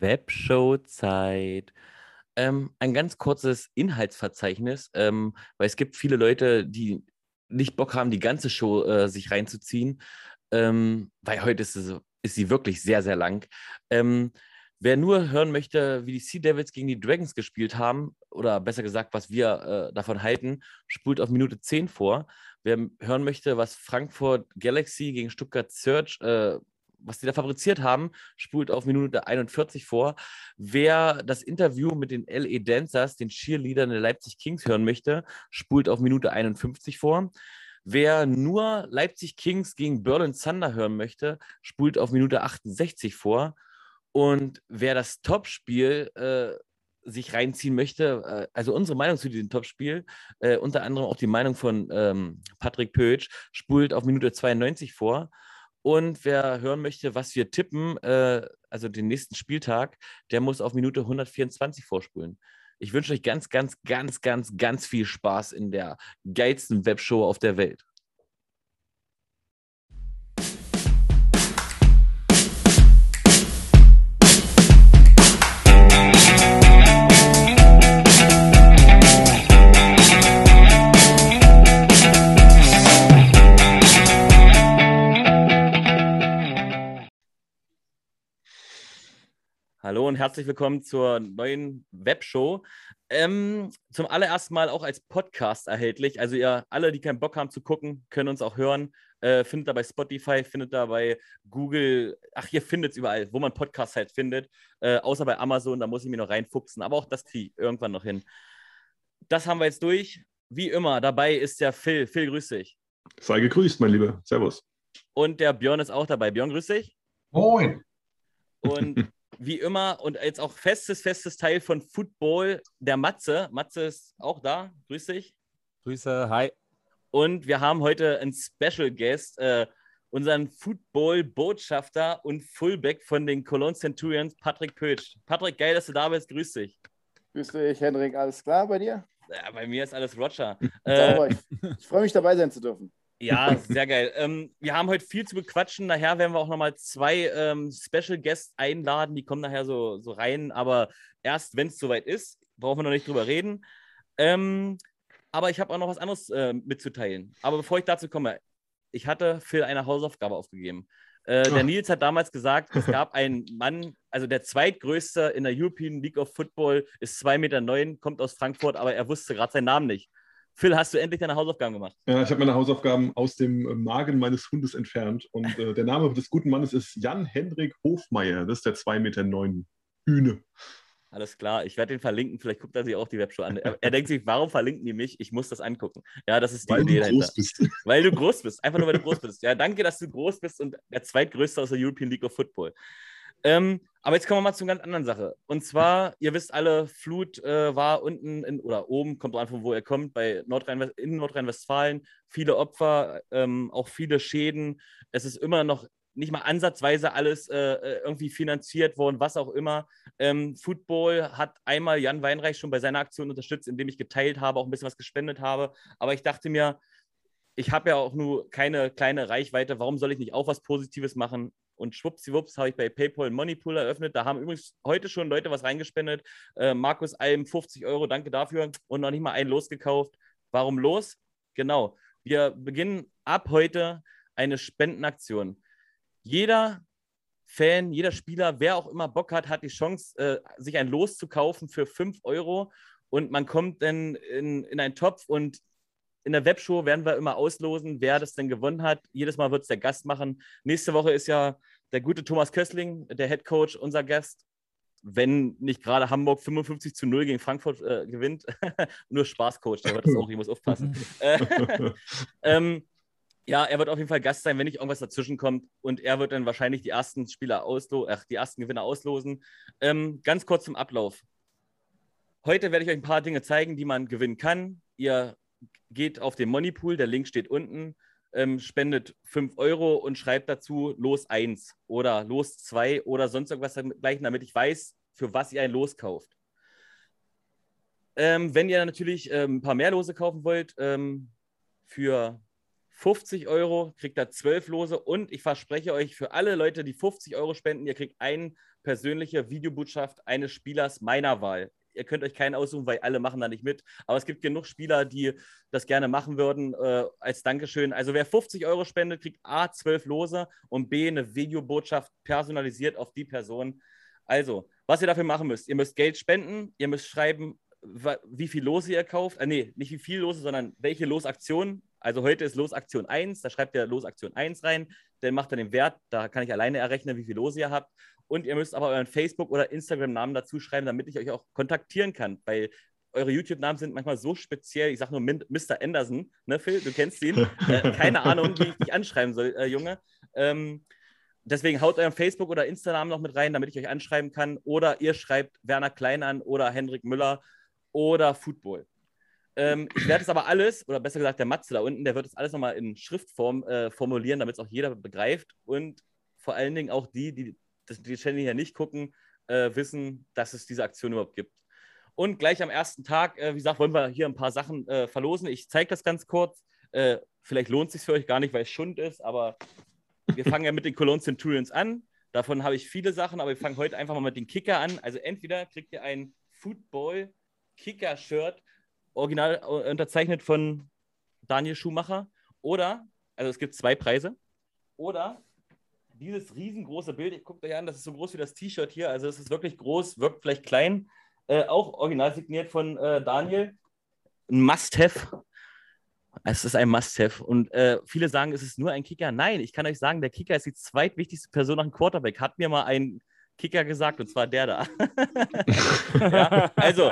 Webshow-Zeit. Ähm, ein ganz kurzes Inhaltsverzeichnis, ähm, weil es gibt viele Leute, die nicht Bock haben, die ganze Show äh, sich reinzuziehen, ähm, weil heute ist, es, ist sie wirklich sehr, sehr lang. Ähm, wer nur hören möchte, wie die Sea Devils gegen die Dragons gespielt haben, oder besser gesagt, was wir äh, davon halten, spult auf Minute 10 vor. Wer hören möchte, was Frankfurt Galaxy gegen Stuttgart Search äh, was die da fabriziert haben, spult auf Minute 41 vor. Wer das Interview mit den LA Dancers, den Cheerleadern der Leipzig Kings, hören möchte, spult auf Minute 51 vor. Wer nur Leipzig Kings gegen Berlin Thunder hören möchte, spult auf Minute 68 vor. Und wer das Topspiel äh, sich reinziehen möchte, äh, also unsere Meinung zu diesem Topspiel, äh, unter anderem auch die Meinung von ähm, Patrick Pötsch, spult auf Minute 92 vor. Und wer hören möchte, was wir tippen, äh, also den nächsten Spieltag, der muss auf Minute 124 vorspulen. Ich wünsche euch ganz, ganz, ganz, ganz, ganz viel Spaß in der geilsten Webshow auf der Welt. Hallo und herzlich willkommen zur neuen Webshow. Ähm, zum allerersten Mal auch als Podcast erhältlich. Also ihr alle, die keinen Bock haben zu gucken, können uns auch hören. Äh, findet da bei Spotify, findet da bei Google, ach, ihr findet es überall, wo man Podcasts halt findet. Äh, außer bei Amazon, da muss ich mir noch reinfuchsen. Aber auch das kriege ich irgendwann noch hin. Das haben wir jetzt durch. Wie immer, dabei ist der Phil. Phil, grüß dich. Sei gegrüßt, mein Lieber. Servus. Und der Björn ist auch dabei. Björn, grüß dich. Moin. Und wie immer und jetzt auch festes, festes Teil von Football, der Matze. Matze ist auch da. Grüß dich. Grüße, hi. Und wir haben heute einen Special Guest, äh, unseren Football-Botschafter und Fullback von den Cologne Centurions, Patrick Pötsch. Patrick, geil, dass du da bist. Grüß dich. Grüß dich, Henrik. Alles klar bei dir? Ja, bei mir ist alles Roger. äh, ich, ich freue mich dabei sein zu dürfen. Ja, sehr geil. ähm, wir haben heute viel zu bequatschen. Nachher werden wir auch nochmal zwei ähm, Special Guests einladen. Die kommen nachher so, so rein. Aber erst, wenn es soweit ist, brauchen wir noch nicht drüber reden. Ähm, aber ich habe auch noch was anderes äh, mitzuteilen. Aber bevor ich dazu komme, ich hatte Phil eine Hausaufgabe aufgegeben. Äh, der Nils hat damals gesagt, es gab einen Mann, also der zweitgrößte in der European League of Football, ist 2,9 Meter, kommt aus Frankfurt, aber er wusste gerade seinen Namen nicht. Phil, hast du endlich deine Hausaufgaben gemacht? Ja, ich habe meine Hausaufgaben aus dem äh, Magen meines Hundes entfernt. Und äh, der Name des guten Mannes ist Jan-Hendrik Hofmeier. Das ist der 2,9 Meter Hühne. Alles klar, ich werde den verlinken. Vielleicht guckt er sich auch die Webshow an. Er, er, denkt sich, warum verlinken die mich? Ich muss das angucken. Ja, das ist die weil Idee du groß Bist. Weil du groß bist. Einfach nur, weil du groß bist. Ja, danke, dass du groß bist und der zweitgrößte aus der European League of Football. Ähm, aber jetzt kommen wir mal zu einer ganz anderen Sache. Und zwar, ihr wisst alle, Flut äh, war unten in, oder oben, kommt an, von wo er kommt, bei Nordrhein in Nordrhein-Westfalen. Viele Opfer, ähm, auch viele Schäden. Es ist immer noch nicht mal ansatzweise alles äh, äh, irgendwie finanziert worden, was auch immer. Ähm, Football hat einmal Jan Weinreich schon bei seiner Aktion unterstützt, indem ich geteilt habe, auch ein bisschen was gespendet habe. Aber ich dachte mir, ich habe ja auch nur keine kleine Reichweite. Warum soll ich nicht auch was Positives machen? Und schwuppsiwupps habe ich bei PayPal Moneypool eröffnet. Da haben übrigens heute schon Leute was reingespendet. Äh, Markus Alm 50 Euro, danke dafür. Und noch nicht mal einen losgekauft. Warum los? Genau. Wir beginnen ab heute eine Spendenaktion. Jeder Fan, jeder Spieler, wer auch immer Bock hat, hat die Chance, äh, sich ein Los zu kaufen für 5 Euro. Und man kommt dann in, in einen Topf und in der Webshow werden wir immer auslosen, wer das denn gewonnen hat. Jedes Mal wird es der Gast machen. Nächste Woche ist ja der gute Thomas Kössling, der Head Coach, unser Gast. Wenn nicht gerade Hamburg 55 zu 0 gegen Frankfurt äh, gewinnt. Nur Spaßcoach, der wird das auch, ich muss aufpassen. ähm, ja, er wird auf jeden Fall Gast sein, wenn nicht irgendwas dazwischen kommt. Und er wird dann wahrscheinlich die ersten Spieler auslosen, ach, die ersten Gewinner auslosen. Ähm, ganz kurz zum Ablauf. Heute werde ich euch ein paar Dinge zeigen, die man gewinnen kann. Ihr geht auf den Moneypool, der Link steht unten, ähm, spendet 5 Euro und schreibt dazu Los 1 oder Los 2 oder sonst irgendwas dergleichen, damit ich weiß, für was ihr ein Los kauft. Ähm, wenn ihr natürlich ähm, ein paar mehr Lose kaufen wollt, ähm, für 50 Euro, kriegt da 12 Lose und ich verspreche euch, für alle Leute, die 50 Euro spenden, ihr kriegt eine persönliche Videobotschaft eines Spielers meiner Wahl. Ihr könnt euch keinen aussuchen, weil alle machen da nicht mit. Aber es gibt genug Spieler, die das gerne machen würden, äh, als Dankeschön. Also wer 50 Euro spendet, kriegt A, 12 Lose und B, eine Videobotschaft personalisiert auf die Person. Also, was ihr dafür machen müsst, ihr müsst Geld spenden, ihr müsst schreiben, wie viel Lose ihr kauft. Äh, nee, nicht wie viel Lose, sondern welche Losaktion. Also heute ist Losaktion 1, da schreibt ihr Losaktion 1 rein, dann macht er den Wert, da kann ich alleine errechnen, wie viel Lose ihr habt. Und ihr müsst aber euren Facebook- oder Instagram-Namen dazu schreiben, damit ich euch auch kontaktieren kann. Weil eure YouTube-Namen sind manchmal so speziell. Ich sage nur Mr. Anderson, ne, Phil? Du kennst ihn. äh, keine Ahnung, wie ich dich anschreiben soll, äh, Junge. Ähm, deswegen haut euren Facebook- oder Insta-Namen noch mit rein, damit ich euch anschreiben kann. Oder ihr schreibt Werner Klein an oder Hendrik Müller oder Football. Ähm, ich werde es aber alles, oder besser gesagt, der Matze da unten, der wird es alles nochmal in Schriftform äh, formulieren, damit es auch jeder begreift und vor allen Dingen auch die, die das, die Channel hier nicht gucken, äh, wissen, dass es diese Aktion überhaupt gibt. Und gleich am ersten Tag, äh, wie gesagt, wollen wir hier ein paar Sachen äh, verlosen. Ich zeige das ganz kurz. Äh, vielleicht lohnt es sich für euch gar nicht, weil es Schund ist, aber wir fangen ja mit den Cologne Centurions an. Davon habe ich viele Sachen, aber wir fangen heute einfach mal mit den Kicker an. Also entweder kriegt ihr ein Football Kicker-Shirt, original äh, unterzeichnet von Daniel Schumacher, oder, also es gibt zwei Preise, oder dieses riesengroße Bild, ich gucke euch an, das ist so groß wie das T-Shirt hier, also es ist wirklich groß, wirkt vielleicht klein, äh, auch original signiert von äh, Daniel. Ein Must-Have. Es ist ein Must-Have. Und äh, viele sagen, es ist nur ein Kicker. Nein, ich kann euch sagen, der Kicker ist die zweitwichtigste Person nach dem Quarterback. Hat mir mal ein Kicker gesagt, und zwar der da. ja, also,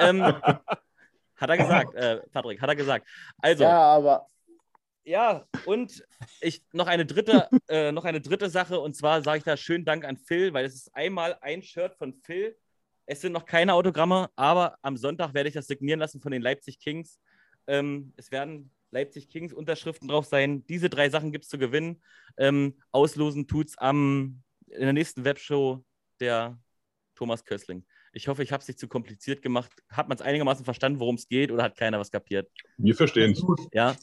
ähm, hat er gesagt, äh, Patrick, hat er gesagt. Also, ja, aber ja, und ich noch eine dritte, äh, noch eine dritte Sache, und zwar sage ich da schönen Dank an Phil, weil es ist einmal ein Shirt von Phil. Es sind noch keine Autogramme, aber am Sonntag werde ich das signieren lassen von den Leipzig Kings. Ähm, es werden Leipzig Kings Unterschriften drauf sein. Diese drei Sachen gibt es zu gewinnen. Ähm, auslosen tut es in der nächsten Webshow der Thomas Kössling. Ich hoffe, ich habe es nicht zu kompliziert gemacht. Hat man es einigermaßen verstanden, worum es geht, oder hat keiner was kapiert? Wir verstehen es. Ja.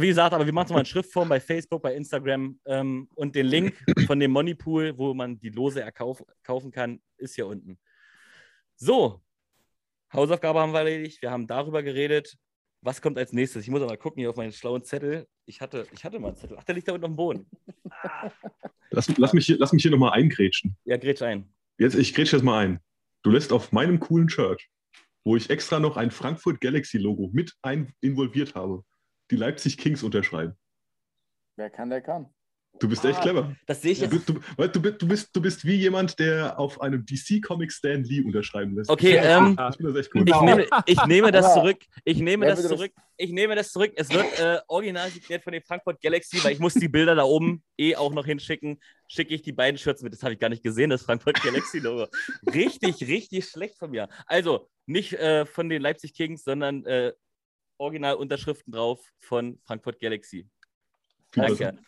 Wie gesagt, aber wir machen es mal in Schriftform bei Facebook, bei Instagram ähm, und den Link von dem Moneypool, wo man die Lose erkaufen kann, ist hier unten. So, Hausaufgabe haben wir erledigt. Wir haben darüber geredet. Was kommt als nächstes? Ich muss aber gucken hier auf meinen schlauen Zettel. Ich hatte, ich hatte mal einen Zettel. Ach, der liegt da unten auf dem Boden. Lass, lass, mich, hier, lass mich hier nochmal eingrätschen. Ja, grätsch ein. Jetzt, ich grätsche jetzt mal ein. Du lässt auf meinem coolen Shirt, wo ich extra noch ein Frankfurt Galaxy Logo mit ein involviert habe, die Leipzig Kings unterschreiben. Wer kann, der kann. Du bist ah, echt clever. Das sehe ich jetzt. Du, du, du, du, bist, du bist wie jemand, der auf einem DC-Comic Stan Lee unterschreiben lässt. Okay, ähm, ich, cool. ich, nehme, ich nehme das zurück. Ich nehme das zurück. Ich nehme das zurück. Es wird äh, original signiert von den Frankfurt Galaxy, weil ich muss die Bilder da oben eh auch noch hinschicken. Schicke ich die beiden Shirts mit. Das habe ich gar nicht gesehen, das Frankfurt Galaxy-Logo. richtig, richtig schlecht von mir. Also, nicht äh, von den Leipzig Kings, sondern äh, original Unterschriften drauf von Frankfurt Galaxy. Danke.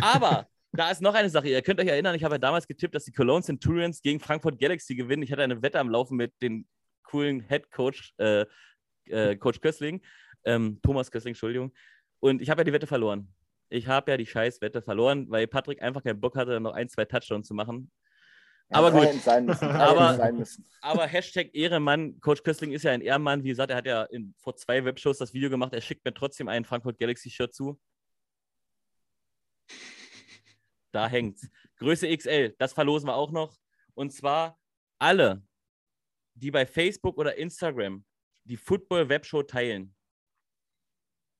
Aber da ist noch eine Sache. Ihr könnt euch erinnern, ich habe ja damals getippt, dass die Cologne Centurions gegen Frankfurt Galaxy gewinnen. Ich hatte eine Wette am Laufen mit dem coolen Head Coach, äh, äh, Coach Kössling, ähm, Thomas Kössling, Entschuldigung. Und ich habe ja die Wette verloren. Ich habe ja die scheiß Wette verloren, weil Patrick einfach keinen Bock hatte, noch ein, zwei Touchdowns zu machen. Ja, aber gut. Sein müssen. Aber, sein müssen. aber Hashtag Ehrenmann, Coach Kössling ist ja ein Ehrenmann. Wie gesagt, er hat ja in, vor zwei Webshows das Video gemacht. Er schickt mir trotzdem ein Frankfurt Galaxy-Shirt zu. Da hängt's. Größe XL, das verlosen wir auch noch. Und zwar alle, die bei Facebook oder Instagram die Football Webshow teilen,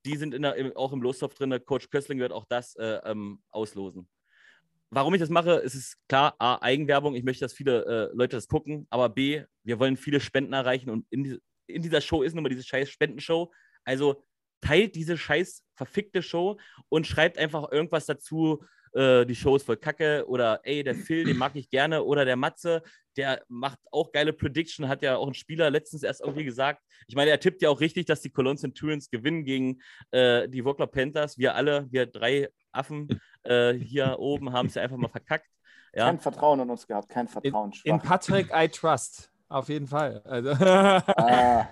die sind in der, auch im Lostopf drin. Coach Kössling wird auch das äh, ähm, auslosen. Warum ich das mache, ist es klar, A, Eigenwerbung. Ich möchte, dass viele äh, Leute das gucken. Aber B, wir wollen viele Spenden erreichen. Und in, die, in dieser Show ist nun mal diese scheiß Spendenshow. Also teilt diese scheiß verfickte Show und schreibt einfach irgendwas dazu, äh, die Show ist voll kacke oder ey, der Phil, den mag ich gerne oder der Matze, der macht auch geile Prediction, hat ja auch ein Spieler letztens erst irgendwie gesagt. Ich meine, er tippt ja auch richtig, dass die Cologne Centurions gewinnen gegen äh, die Wokler Panthers. Wir alle, wir drei Affen äh, hier oben haben es ja einfach mal verkackt. Ja. Kein Vertrauen in uns gehabt, kein Vertrauen. In, in Patrick I trust, auf jeden Fall. Also. ah.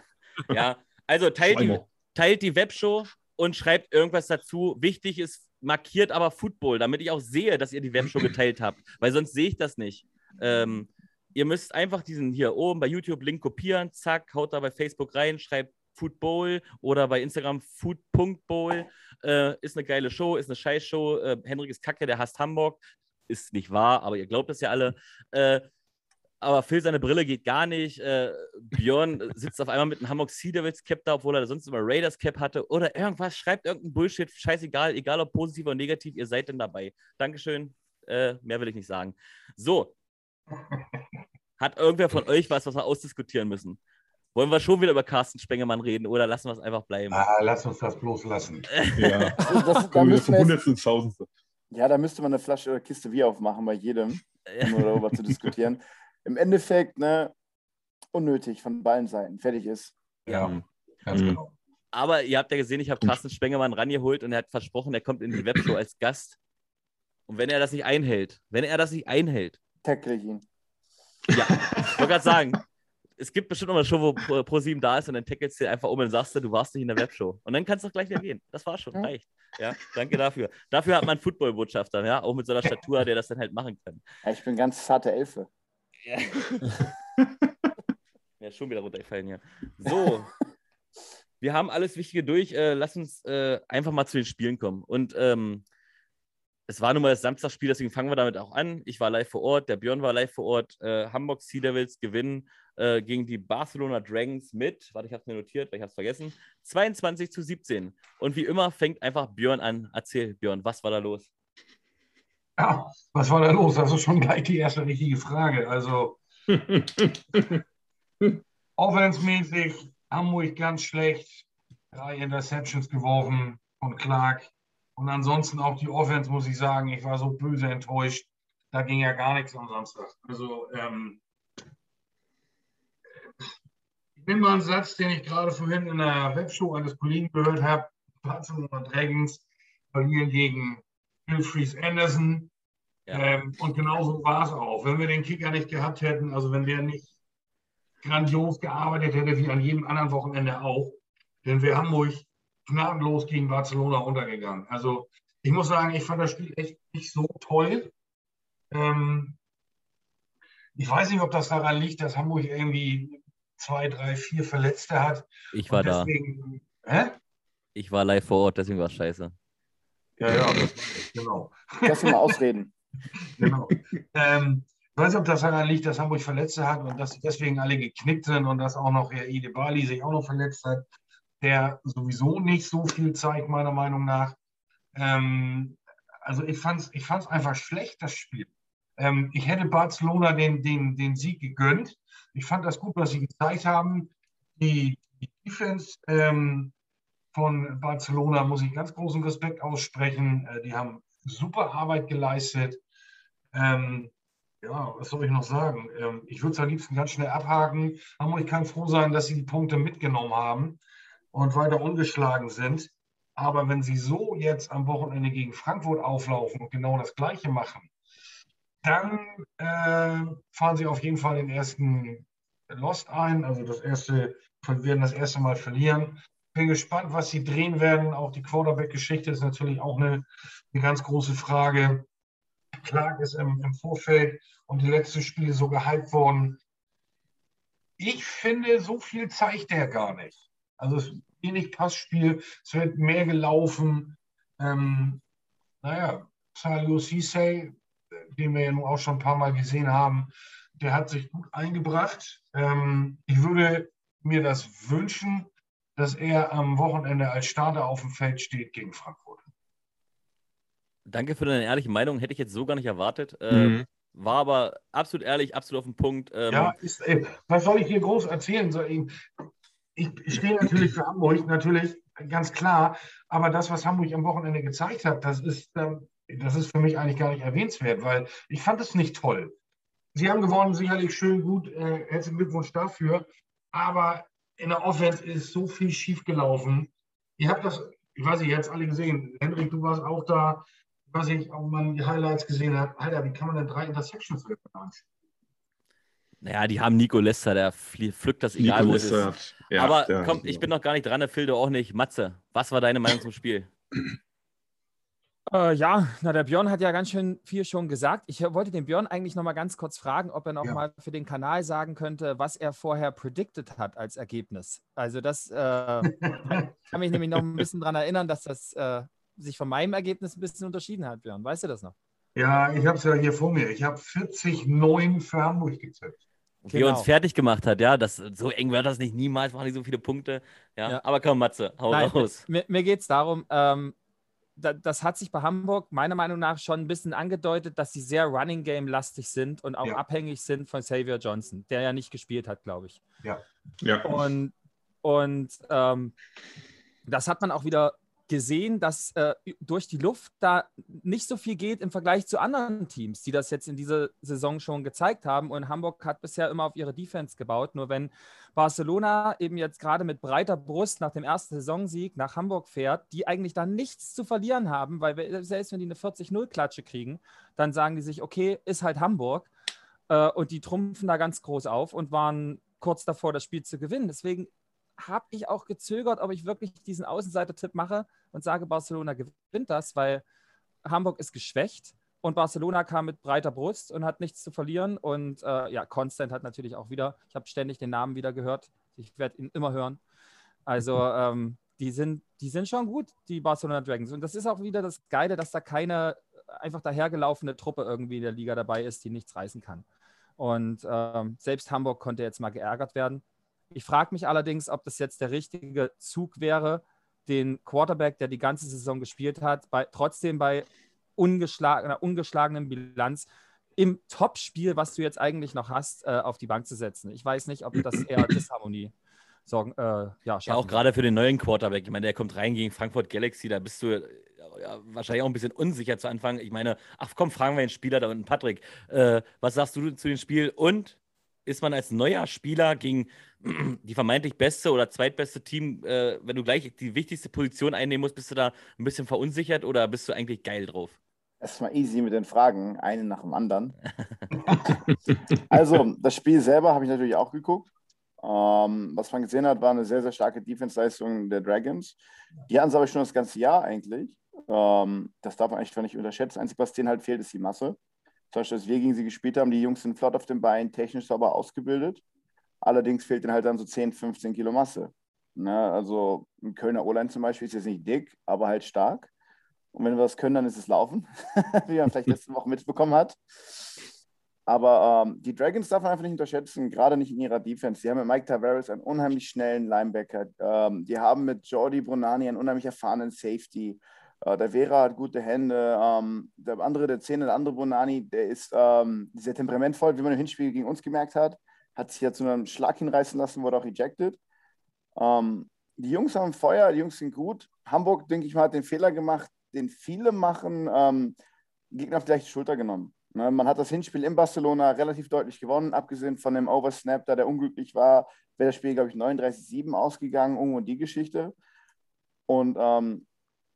Ja, also teilt die, teilt die Webshow und schreibt irgendwas dazu. Wichtig ist, markiert aber Football, damit ich auch sehe, dass ihr die Webshow geteilt habt, weil sonst sehe ich das nicht. Ähm, ihr müsst einfach diesen hier oben bei YouTube Link kopieren, zack, haut da bei Facebook rein, schreibt Football oder bei Instagram food.bowl. Äh, ist eine geile Show, ist eine Scheißshow. Äh, Henrik ist kacke, der hasst Hamburg. Ist nicht wahr, aber ihr glaubt das ja alle. Äh, aber Phil, seine Brille geht gar nicht. Äh, Björn sitzt auf einmal mit einem Hamburg Sea Devils Cap da, obwohl er sonst immer Raiders Cap hatte. Oder irgendwas, schreibt irgendeinen Bullshit, scheißegal, egal ob positiv oder negativ, ihr seid denn dabei. Dankeschön. Äh, mehr will ich nicht sagen. So. Hat irgendwer von euch was, was wir ausdiskutieren müssen? Wollen wir schon wieder über Carsten Spengemann reden oder lassen wir es einfach bleiben? Ah, lass uns das bloß lassen. Ja, Also das, da müssen wir ja, da müsste man eine Flasche oder Kiste Bier aufmachen bei jedem, um darüber zu diskutieren. Im Endeffekt, ne, unnötig von beiden Seiten. Fertig ist. Ja, Mhm. ganz Mhm. genau. Aber ihr habt ja gesehen, ich habe Carsten Spengemann rangeholt und er hat versprochen, er kommt in die Webshow als Gast. Und wenn er das nicht einhält, wenn er das nicht einhält, Tackle ich ihn. ja, ich wollte gerade sagen, es gibt bestimmt noch eine Show, wo Pro- Pro7 da ist und dann tackelst du einfach um und sagst du, warst nicht in der Webshow. Und dann kannst du auch gleich wieder gehen. Das war schon, reicht. Ja, danke dafür. Dafür hat man einen Football-Botschafter, ja, auch mit so einer Statur, der das dann halt machen kann. Ja, ich bin ganz zarte Elfe. Ja. ja, schon wieder runtergefallen hier. So. Wir haben alles Wichtige durch. Äh, lass uns äh, einfach mal zu den Spielen kommen. Und ähm, es war nun mal das Samstagsspiel, deswegen fangen wir damit auch an. Ich war live vor Ort, der Björn war live vor Ort. Äh, Hamburg Sea Devils gewinnen äh, gegen die Barcelona Dragons mit, warte, ich habe es mir notiert, weil ich habe es vergessen, 22 zu 17. Und wie immer fängt einfach Björn an. Erzähl, Björn, was war da los? Ja, was war da los? Das ist schon gleich die erste richtige Frage. Also, offensmäßig Hamburg ganz schlecht. Drei Interceptions geworfen von Clark. Und ansonsten auch die Offense, muss ich sagen, ich war so böse enttäuscht. Da ging ja gar nichts am Samstag. Also, ähm, ich nehme mal einen Satz, den ich gerade vorhin in der Webshow eines Kollegen gehört habe. Barcelona Dragons verlieren gegen Wilfries Anderson. Ähm, und genauso war es auch. Wenn wir den Kicker nicht gehabt hätten, also wenn der nicht grandios gearbeitet hätte, wie an jedem anderen Wochenende auch, dann wäre Hamburg gnadenlos gegen Barcelona untergegangen. Also ich muss sagen, ich fand das Spiel echt nicht so toll. Ähm, ich weiß nicht, ob das daran liegt, dass Hamburg irgendwie zwei, drei, vier Verletzte hat. Ich war Und da. deswegen, Hä? Ich war live vor Ort, deswegen war es scheiße. Ja, ja, das, genau. Lass ihn mal ausreden. Genau. ähm, ich weiß nicht, ob das daran liegt, dass Hamburg Verletzte hat und dass deswegen alle geknickt sind und dass auch noch Herr Ide Bali sich auch noch verletzt hat, der sowieso nicht so viel zeigt, meiner Meinung nach. Ähm, also ich fand es ich fand's einfach schlecht, das Spiel. Ähm, ich hätte Barcelona den, den, den Sieg gegönnt. Ich fand das gut, was sie gezeigt haben. Die, die Defense ähm, von Barcelona muss ich ganz großen Respekt aussprechen. Äh, die haben super Arbeit geleistet. Ähm, ja, was soll ich noch sagen? Ähm, ich würde es am liebsten ganz schnell abhaken. Hamburg kann froh sein, dass sie die Punkte mitgenommen haben und weiter ungeschlagen sind. Aber wenn sie so jetzt am Wochenende gegen Frankfurt auflaufen und genau das Gleiche machen, dann äh, fahren sie auf jeden Fall den ersten Lost ein. Also das erste, werden das erste Mal verlieren. Bin gespannt, was sie drehen werden. Auch die Quarterback-Geschichte ist natürlich auch eine, eine ganz große Frage. Clark ist im, im Vorfeld und die letzten Spiele so gehypt worden. Ich finde, so viel zeigt er gar nicht. Also es ist wenig Passspiel, es wird mehr gelaufen. Ähm, naja, Salio Cisse, den wir ja nun auch schon ein paar Mal gesehen haben, der hat sich gut eingebracht. Ähm, ich würde mir das wünschen, dass er am Wochenende als Starter auf dem Feld steht gegen Frankfurt. Danke für deine ehrliche Meinung. Hätte ich jetzt so gar nicht erwartet. Ähm, Mhm. War aber absolut ehrlich, absolut auf den Punkt. Ähm, Ja, ist, äh, was soll ich hier groß erzählen? Soll ich, ich, ich stehe natürlich für Hamburg, natürlich, ganz klar. Aber das, was Hamburg am Wochenende gezeigt hat, das ist, ähm, das ist für mich eigentlich gar nicht erwähnenswert, weil ich fand es nicht toll. Sie haben gewonnen, sicherlich schön gut. Äh, herzlichen Glückwunsch dafür. Aber in der Offense ist so viel schiefgelaufen. Ihr habt das, ich weiß nicht, ihr habt es alle gesehen. Hendrik, du warst auch da. Was ich auch mal die Highlights gesehen habe. Alter, wie kann man denn drei Interceptions werfen? Naja, die haben Nico Lester, der pflückt das egal, Nico wo es ist. Ja, Aber der- komm, ich bin noch gar nicht dran, der Phil, du auch nicht. Matze, was war deine Meinung zum Spiel? Äh, ja, na, der Björn hat ja ganz schön viel schon gesagt. Ich äh, wollte den Björn eigentlich noch mal ganz kurz fragen, ob er noch Ja. mal für den Kanal sagen könnte, was er vorher predicted hat als Ergebnis. Also das äh, kann kann mich nämlich noch ein bisschen daran erinnern, dass das äh, sich von meinem Ergebnis ein bisschen unterschieden hat, Björn. Weißt du das noch? Ja, ich habe es ja hier vor mir. Ich habe 40-9 für Hamburg getippt. Wie er uns Genau. fertig gemacht hat, ja, das, so eng wird das nicht, niemals machen die so viele Punkte. Ja, Ja. aber komm, Matze, hau Nein, raus. Mir, mir geht es darum, ähm, das hat sich bei Hamburg meiner Meinung nach schon ein bisschen angedeutet, dass sie sehr Running Game lastig sind und auch Ja. abhängig sind von Xavier Johnson, der ja nicht gespielt hat, glaube ich. Ja. Und, und ähm, das hat man auch wieder gesehen, dass äh, durch die Luft da nicht so viel geht im Vergleich zu anderen Teams, die das jetzt in dieser Saison schon gezeigt haben. Und Hamburg hat bisher immer auf ihre Defense gebaut. Nur wenn Barcelona eben jetzt gerade mit breiter Brust nach dem ersten Saisonsieg nach Hamburg fährt, die eigentlich da nichts zu verlieren haben, weil wir- selbst wenn die eine 40-0-Klatsche kriegen, dann sagen die sich, okay, ist halt Hamburg. Äh, und die trumpfen da ganz groß auf und waren kurz davor, das Spiel zu gewinnen. Deswegen habe ich auch gezögert, ob ich wirklich diesen Außenseiter-Tipp mache und sage, Barcelona gewinnt das, weil Hamburg ist geschwächt und Barcelona kam mit breiter Brust und hat nichts zu verlieren. Und äh, ja, Constant hat natürlich auch wieder, ich habe ständig den Namen wieder gehört. Ich werde ihn immer hören. Also ähm, die, sind, die sind schon gut, die Barcelona Dragons. Und das ist auch wieder das Geile, dass da keine einfach dahergelaufene Truppe irgendwie in der Liga dabei ist, die nichts reißen kann. Und ähm, selbst Hamburg konnte jetzt mal geärgert werden. Ich frage mich allerdings, ob das jetzt der richtige Zug wäre, den Quarterback, der die ganze Saison gespielt hat, bei, trotzdem bei ungeschlagener, ungeschlagenen Bilanz im Top-Spiel, was du jetzt eigentlich noch hast, äh, auf die Bank zu setzen. Ich weiß nicht, ob das eher Disharmonie sorgen, äh, ja, Ja, auch gerade für den neuen Quarterback. Ich meine, der kommt rein gegen Frankfurt Galaxy, da bist du äh, ja, wahrscheinlich auch ein bisschen unsicher zu Anfang. Ich meine, ach komm, fragen wir den Spieler da unten, Patrick. Äh, was sagst du zu dem Spiel? Und ist man als neuer Spieler gegen die vermeintlich beste oder zweitbeste Team, äh, wenn du gleich die wichtigste Position einnehmen musst, bist du da ein bisschen verunsichert oder bist du eigentlich geil drauf? Erstmal easy mit den Fragen, eine nach dem anderen. also, das Spiel selber habe ich natürlich auch geguckt. Ähm, was man gesehen hat, war eine sehr, sehr starke Defense-Leistung der Dragons. Die hatten es aber schon das ganze Jahr eigentlich. Ähm, das darf man echt nicht unterschätzen. Das Einzige, was denen halt fehlt, ist die Masse. Zum Beispiel, dass wir gegen sie gespielt haben, die Jungs sind flott auf den Beinen, technisch sauber ausgebildet. Allerdings fehlt ihnen halt dann so 10, 15 Kilo Masse. Ne? Also ein Kölner O-Line zum Beispiel ist jetzt nicht dick, aber halt stark. Und wenn wir das können, dann ist es Laufen, wie man vielleicht letzte Woche mitbekommen hat. Aber ähm, die Dragons darf man einfach nicht unterschätzen, gerade nicht in ihrer Defense. Die haben mit Mike Tavares einen unheimlich schnellen Linebacker. Ähm, die haben mit Jordi Brunani einen unheimlich erfahrenen Safety. Äh, der Vera hat gute Hände. Ähm, der andere, der Zehn, der andere Brunani, der ist ähm, sehr temperamentvoll, wie man im Hinspiel gegen uns gemerkt hat. Hat sich ja zu einem Schlag hinreißen lassen, wurde auch ejected. Ähm, die Jungs haben Feuer, die Jungs sind gut. Hamburg, denke ich mal, hat den Fehler gemacht, den viele machen, ähm, Gegner auf die leichte Schulter genommen. Ne, man hat das Hinspiel in Barcelona relativ deutlich gewonnen, abgesehen von dem Oversnap, da der unglücklich war, wäre das Spiel, glaube ich, 39-7 ausgegangen, irgendwo die Geschichte. Und ähm,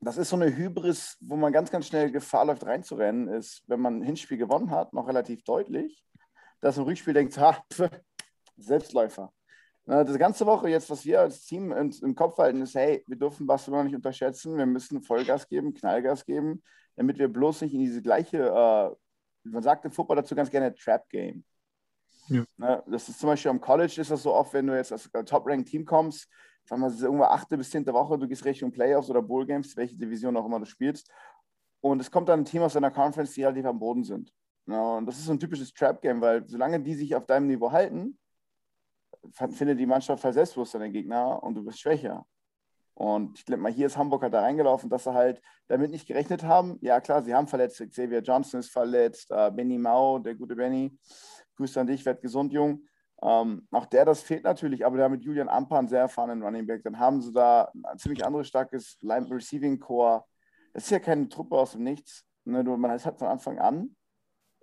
das ist so eine Hybris, wo man ganz, ganz schnell Gefahr läuft, reinzurennen, ist, wenn man ein Hinspiel gewonnen hat, noch relativ deutlich, dass im Rückspiel denkt, ha, pf, Selbstläufer. Ne, das ganze Woche jetzt, was wir als Team uns im Kopf halten, ist, hey, wir dürfen Barcelona nicht unterschätzen, wir müssen Vollgas geben, Knallgas geben, damit wir bloß nicht in diese gleiche, äh, man sagt im Football dazu ganz gerne Trap-Game. Ja. Ne, das ist zum Beispiel am College ist das so oft, wenn du jetzt als Top-Rank-Team kommst, sagen wir, es ist irgendwo achte bis zehnte Woche, du gehst Richtung Playoffs oder Bowl-Games, welche Division auch immer du spielst. Und es kommt dann ein Team aus deiner Conference, die relativ am Boden sind. Ja, und das ist so ein typisches Trap-Game, weil solange die sich auf deinem Niveau halten, findet die Mannschaft halt selbstbewusster den Gegner und du bist schwächer. Und ich glaube mal, hier ist Hamburg halt da reingelaufen, dass sie halt damit nicht gerechnet haben. Ja, klar, sie haben Verletzte. Xavier Johnson ist verletzt, äh, Benny Mau, der gute Benny. Grüße an dich, werd gesund, Jung. Ähm, auch der, das fehlt natürlich, aber da mit Julian einen sehr erfahrenen Running Back. Dann haben sie da ein ziemlich anderes starkes Line Receiving Core. Das ist ja keine Truppe aus dem Nichts. Ne, man hat von Anfang an,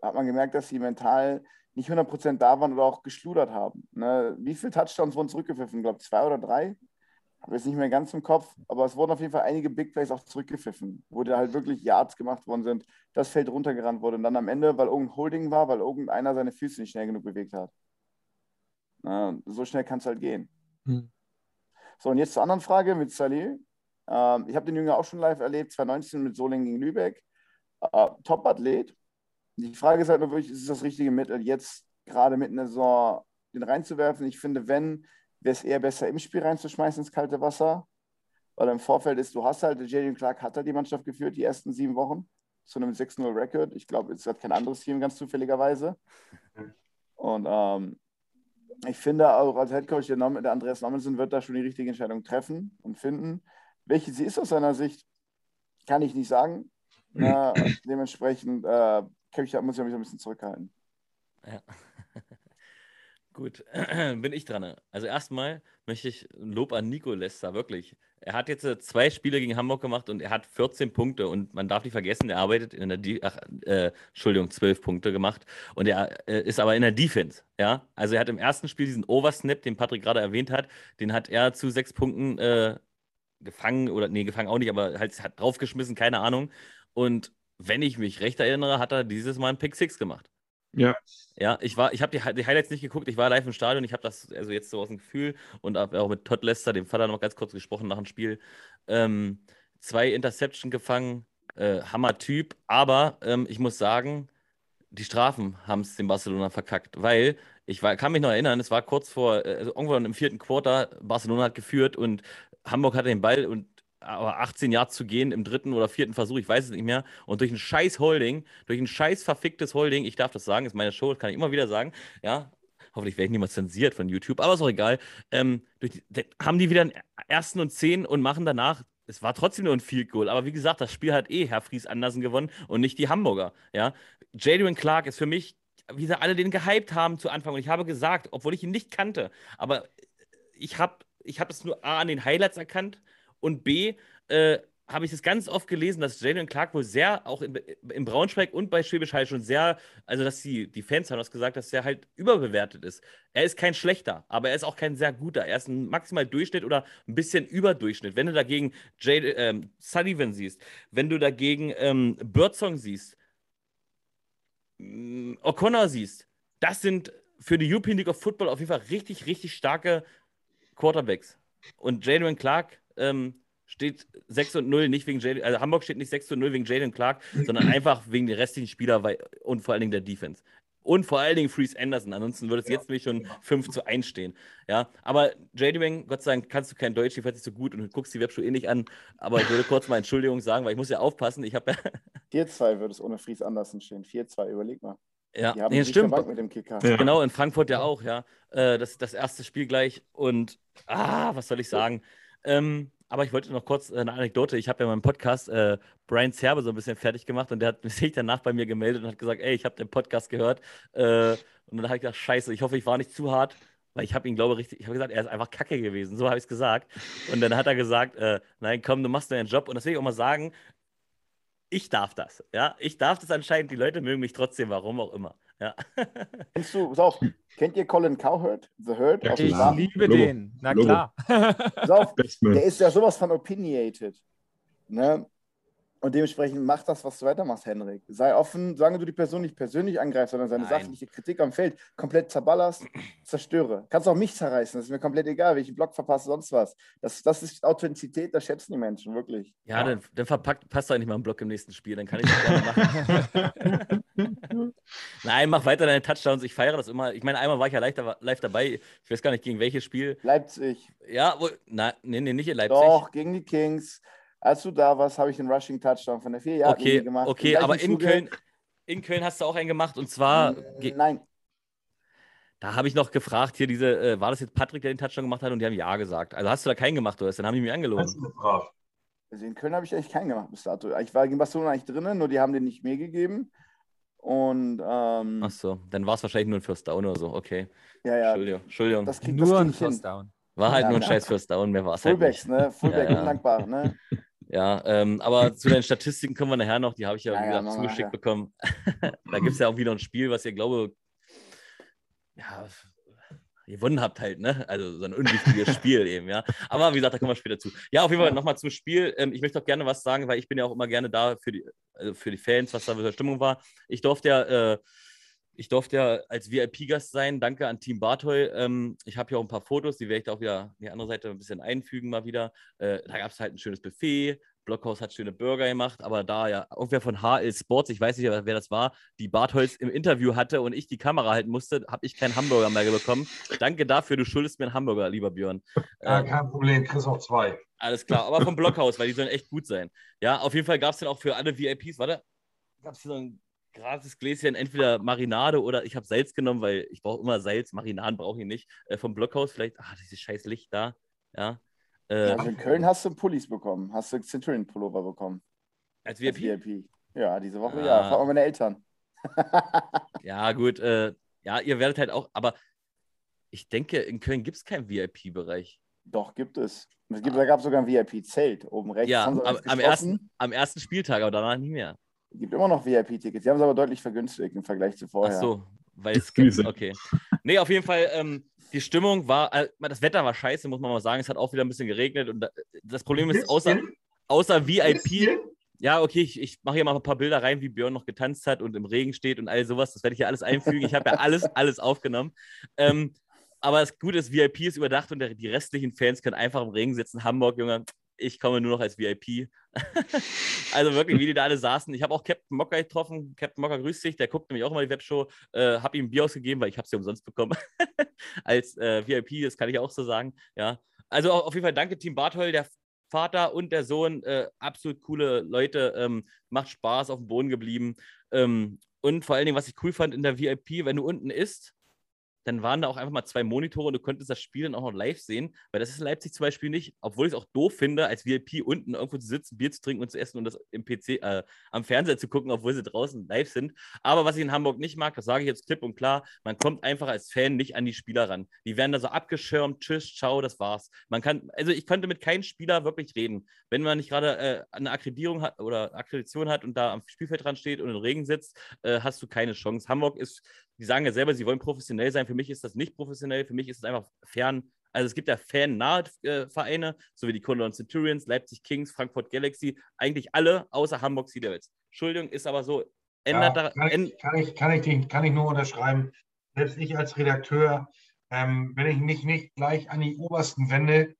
hat man gemerkt, dass sie mental nicht 100% da waren oder auch geschludert haben. Ne? Wie viele Touchdowns wurden zurückgepfiffen? Ich glaube, zwei oder drei? Habe jetzt nicht mehr ganz im Kopf, aber es wurden auf jeden Fall einige Big Plays auch zurückgepfiffen, wo da halt wirklich Yards gemacht worden sind, das Feld runtergerannt wurde und dann am Ende, weil irgendein Holding war, weil irgendeiner seine Füße nicht schnell genug bewegt hat. Na, so schnell kann es halt gehen. Hm. So, und jetzt zur anderen Frage mit Salih. Ähm, ich habe den Jünger auch schon live erlebt, 2019 mit Solingen gegen Lübeck. Äh, Top-Athlet. Die Frage ist halt nur wirklich, ist es das richtige Mittel, jetzt gerade mitten in der Saison den reinzuwerfen? Ich finde, wenn, wäre es eher besser, im Spiel reinzuschmeißen ins kalte Wasser. Weil im Vorfeld ist, du hast halt, Jalen Clark hat da die Mannschaft geführt, die ersten sieben Wochen, zu einem 6-0-Record. Ich glaube, es hat kein anderes Team ganz zufälligerweise. Und ähm, ich finde auch als Headcoach, der, Nom- der Andreas Nommensen wird da schon die richtige Entscheidung treffen und finden. Welche sie ist aus seiner Sicht, kann ich nicht sagen. Na, dementsprechend äh, muss ich mich ein bisschen zurückhalten. Ja. Gut, bin ich dran. Also erstmal möchte ich Lob an Nico Lester, wirklich. Er hat jetzt äh, zwei Spiele gegen Hamburg gemacht und er hat 14 Punkte und man darf nicht vergessen, er arbeitet in der, De ach, äh, Entschuldigung, 12 Punkte gemacht und er äh, ist aber in der Defense, ja. Also er hat im ersten Spiel diesen Oversnap, den Patrick gerade erwähnt hat, den hat er zu sechs Punkten äh, gefangen oder, nee, gefangen auch nicht, aber halt hat draufgeschmissen, keine Ahnung. Und wenn ich mich recht erinnere, hat er dieses Mal einen Pick Six gemacht. Ja, Ja, ich war, ich habe die, die Highlights nicht geguckt, ich war live im Stadion, ich habe das also jetzt so aus dem Gefühl und auch mit Todd Lester, dem Vater, noch ganz kurz gesprochen nach dem Spiel. Ähm, zwei Interception gefangen, äh, Hammer-Typ, aber ähm, ich muss sagen, die Strafen haben es dem Barcelona verkackt, weil ich war, kann mich noch erinnern, es war kurz vor, äh, also irgendwann im vierten Quarter, Barcelona hat geführt und Hamburg hatte den Ball und aber 18 Yards zu gehen im dritten oder vierten Versuch, ich weiß es nicht mehr. Und durch ein scheiß Holding, durch ein scheiß verficktes Holding, ich darf das sagen, ist meine Show, kann ich immer wieder sagen, ja. Hoffentlich werde ich niemals zensiert von YouTube, aber ist auch egal. Ähm, die, haben die wieder einen ersten und zehn und machen danach, es war trotzdem nur ein Field Goal, aber wie gesagt, das Spiel hat eh Herr Fries Andersen gewonnen und nicht die Hamburger, ja. Jadwin Clark ist für mich, wie sie alle den gehypt haben zu Anfang und ich habe gesagt, obwohl ich ihn nicht kannte, aber ich habe ich hab es nur A an den Highlights erkannt und B, äh, habe ich es ganz oft gelesen, dass Jalen Clark wohl sehr, auch in, in Braunschweig und bei Schwäbisch Hall schon sehr, also dass die, die Fans haben das gesagt, dass er halt überbewertet ist. Er ist kein schlechter, aber er ist auch kein sehr guter. Er ist ein maximal Durchschnitt oder ein bisschen Überdurchschnitt. Wenn du dagegen Jade, ähm, Sullivan siehst, wenn du dagegen ähm, Birdsong siehst, mh, O'Connor siehst, das sind für die European League of Football auf jeden Fall richtig, richtig starke Quarterbacks. Und Jalen Clark ähm, steht 6 und 0, nicht wegen Jalen, also Hamburg steht nicht 6 und 0 wegen Jalen Clark, sondern einfach wegen der restlichen Spieler und vor allen Dingen der Defense. Und vor allen Dingen Freeze Anderson. Ansonsten würde es jetzt nämlich schon 5 zu 1 stehen. Ja, aber Jadwin, Gott sei Dank kannst du kein Deutsch, die fährt sich so gut und guckst die Webshow eh nicht an. Aber ich würde kurz mal Entschuldigung sagen, weil ich muss ja aufpassen. Ich habe ja, 4-2 würde es ohne Fries Andersen stehen. 4-2, überleg mal. ja, Die haben nee, stimmt. mit dem Kicker. Ja. Genau, in Frankfurt ja auch, ja. Äh, das, das erste Spiel gleich. Und, ah, was soll ich sagen? Ähm, aber ich wollte noch kurz äh, eine Anekdote. Ich habe ja meinen Podcast äh, Brian Zerbe so ein bisschen fertig gemacht und der hat sich danach bei mir gemeldet und hat gesagt, ey, ich habe den Podcast gehört. Äh, und dann habe ich gedacht, scheiße, ich hoffe, ich war nicht zu hart. Weil ich habe ihn, glaube ich, richtig, ich habe gesagt, er ist einfach kacke gewesen. So habe ich es gesagt. Und dann hat er gesagt, äh, nein, komm, du machst deinen Job. Und das will ich auch mal sagen, ich darf das. Ja, ich darf das anscheinend. Die Leute mögen mich trotzdem, warum auch immer. Ja. Kennst du, pass auf, kennt ihr Colin Cowherd? The Herd? Ja, Ich klar. Saarland? liebe Logo. den. Na Logo. klar. Pass auf, der ist ja sowas von opinionated. Ne? Und dementsprechend mach das, was du weitermachst, Henrik. Sei offen, solange du die Person nicht persönlich angreifst, sondern seine Nein. sachliche Kritik am Feld komplett zerballerst, zerstöre. Kannst auch mich zerreißen, das ist mir komplett egal, welchen Block verpasst, sonst was. Das, das ist Authentizität, das schätzen die Menschen, wirklich. Ja, Dann, dann verpackt, passt doch nicht mal ein Block im nächsten Spiel, dann kann ich das gerne machen. Nein, mach weiter deine Touchdowns, ich feiere das immer. Ich meine, einmal war ich ja live, live dabei, ich weiß gar nicht, gegen welches Spiel. Leipzig, Ja, wo, na, nee, nee, nicht in Leipzig. doch, gegen die Kings. Als du da warst, habe ich den Rushing Touchdown von der 4 Yard Okay, gemacht. Okay, aber in Köln, in Köln hast du auch einen gemacht und zwar, Nein, da habe ich noch gefragt, hier diese, äh, war das jetzt Patrick, der den Touchdown gemacht hat und die haben Ja gesagt. Also hast du da keinen gemacht, oder? Dann haben die mir Das angelogen. also in Köln habe ich echt keinen gemacht bis dato. Ich war gegen Barcelona eigentlich drinnen, nur die haben den nicht mir gegeben. Und ähm, Ach so, dann war es wahrscheinlich nur ein First Down oder so. Okay, ja, ja, Entschuldigung, Entschuldigung. das kriegt das Nur krieg ein hin. First Down. War halt Ja, nur ein ja. scheiß First Down, mehr war es halt Fullbacks, nicht. ne? Fullback, Ja, ja. undankbar, ne? Ja, ähm, aber zu deinen Statistiken kommen wir nachher noch. Die habe ich ja, Ja, wie ja, zugeschickt nachher. bekommen. da gibt es ja auch wieder ein Spiel, was ihr, glaube ja, gewonnen habt halt, ne? Also so ein unwichtiges Spiel eben, ja. Aber wie gesagt, da kommen wir später zu. Ja, auf jeden Fall nochmal zum Spiel. Ähm, ich möchte auch gerne was sagen, weil ich bin ja auch immer gerne da für die, also für die Fans, was da für Stimmung war. Ich durfte ja äh, ich durfte ja als VIP-Gast sein. Danke an Team Bartoy. Ähm, ich habe hier auch ein paar Fotos, die werde ich da auch wieder an die andere Seite ein bisschen einfügen, mal wieder. Äh, da gab es halt ein schönes Buffet. Blockhaus hat schöne Burger gemacht, aber da ja irgendwer von HL Sports, ich weiß nicht, wer das war, die Bartholz im Interview hatte und ich die Kamera halten musste, habe ich keinen Hamburger mehr bekommen. Danke dafür, du schuldest mir einen Hamburger, lieber Björn. Ja, ähm, kein Problem, kriegst auch zwei. Alles klar, aber vom Blockhaus, weil die sollen echt gut sein. Ja, auf jeden Fall gab es dann auch für alle VIPs, warte, gab es so ein gratis Gläschen, entweder Marinade oder ich habe Salz genommen, weil ich brauche immer Salz, Marinaden brauche ich nicht. Äh, vom Blockhaus vielleicht, ah, dieses scheiß Licht da, ja. Äh, also in Köln hast du Pullis bekommen, hast du Centurion-Pullover bekommen. Als VIP? Als VIP. Ja, diese Woche ah. ja. Frag mal meine Eltern. ja, gut. Äh, ja, ihr werdet halt auch, aber ich denke, in Köln gibt es keinen VIP-Bereich. Doch, gibt es. es gibt, da gab es sogar ein VIP-Zelt oben rechts. Ja, am, am, ersten, am ersten Spieltag, aber danach nicht mehr. Es gibt immer noch VIP-Tickets. Die haben es aber deutlich vergünstigt im Vergleich zu vorher. Ach so, weil es gibt. Okay. Nee, auf jeden Fall, ähm, die Stimmung war, äh, das Wetter war scheiße, muss man mal sagen. Es hat auch wieder ein bisschen geregnet und das Problem ist, außer, außer VIP. Ja, okay, ich, ich mache hier mal ein paar Bilder rein, wie Björn noch getanzt hat und im Regen steht und all sowas. Das werde ich hier alles einfügen. Ich habe ja alles, alles aufgenommen. Ähm, aber das Gute ist, VIP ist überdacht und der, die restlichen Fans können einfach im Regen sitzen. Hamburg, Junge, ich komme nur noch als VIP. also wirklich, wie die da alle saßen. Ich habe auch Captain Mocker getroffen. Captain Mocker grüßt sich, der guckt nämlich auch immer die Webshow. Äh, habe ihm ein Bier ausgegeben, weil ich habe es ja umsonst bekommen. als äh, VIP, das kann ich auch so sagen. Ja. Also auf jeden Fall danke Team Barthold, der Vater und der Sohn, äh, absolut coole Leute. Ähm, macht Spaß, auf dem Boden geblieben. Ähm, und vor allen Dingen, was ich cool fand in der VIP, wenn du unten isst, dann waren da auch einfach mal zwei Monitore und du konntest das Spiel dann auch noch live sehen, weil das ist in Leipzig zum Beispiel nicht, obwohl ich es auch doof finde, als VIP unten irgendwo zu sitzen, Bier zu trinken und zu essen und das im PC, äh, am Fernseher zu gucken, obwohl sie draußen live sind. Aber was ich in Hamburg nicht mag, das sage ich jetzt klipp und klar, man kommt einfach als Fan nicht an die Spieler ran. Die werden da so abgeschirmt, tschüss, ciao, das war's. Man kann, also ich könnte mit keinem Spieler wirklich reden. Wenn man nicht gerade äh, eine Akkreditierung hat oder Akkreditation hat und da am Spielfeld dran steht und im Regen sitzt, äh, hast du keine Chance. Hamburg ist die sagen ja selber, sie wollen professionell sein. Für mich ist das nicht professionell. Für mich ist es einfach fern. Also es gibt ja fan-nahe äh, Vereine, so wie die Cologne Centurions, Leipzig Kings, Frankfurt Galaxy, eigentlich alle außer Hamburg Sea Devils. Entschuldigung, ist aber so. Ändert ja, kann, ich, kann, ich, kann, ich, kann ich nur unterschreiben. Selbst ich als Redakteur, ähm, wenn ich mich nicht gleich an die Obersten wende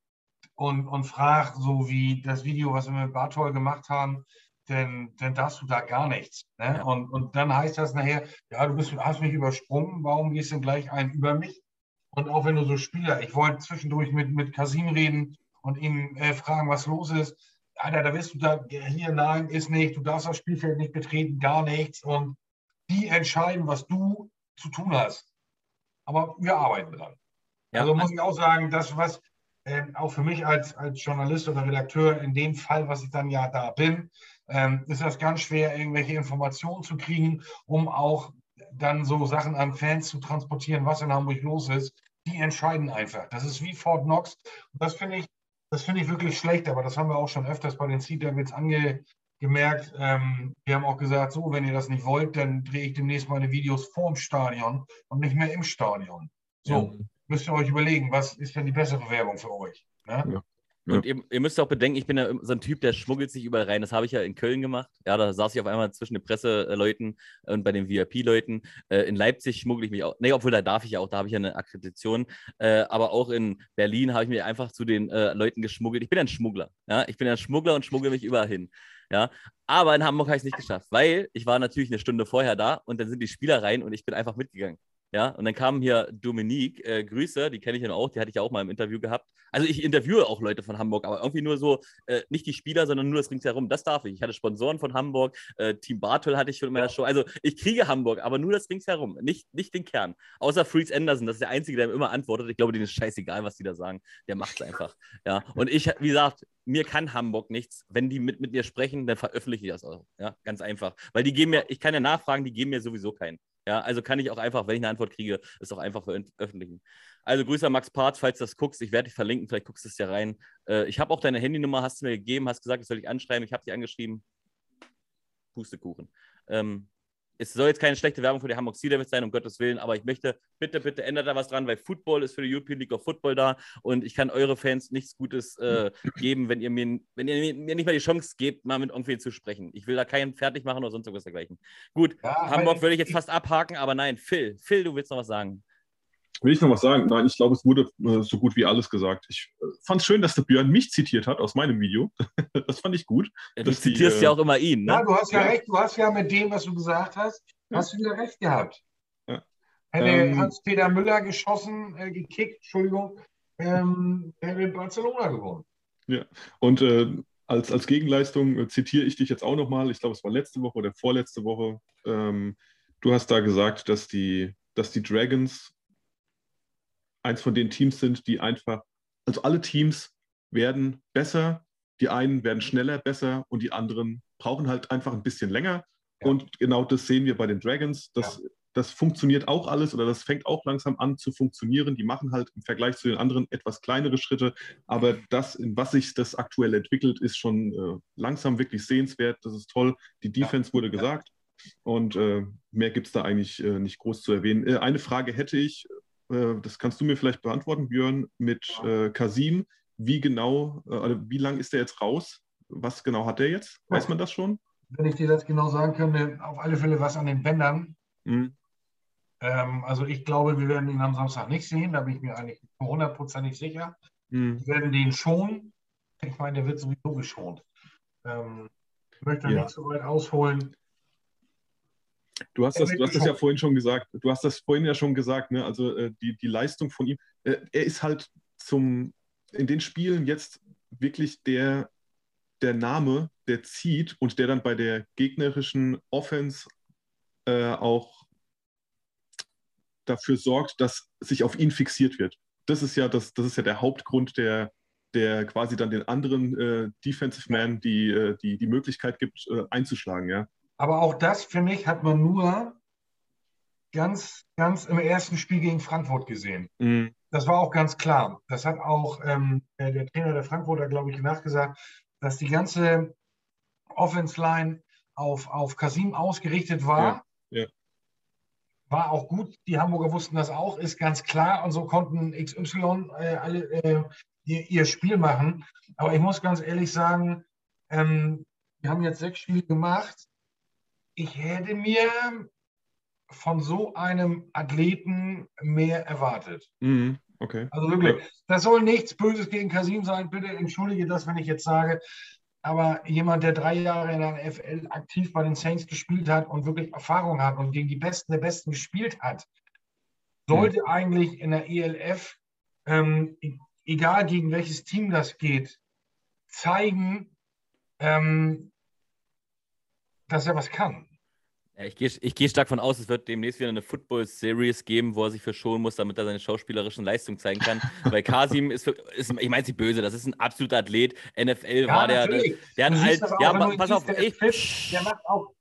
und, und frage, so wie das Video, was wir mit Bartol gemacht haben, denn dann darfst du da gar nichts. Ne? Ja. Und, und dann heißt das nachher, ja, du bist, hast mich übersprungen, warum gehst du denn gleich ein über mich? Und auch wenn du so Spieler, ich wollte zwischendurch mit, mit Kasim reden und ihm äh, fragen, was los ist. Alter, da wirst du da, hier, nein, ist nicht, du darfst das Spielfeld nicht betreten, gar nichts. Und die entscheiden, was du zu tun hast. Aber wir arbeiten dran. Ja. Also muss ich auch sagen, das, was äh, auch für mich als, als Journalist oder Redakteur in dem Fall, was ich dann ja da bin, ähm, ist das ganz schwer, irgendwelche Informationen zu kriegen, um auch dann so Sachen an Fans zu transportieren, was in Hamburg los ist. Die entscheiden einfach. Das ist wie Fort Knox. Und das finde ich, das finde ich wirklich schlecht, aber das haben wir auch schon öfters bei den Sea Devils angemerkt. Ähm, wir haben auch gesagt, so, wenn ihr das nicht wollt, dann drehe ich demnächst meine Videos vorm Stadion und nicht mehr im Stadion. So, ja. müsst ihr euch überlegen, was ist denn die bessere Werbung für euch? Ne? Ja. Und ihr, ihr, müsst auch bedenken, ich bin ja so ein Typ, der schmuggelt sich überall rein. Das habe ich ja in Köln gemacht. Ja, da saß ich auf einmal zwischen den Presseleuten und bei den VIP-Leuten. Äh, in Leipzig schmuggle ich mich auch. Nee, obwohl da darf ich ja auch, da habe ich ja eine Akkreditation. Äh, aber auch in Berlin habe ich mich einfach zu den äh, Leuten geschmuggelt. Ich bin ein Schmuggler. Ja, ich bin ein Schmuggler und schmuggle mich überall hin. Ja, aber in Hamburg habe ich es nicht geschafft, weil ich war natürlich eine Stunde vorher da und dann sind die Spieler rein und ich bin einfach mitgegangen. Ja, und dann kam hier Dominique, äh, Grüße, die kenne ich ja auch, die hatte ich ja auch mal im Interview gehabt. Also ich interviewe auch Leute von Hamburg, aber irgendwie nur so, äh, nicht die Spieler, sondern nur das ringsherum. Das darf ich. Ich hatte Sponsoren von Hamburg, äh, Team Bartel hatte ich schon in meiner Show. Also ich kriege Hamburg, aber nur das ringsherum, nicht, nicht den Kern. Außer Freeze Anderson, das ist der Einzige, der mir immer antwortet. Ich glaube, denen ist scheißegal, was die da sagen. Der macht es einfach. Ja, und ich, wie gesagt, mir kann Hamburg nichts. Wenn die mit, mit mir sprechen, dann veröffentliche ich das auch. Ja, ganz einfach. Weil die geben mir, ich kann ja nachfragen, die geben mir sowieso keinen. Ja, also kann ich auch einfach, wenn ich eine Antwort kriege, es auch einfach veröffentlichen. Also Grüße an Max Part, falls du das guckst. Ich werde dich verlinken, vielleicht guckst du es ja rein. Äh, ich habe auch deine Handynummer, hast du mir gegeben, hast gesagt, ich soll dich anschreiben. Ich habe dich angeschrieben. Pustekuchen. Ähm, es soll jetzt keine schlechte Werbung für die Hamburg Sea Devils sein, um Gottes Willen, aber ich möchte, bitte, bitte ändert da was dran, weil Football ist für die European League of Football da und ich kann eure Fans nichts Gutes äh, geben, wenn ihr, mir, wenn ihr mir nicht mal die Chance gebt, mal mit irgendwen zu sprechen. Ich will da keinen fertig machen oder sonst irgendwas dergleichen. Gut, ja, Hamburg würde ich jetzt fast abhaken, aber nein, Phil, Phil, du willst noch was sagen. Will ich noch was sagen? Nein, ich glaube, es wurde äh, so gut wie alles gesagt. Ich äh, fand es schön, dass der Björn mich zitiert hat aus meinem Video. das fand ich gut. Ja, du zitierst die, ja äh, auch immer ihn. Ne? Ja, du hast ja, ja, recht. Du hast ja mit dem, was du gesagt hast, hast du wieder recht gehabt. Ja. Hätte ähm, Hans-Peter Müller geschossen, äh, gekickt, Entschuldigung, ähm, hätte Barcelona gewonnen. Ja, und äh, als, als Gegenleistung äh, zitiere ich dich jetzt auch nochmal. Ich glaube, es war letzte Woche oder vorletzte Woche. Ähm, du hast da gesagt, dass die, dass die Dragons eins von den Teams sind, die einfach, also alle Teams werden besser, die einen werden schneller besser und die anderen brauchen halt einfach ein bisschen länger. Ja. Und genau das sehen wir bei den Dragons. Das, ja. das funktioniert auch alles oder das fängt auch langsam an zu funktionieren. Die machen halt im Vergleich zu den anderen etwas kleinere Schritte. Aber das, in was sich das aktuell entwickelt, ist schon äh, langsam wirklich sehenswert. Das ist toll. Die Defense ja. wurde gesagt. Und äh, mehr gibt es da eigentlich äh, nicht groß zu erwähnen. Äh, eine Frage hätte ich, äh, das kannst du mir vielleicht beantworten, Björn, mit äh, Kasim. Wie genau, äh, also wie lang ist der jetzt raus? Was genau hat der jetzt? Weiß man das schon? Wenn ich dir das genau sagen könnte, auf alle Fälle was an den Bändern. Mhm. Ähm, also ich glaube, wir werden ihn am Samstag nicht sehen, da bin ich mir eigentlich hundertprozentig sicher. Mhm. Wir werden den schonen. Ich meine, der wird sowieso geschont. Ähm, ich möchte ja. nicht so weit ausholen. Du hast, das, du hast das ja vorhin schon gesagt. Du hast das vorhin ja schon gesagt. Ne? Also äh, die, die Leistung von ihm. Äh, er ist halt zum, in den Spielen jetzt wirklich der, der Name, der zieht und der dann bei der gegnerischen Offense äh, auch dafür sorgt, dass sich auf ihn fixiert wird. Das ist ja, das, das ist ja der Hauptgrund, der, der quasi dann den anderen äh, Defensive Man die, äh, die, die Möglichkeit gibt, äh, einzuschlagen. Ja? Aber auch das, finde ich, hat man nur ganz, ganz im ersten Spiel gegen Frankfurt gesehen. Mhm. Das war auch ganz klar. Das hat auch ähm, der Trainer der Frankfurter, glaube ich, nachgesagt, dass die ganze Offense-Line auf, auf Kasim ausgerichtet war. Ja, ja. War auch gut. Die Hamburger wussten das auch, ist ganz klar. Und so konnten XY äh, alle äh, ihr, ihr, Spiel machen. Aber ich muss ganz ehrlich sagen, ähm, wir haben jetzt sechs Spiele gemacht ich hätte mir von so einem Athleten mehr erwartet. Mhm. Okay. Also wirklich, ja. das soll nichts Böses gegen Kasim sein. Bitte entschuldige das, wenn ich jetzt sage. Aber jemand, der drei Jahre in der FL aktiv bei den Saints gespielt hat und wirklich Erfahrung hat und gegen die Besten der Besten gespielt hat, sollte mhm. eigentlich in der ELF, ähm, e-, egal gegen welches Team das geht, zeigen, ähm, dass er was kann. Ja, ich gehe ich geh stark von aus, es wird demnächst wieder eine Football-Series geben, wo er sich verschonen muss, damit er seine schauspielerischen Leistungen zeigen kann. Weil Kasim ist, für, ist ich meine sie böse, das ist ein absoluter Athlet. NFL ja, war der, der, der hat halt, ja, pass auf, ich, der macht auch.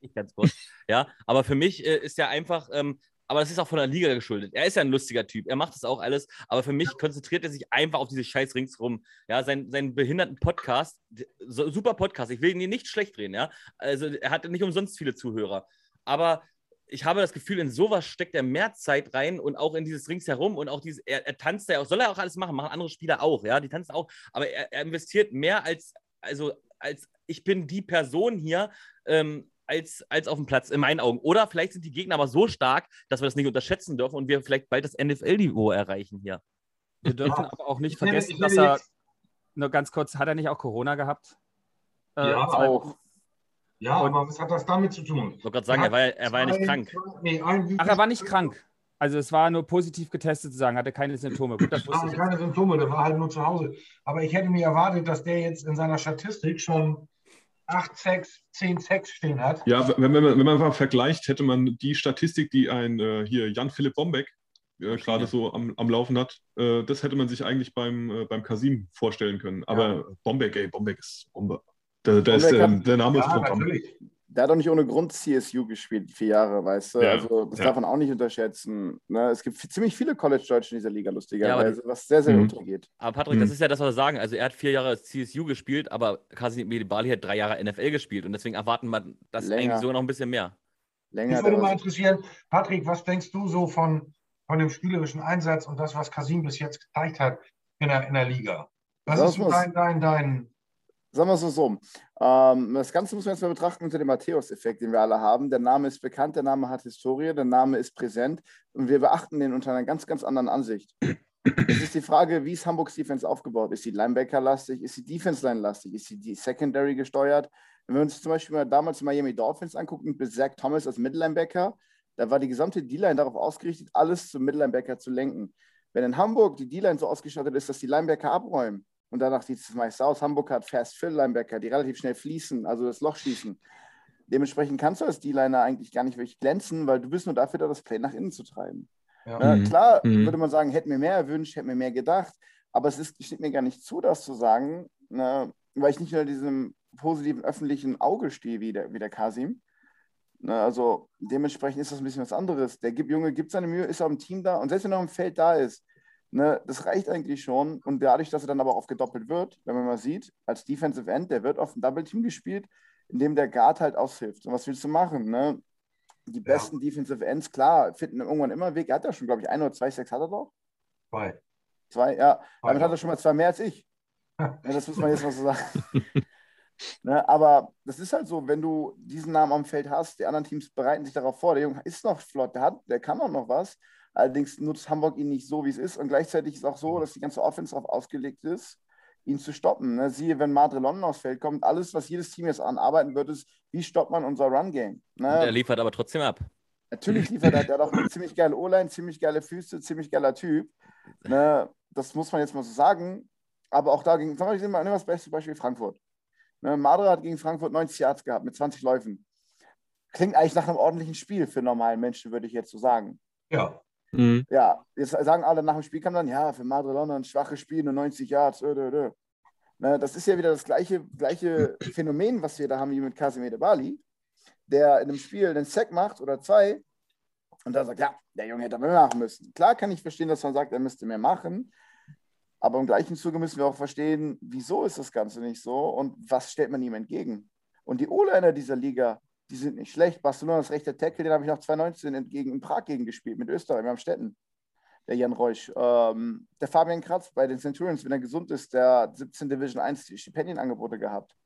Ich ganz kurz, ja, aber für mich äh, ist ja einfach, ähm, aber das ist auch von der Liga geschuldet. Er ist ja ein lustiger Typ, er macht das auch alles, aber für mich konzentriert er sich einfach auf diese Scheiß ringsrum. Ja, sein, seinen behinderten Podcast, super Podcast, ich will ihn nicht schlecht drehen, ja. Also er hatte nicht umsonst viele Zuhörer. Aber ich habe das Gefühl, in sowas steckt er mehr Zeit rein und auch in dieses Ringsherum und auch dieses, er, er tanzt ja auch, soll er auch alles machen, machen andere Spieler auch, ja, die tanzen auch, aber er, er investiert mehr als, also als ich bin die Person hier, ähm, als, als auf dem Platz, in meinen Augen. Oder vielleicht sind die Gegner aber so stark, dass wir das nicht unterschätzen dürfen und wir vielleicht bald das NFL-Niveau erreichen hier. Wir dürfen aber auch nicht vergessen, dass er, nur ganz kurz, hat er nicht auch Corona gehabt? Äh, ja, auch. Ja, und, aber was hat das damit zu tun? Ich wollte gerade sagen, er war, er war ja nicht krank. Nee, Ach, er war nicht krank. Also es war nur positiv getestet zu sagen, hatte keine Symptome. Gut, das wusste ich keine Symptome, der war halt nur zu Hause. Aber ich hätte mir erwartet, dass der jetzt in seiner Statistik schon acht Sex, zehn Sex stehen hat. Ja, wenn, wenn, man, wenn man mal vergleicht, hätte man die Statistik, die ein äh, hier Jan-Philipp Bombeck äh, gerade so am, am Laufen hat, äh, das hätte man sich eigentlich beim, äh, beim Kasim vorstellen können. Aber ja. Bombeck, ey, Bombeck ist Bombe. Da, da ist der, der Name ja, Programm. Natürlich der hat doch nicht ohne Grund CSU gespielt, vier Jahre, weißt du? Ja, also das ja. darf man auch nicht unterschätzen. Ne? Es gibt ziemlich viele College-Deutsche in dieser Liga, lustigerweise, ja, was sehr, sehr mhm. untergeht. Aber Patrick, mhm. das ist ja das, was wir sagen. Also er hat vier Jahre CSU gespielt, aber Kasim Bali hat drei Jahre NFL gespielt und deswegen erwarten wir das Länger. eigentlich sogar noch ein bisschen mehr. Länger. Mich würde mal interessieren, Patrick, was denkst du so von, von dem spielerischen Einsatz und das, was Kasim bis jetzt gezeigt hat in der, in der Liga? Was Lass ist so dein, dein, dein, Sagen wir es so, so. Ähm, das Ganze muss man jetzt mal betrachten unter dem Matthäus-Effekt, den wir alle haben. Der Name ist bekannt, der Name hat Historie, der Name ist präsent und wir beachten den unter einer ganz, ganz anderen Ansicht. Es ist die Frage, wie ist Hamburgs Defense aufgebaut? Ist sie Linebacker-lastig? Ist sie Defense-Line-lastig? Ist sie die Secondary gesteuert? Wenn wir uns zum Beispiel mal damals die Miami Dolphins angucken, mit Zach Thomas als Mittellinebacker, da war die gesamte D-Line darauf ausgerichtet, alles zum Mittellinebacker zu lenken. Wenn in Hamburg die D-Line so ausgestattet ist, dass die Linebacker abräumen, und danach sieht es meist aus. Hamburg hat Fast Fill Linebacker, die relativ schnell fließen, also das Loch schließen. Dementsprechend kannst du als D-Liner eigentlich gar nicht wirklich glänzen, weil du bist nur dafür da, das Play nach innen zu treiben. Ja. Mhm. klar Mhm. würde man sagen, hätte mir mehr erwünscht, hätte mir mehr gedacht, aber es ist, steht mir gar nicht zu, das zu sagen, ne, weil ich nicht nur in diesem positiven öffentlichen Auge stehe wie der, wie der Kasim. Ne, also dementsprechend ist das ein bisschen was anderes. Der gibt, Junge gibt seine Mühe, ist auch im Team da und selbst wenn er im Feld da ist, ne, das reicht eigentlich schon. Und dadurch, dass er dann aber auch gedoppelt wird, wenn man mal sieht, als Defensive End, der wird auf ein Double Team gespielt, in dem der Guard halt aushilft. Und was willst du machen? Ne? Die besten Defensive Ends, klar, finden irgendwann immer Weg. Er hat ja schon, glaube ich, ein oder zwei Sex hat er doch. Zwei. Zwei, ja. Damit Zwei. hat er schon mal zwei mehr als ich. Ja, das muss man jetzt mal so sagen. ne, aber das ist halt so, wenn du diesen Namen am Feld hast, die anderen Teams bereiten sich darauf vor. Der Junge ist noch flott, der, hat, der kann auch noch was. Allerdings nutzt Hamburg ihn nicht so, wie es ist. Und gleichzeitig ist auch so, dass die ganze Offense darauf ausgelegt ist, ihn zu stoppen. Ne? Siehe, wenn Madre London aufs Feld kommt, alles, was jedes Team jetzt anarbeiten wird, ist, wie stoppt man unser Run-Game? Ne? Er liefert aber trotzdem ab. Natürlich liefert er, der hat auch eine ziemlich geile O-Line, ziemlich geile Füße, ziemlich geiler Typ. Ne, das muss man jetzt mal so sagen. Aber auch da ging, sagen wir mal, nehmen wir das beste Beispiel Frankfurt. Ne, Madre hat gegen Frankfurt 90 Yards gehabt mit 20 Läufen. Klingt eigentlich nach einem ordentlichen Spiel für normalen Menschen, würde ich jetzt so sagen. Ja. Mhm. Ja, jetzt sagen alle nach dem Spiel kam dann, ja, für Madre London ein schwaches Spiel, nur 90 Yards. Ö, ö, ö. Das ist ja wieder das gleiche, gleiche Phänomen, was wir da haben wie mit Casimir Bali, der in einem Spiel einen Sack macht oder zwei und dann sagt, ja, der Junge hätte mehr machen müssen. Klar kann ich verstehen, dass man sagt, er müsste mehr machen, aber im gleichen Zuge müssen wir auch verstehen, wieso ist das Ganze nicht so und was stellt man ihm entgegen. Und die O-Liner dieser Liga, die sind nicht schlecht. Barcelona das rechte Tackle, den habe ich noch 2019 entgegen, in Prag gegen gespielt, mit Österreich, haben Städten. Der Jan Reusch. Ähm, der Fabian Kratz bei den Centurions, wenn er gesund ist, der hat 17 Division 1 Stipendienangebote gehabt.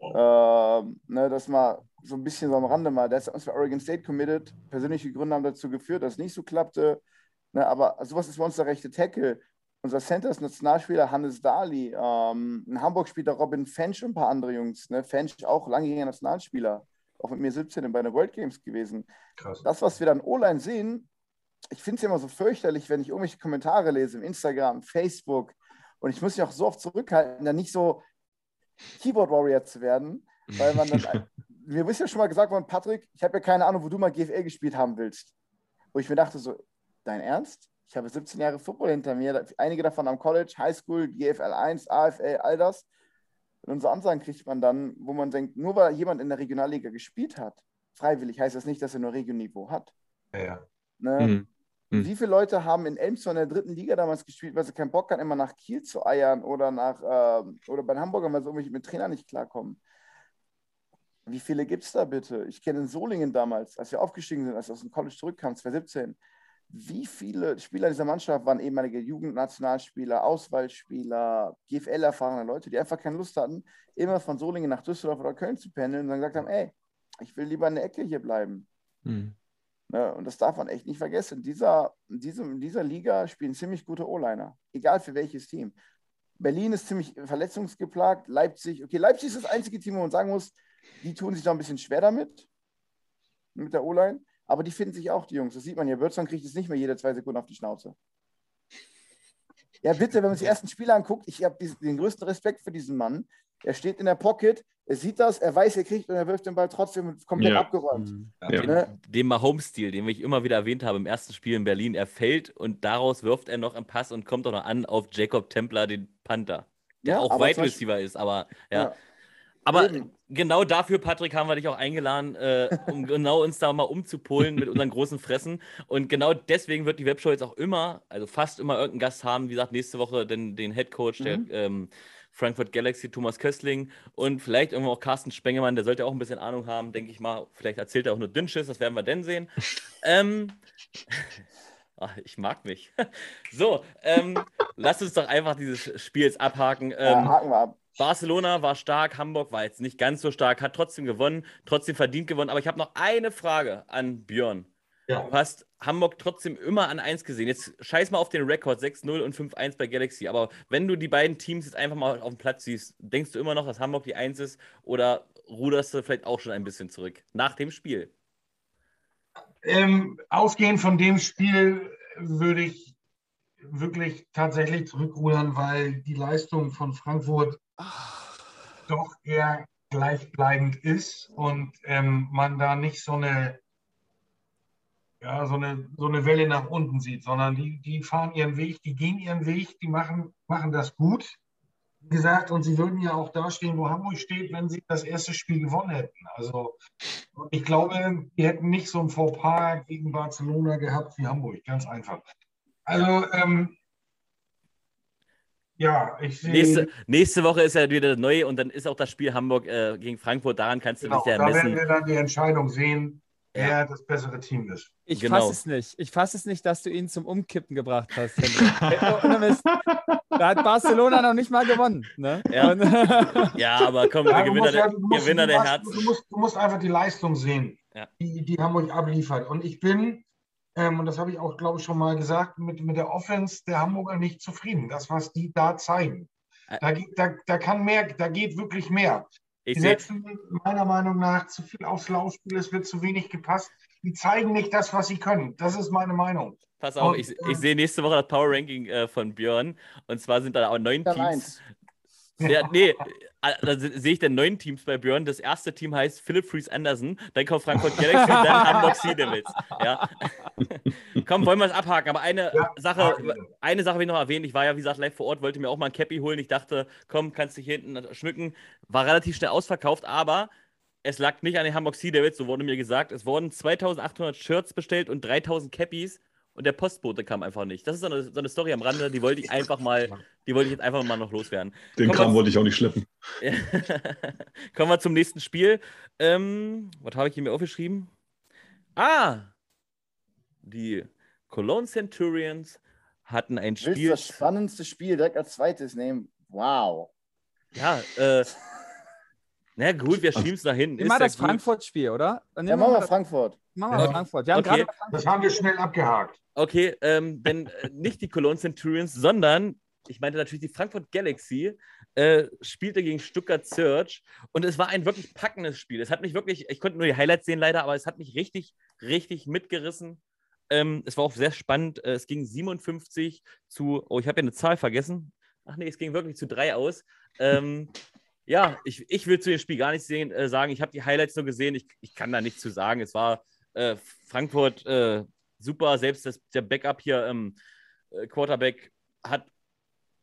Ähm, ne, das mal so ein bisschen so am Rande mal. Der ist uns für Oregon State committed. Persönliche Gründe haben dazu geführt, dass es nicht so klappte. Ne, aber sowas ist bei uns der rechte Tackle. Unser Center ist Nationalspieler Hannes Dali. Ähm, in Hamburg spielt der Robin Fench und ein paar andere Jungs. Ne? Fench auch langjähriger Nationalspieler. Auch mit mir 17 bei den World Games gewesen. Krass. Das, was wir dann O-Line sehen, ich finde es immer so fürchterlich, wenn ich irgendwelche Kommentare lese im Instagram, Facebook und ich muss mich auch so oft zurückhalten, dann nicht so Keyboard Warrior zu werden, weil man dann, mir ist ja schon mal gesagt worden, Patrick, ich habe ja keine Ahnung, wo du mal GFL gespielt haben willst. Wo ich mir dachte so, dein Ernst? Ich habe 17 Jahre Football hinter mir, einige davon am College, Highschool, GFL 1, AFL, all das. Und unsere Ansagen kriegt man dann, wo man denkt, nur weil jemand in der Regionalliga gespielt hat, freiwillig heißt das nicht, dass er nur Regionniveau hat. Ja, ja. Ne? Mhm. Mhm. Wie viele Leute haben in Elmshorn in der dritten Liga damals gespielt, weil sie keinen Bock hatten, immer nach Kiel zu eiern oder nach ähm, oder bei den Hamburgern, weil sie irgendwie mit Trainer nicht klarkommen? Wie viele gibt es da bitte? Ich kenne in Solingen damals, als wir aufgestiegen sind, als wir aus dem College zurückkamen, 2017. Wie viele Spieler dieser Mannschaft waren ehemalige Jugendnationalspieler, Auswahlspieler, GFL-erfahrene Leute, die einfach keine Lust hatten, immer von Solingen nach Düsseldorf oder Köln zu pendeln und dann gesagt haben, ey, ich will lieber in der Ecke hier bleiben. Mhm. Ne, und das darf man echt nicht vergessen. In dieser, in diesem, in dieser Liga spielen ziemlich gute O-Liner, egal für welches Team. Berlin ist ziemlich verletzungsgeplagt, Leipzig, okay, Leipzig ist das einzige Team, wo man sagen muss, die tun sich noch ein bisschen schwer damit, mit der O-Line, aber die finden sich auch, die Jungs. Das sieht man ja, Würzmann kriegt es nicht mehr jede zwei Sekunden auf die Schnauze. Ja, bitte, wenn man sich die ersten Spiele anguckt, ich habe den größten Respekt für diesen Mann. Er steht in der Pocket, er sieht das, er weiß, er kriegt und er wirft den Ball trotzdem komplett Ja. abgeräumt. Mhm. Ja. Den, Ne? den Mahomes-Stil, den ich immer wieder erwähnt habe im ersten Spiel in Berlin. Er fällt und daraus wirft er noch einen Pass und kommt auch noch an auf Jacob Templer, den Panther. Der Ja, auch Wide Receiver ist, aber ja. Aber Eben. genau dafür, Patrick, haben wir dich auch eingeladen, äh, um genau uns da mal umzupolen mit unseren großen Fressen. Und genau deswegen wird die Webshow jetzt auch immer, also fast immer irgendeinen Gast haben. Wie gesagt, nächste Woche den, den Head Coach der Mhm. ähm, Frankfurt Galaxy, Thomas Köstling und vielleicht irgendwo auch Carsten Spengemann, der sollte auch ein bisschen Ahnung haben, denke ich mal. Vielleicht erzählt er auch nur Dünnschiss, das werden wir dann sehen. ähm, ach, ich mag mich. so, ähm, lasst uns doch einfach dieses Spiel jetzt abhaken. Ähm, ja, haken wir ab. Barcelona war stark, Hamburg war jetzt nicht ganz so stark, hat trotzdem gewonnen, trotzdem verdient gewonnen. Aber ich habe noch eine Frage an Björn. Ja. Du hast Hamburg trotzdem immer an 1 gesehen. Jetzt scheiß mal auf den Rekord 6-0 und 5-1 bei Galaxy. Aber wenn du die beiden Teams jetzt einfach mal auf dem Platz siehst, denkst du immer noch, dass Hamburg die 1 ist oder ruderst du vielleicht auch schon ein bisschen zurück nach dem Spiel? Ähm, ausgehend von dem Spiel würde ich wirklich tatsächlich zurückrudern, weil die Leistung von Frankfurt doch eher gleichbleibend ist und ähm, man da nicht so eine, ja, so, eine, so eine Welle nach unten sieht, sondern die, die fahren ihren Weg, die gehen ihren Weg, die machen, machen das gut. Wie gesagt, und sie würden ja auch dastehen, wo Hamburg steht, wenn sie das erste Spiel gewonnen hätten. Also ich glaube, die hätten nicht so ein Fauxpas gegen Barcelona gehabt wie Hamburg, ganz einfach. Also ähm, ja, ich sehe. Nächste, nächste Woche ist ja wieder neu und dann ist auch das Spiel Hamburg äh, gegen Frankfurt. Daran kannst du genau, dich ja messen. Da werden wir dann die Entscheidung sehen, ja. das bessere Team ist. Ich genau. fasse es nicht. Ich fasse es nicht, dass du ihn zum Umkippen gebracht hast. da hat Barcelona noch nicht mal gewonnen. Ne? Ja. ja. aber komm, ja, Gewinner, der, musst, Gewinner der Herzen. Du musst, du musst, einfach die Leistung sehen, die, die Hamburg abliefert. Und ich bin ähm, und das habe ich auch, glaube ich, schon mal gesagt, mit, mit der Offense der Hamburger nicht zufrieden. Das, was die da zeigen. Da, da, da kann mehr, da geht wirklich mehr. Ich die setzen meiner Meinung nach zu viel aufs Laufspiel, es wird zu wenig gepasst. Die zeigen nicht das, was sie können. Das ist meine Meinung. Pass auf, und, ich, ich, sehe nächste Woche das Power Ranking äh, von Björn. Und zwar sind da auch neun Teams. Ja, nee, äh, da sehe ich dann neun Teams bei Björn. Das erste Team heißt Philip Fries Anderson, dann kommt Frankfurt Galaxy und dann Hamburg Sea Devils. Ja. Komm, wollen wir es abhaken. Aber eine ja, Sache, eine Sache will ich noch erwähnen. Ich war ja, wie gesagt, live vor Ort, wollte mir auch mal ein Cappy holen. Ich dachte, komm, kannst dich hier hinten schmücken. War relativ schnell ausverkauft, aber es lag nicht an den Hamburg Sea Devils, so wurde mir gesagt. Es wurden 2800 Shirts bestellt und 3000 Cappies und der Postbote kam einfach nicht. Das ist so eine, so eine, Story am Rande, die wollte ich einfach mal, die wollte ich jetzt einfach mal noch loswerden. Den Kommen Kram wollte ich auch nicht schleppen. Kommen wir zum nächsten Spiel. Ähm, was habe ich hier mir aufgeschrieben? Ah! Die Cologne Centurions hatten ein Spiel. Willst du das spannendste Spiel direkt als zweites nehmen? Wow. Ja, äh. Na gut, wir schieben es nach hinten. Immer das Frankfurt-Spiel, oder? Dann ja, machen wir Frankfurt. Machen wir Frankfurt. Wir okay. Das haben wir schnell abgehakt. Okay, ähm, denn äh, nicht die Cologne Centurions, sondern ich meinte natürlich die Frankfurt Galaxy äh, spielte gegen Stuttgart Search und es war ein wirklich packendes Spiel. Es hat mich wirklich, ich konnte nur die Highlights sehen leider, aber es hat mich richtig, richtig mitgerissen. Ähm, es war auch sehr spannend. Äh, es ging 57 zu, oh, ich habe ja eine Zahl vergessen. Ach nee, es ging wirklich zu drei aus. Ähm, ja, ich, ich will zu dem Spiel gar nichts sehen, äh, sagen. Ich habe die Highlights nur gesehen. Ich, ich kann da nichts zu sagen. Es war äh, Frankfurt super. Selbst das, der Backup hier, ähm, äh, Quarterback, hat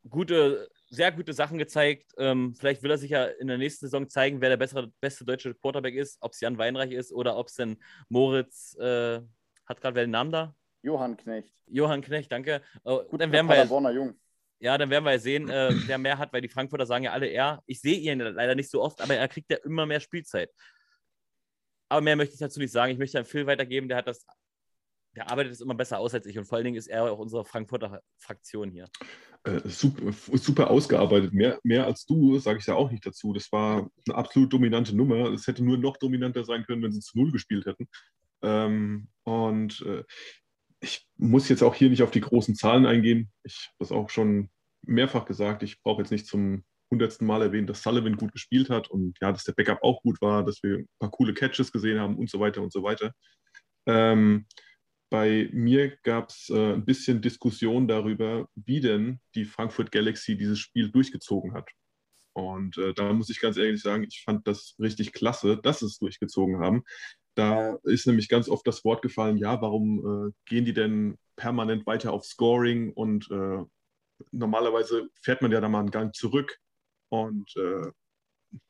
gute, sehr gute Sachen gezeigt. Ähm, vielleicht will er sich ja in der nächsten Saison zeigen, wer der bessere, beste deutsche Quarterback ist, ob es Jan Weinreich ist oder ob es denn Moritz, äh, hat gerade wer den Namen da? Johann Knecht. Johann Knecht, danke. Oh, Gut, dann werden wir. Jung. Ja, dann werden wir sehen, äh, wer mehr hat, weil die Frankfurter sagen ja alle er. Ich sehe ihn leider nicht so oft, aber er kriegt ja immer mehr Spielzeit. Aber mehr möchte ich dazu nicht sagen. Ich möchte an Phil weitergeben, der hat das, der arbeitet es immer besser aus als ich und vor allen Dingen ist er auch unsere Frankfurter Fraktion hier. Äh, super, super, ausgearbeitet. Mehr, mehr als du, sage ich ja auch nicht dazu. Das war eine absolut dominante Nummer. Es hätte nur noch dominanter sein können, wenn sie zu Null gespielt hätten. Ähm, und äh, ich muss jetzt auch hier nicht auf die großen Zahlen eingehen. Ich habe das auch schon mehrfach gesagt. Ich brauche jetzt nicht zum hundertsten Mal erwähnen, dass Sullivan gut gespielt hat und ja, dass der Backup auch gut war, dass wir ein paar coole Catches gesehen haben und so weiter und so weiter. Ähm, bei mir gab es äh, ein bisschen Diskussion darüber, wie denn die Frankfurt Galaxy dieses Spiel durchgezogen hat. Und äh, da muss ich ganz ehrlich sagen, ich fand das richtig klasse, dass sie es durchgezogen haben. Da ist nämlich ganz oft das Wort gefallen, ja, warum äh, gehen die denn permanent weiter auf Scoring und äh, normalerweise fährt man ja dann mal einen Gang zurück und äh,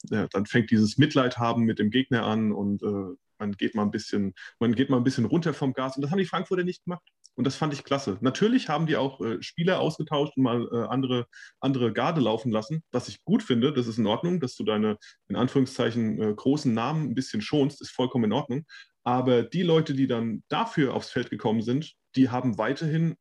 ja, dann fängt dieses Mitleid haben mit dem Gegner an und äh, man geht mal ein bisschen, man geht mal ein bisschen runter vom Gas und das haben die Frankfurter nicht gemacht. Und das fand ich klasse. Natürlich haben die auch äh, Spieler ausgetauscht und mal äh, andere, andere Garde laufen lassen, was ich gut finde. Das ist in Ordnung, dass du deine, in Anführungszeichen, äh, großen Namen ein bisschen schonst, ist vollkommen in Ordnung. Aber die Leute, die dann dafür aufs Feld gekommen sind, die haben weiterhin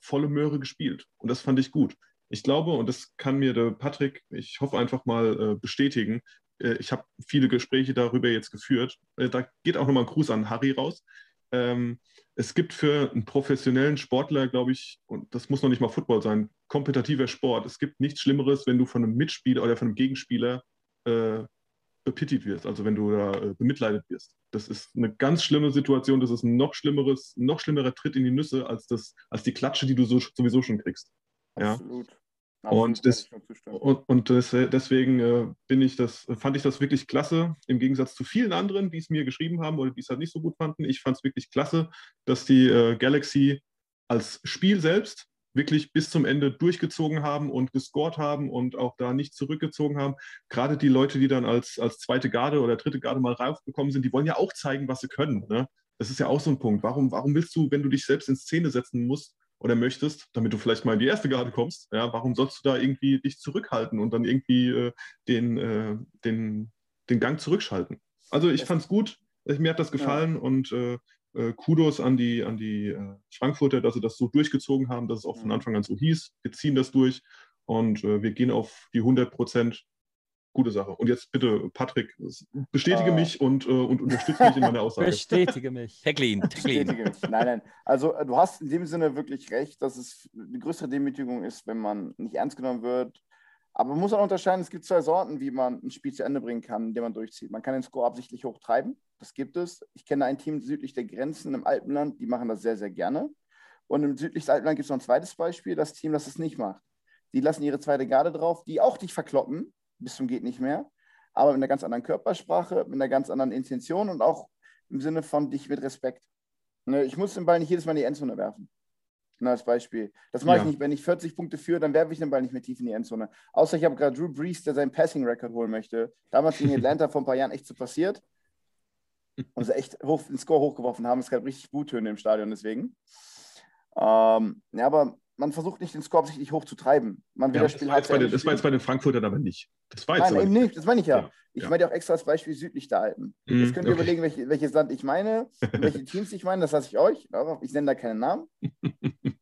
volle Möhre gespielt. Und das fand ich gut. Ich glaube, und das kann mir der Patrick, ich hoffe einfach mal äh, bestätigen, ich habe viele Gespräche darüber jetzt geführt. Äh, da geht auch nochmal ein Gruß an Harry raus. Ähm, es gibt für einen professionellen Sportler, glaube ich, und das muss noch nicht mal Football sein, kompetitiver Sport. Es gibt nichts Schlimmeres, wenn du von einem Mitspieler oder von einem Gegenspieler äh, bepittigt wirst, also wenn du da äh, bemitleidet wirst. Das ist eine ganz schlimme Situation, das ist ein noch schlimmeres, noch schlimmerer Tritt in die Nüsse als, das, als die Klatsche, die du so, sowieso schon kriegst. Absolut. Ja? Und, das, und, und das, deswegen äh, bin ich das, fand ich das wirklich klasse, im Gegensatz zu vielen anderen, die es mir geschrieben haben oder die es halt nicht so gut fanden. Ich fand es wirklich klasse, dass die äh, Galaxy als Spiel selbst wirklich bis zum Ende durchgezogen haben und gescored haben und auch da nicht zurückgezogen haben. Gerade die Leute, die dann als, als zweite Garde oder dritte Garde mal raufgekommen sind, die wollen ja auch zeigen, was sie können. Ne? Das ist ja auch so ein Punkt. Warum, warum willst du, wenn du dich selbst in Szene setzen musst, oder möchtest, damit du vielleicht mal in die erste Garde kommst, ja, warum sollst du da irgendwie dich zurückhalten und dann irgendwie äh, den, äh, den, den Gang zurückschalten? Also ich fand es gut, mir hat das gefallen ja. und äh, äh, Kudos an die, an die äh, Frankfurter, dass sie das so durchgezogen haben, dass es auch von Anfang an so hieß. Wir ziehen das durch und äh, wir gehen auf die 100 Prozent gute Sache. Und jetzt bitte, Patrick, bestätige uh, mich und, äh, und unterstütze mich in meiner Aussage. Bestätige mich. Tacklin, Bestätige mich. Nein, nein. Also äh, du hast in dem Sinne wirklich recht, dass es eine größere Demütigung ist, wenn man nicht ernst genommen wird. Aber man muss auch unterscheiden, es gibt zwei Sorten, wie man ein Spiel zu Ende bringen kann, indem man durchzieht. Man kann den Score absichtlich hochtreiben. Das gibt es. Ich kenne ein Team südlich der Grenzen im Alpenland, die machen das sehr, sehr gerne. Und im südlichen Alpenland gibt es noch ein zweites Beispiel, das Team, das es nicht macht. Die lassen ihre zweite Garde drauf, die auch dich verkloppen, bis zum geht nicht mehr, aber mit einer ganz anderen Körpersprache, mit einer ganz anderen Intention und auch im Sinne von dich mit Respekt. Ne, ich muss den Ball nicht jedes Mal in die Endzone werfen. Na, als Beispiel. Das mache ja. ich nicht. Wenn ich 40 Punkte führe, dann werfe ich den Ball nicht mehr tief in die Endzone. Außer ich habe gerade Drew Brees, der seinen Passing-Record holen möchte. Damals in Atlanta vor ein paar Jahren echt so passiert. Und sie echt hoch, den Score hochgeworfen haben. Es gab richtig Guttöne im Stadion deswegen. Ähm, ja, aber man versucht nicht den Score absichtlich hoch zu treiben. Man will ja, das Spiel das, war, das war jetzt bei den Frankfurtern aber nicht. Das war jetzt Nein, eben nicht. Das meine ich ja. ja. Ich ja. meine ja auch extra als Beispiel südlich der Alpen. Mm, jetzt könnt ihr okay. überlegen, welche, welches Land ich meine, welche Teams ich meine. Das lasse ich euch. Ich nenne da keinen Namen.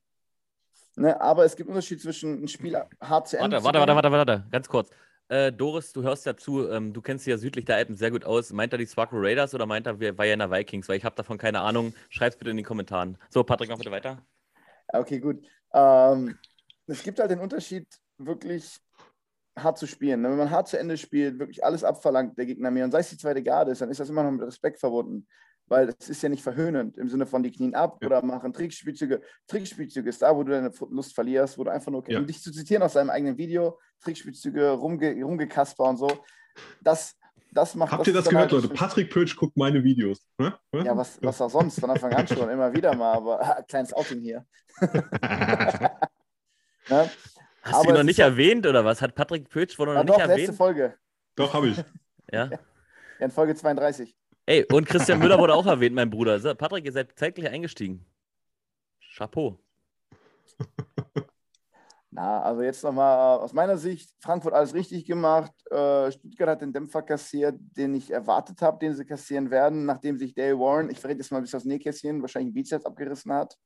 ne, aber es gibt einen Unterschied zwischen ein Spiel hart zu Ende. Warte, warte, warte, warte, warte, ganz kurz. Äh, Doris, du hörst ja zu, ähm, du kennst dich ja südlich der Alpen sehr gut aus. Meint er die Sparkle Raiders oder meint er Vienna Vikings? Weil ich habe davon keine Ahnung. Schreib's bitte in die Kommentaren. So, Patrick, mach bitte weiter. Okay, gut. Ähm, es gibt halt den Unterschied, wirklich hart zu spielen. Wenn man hart zu Ende spielt, wirklich alles abverlangt der Gegner mir und sei es die zweite Garde ist, dann ist das immer noch mit Respekt verbunden. Weil es ist ja nicht verhöhnend im Sinne von die Knien ab ja. oder machen Trickspielzüge. Trickspielzüge ist da, wo du deine Lust verlierst, wo du einfach nur, ja. um dich zu zitieren aus deinem eigenen Video, Trickspielzüge, rumge, rumgekasper und so. Das, das macht Habt das ihr das gehört, halt Leute? Patrick Pötsch guckt meine Videos. Hm? Ja, was, was auch sonst, von Anfang an schon, immer wieder mal, aber kleines Outing hier. Ja? Hast Aber du ihn noch nicht erwähnt oder was? Hat Patrick Pötsch wohl noch ja, nicht doch, erwähnt? letzte Folge. Doch, habe ich. ja? ja? In Folge 32. Ey, und Christian Müller wurde auch erwähnt, mein Bruder. Patrick, ihr seid zeitgleich eingestiegen. Chapeau. Na, also jetzt nochmal aus meiner Sicht, Frankfurt alles richtig gemacht. Äh, Stuttgart hat den Dämpfer kassiert, den ich erwartet habe, den sie kassieren werden, nachdem sich Dale Warren, ich verrate jetzt mal ein bisschen aus Nähkästchen, wahrscheinlich ein Bizeps abgerissen hat.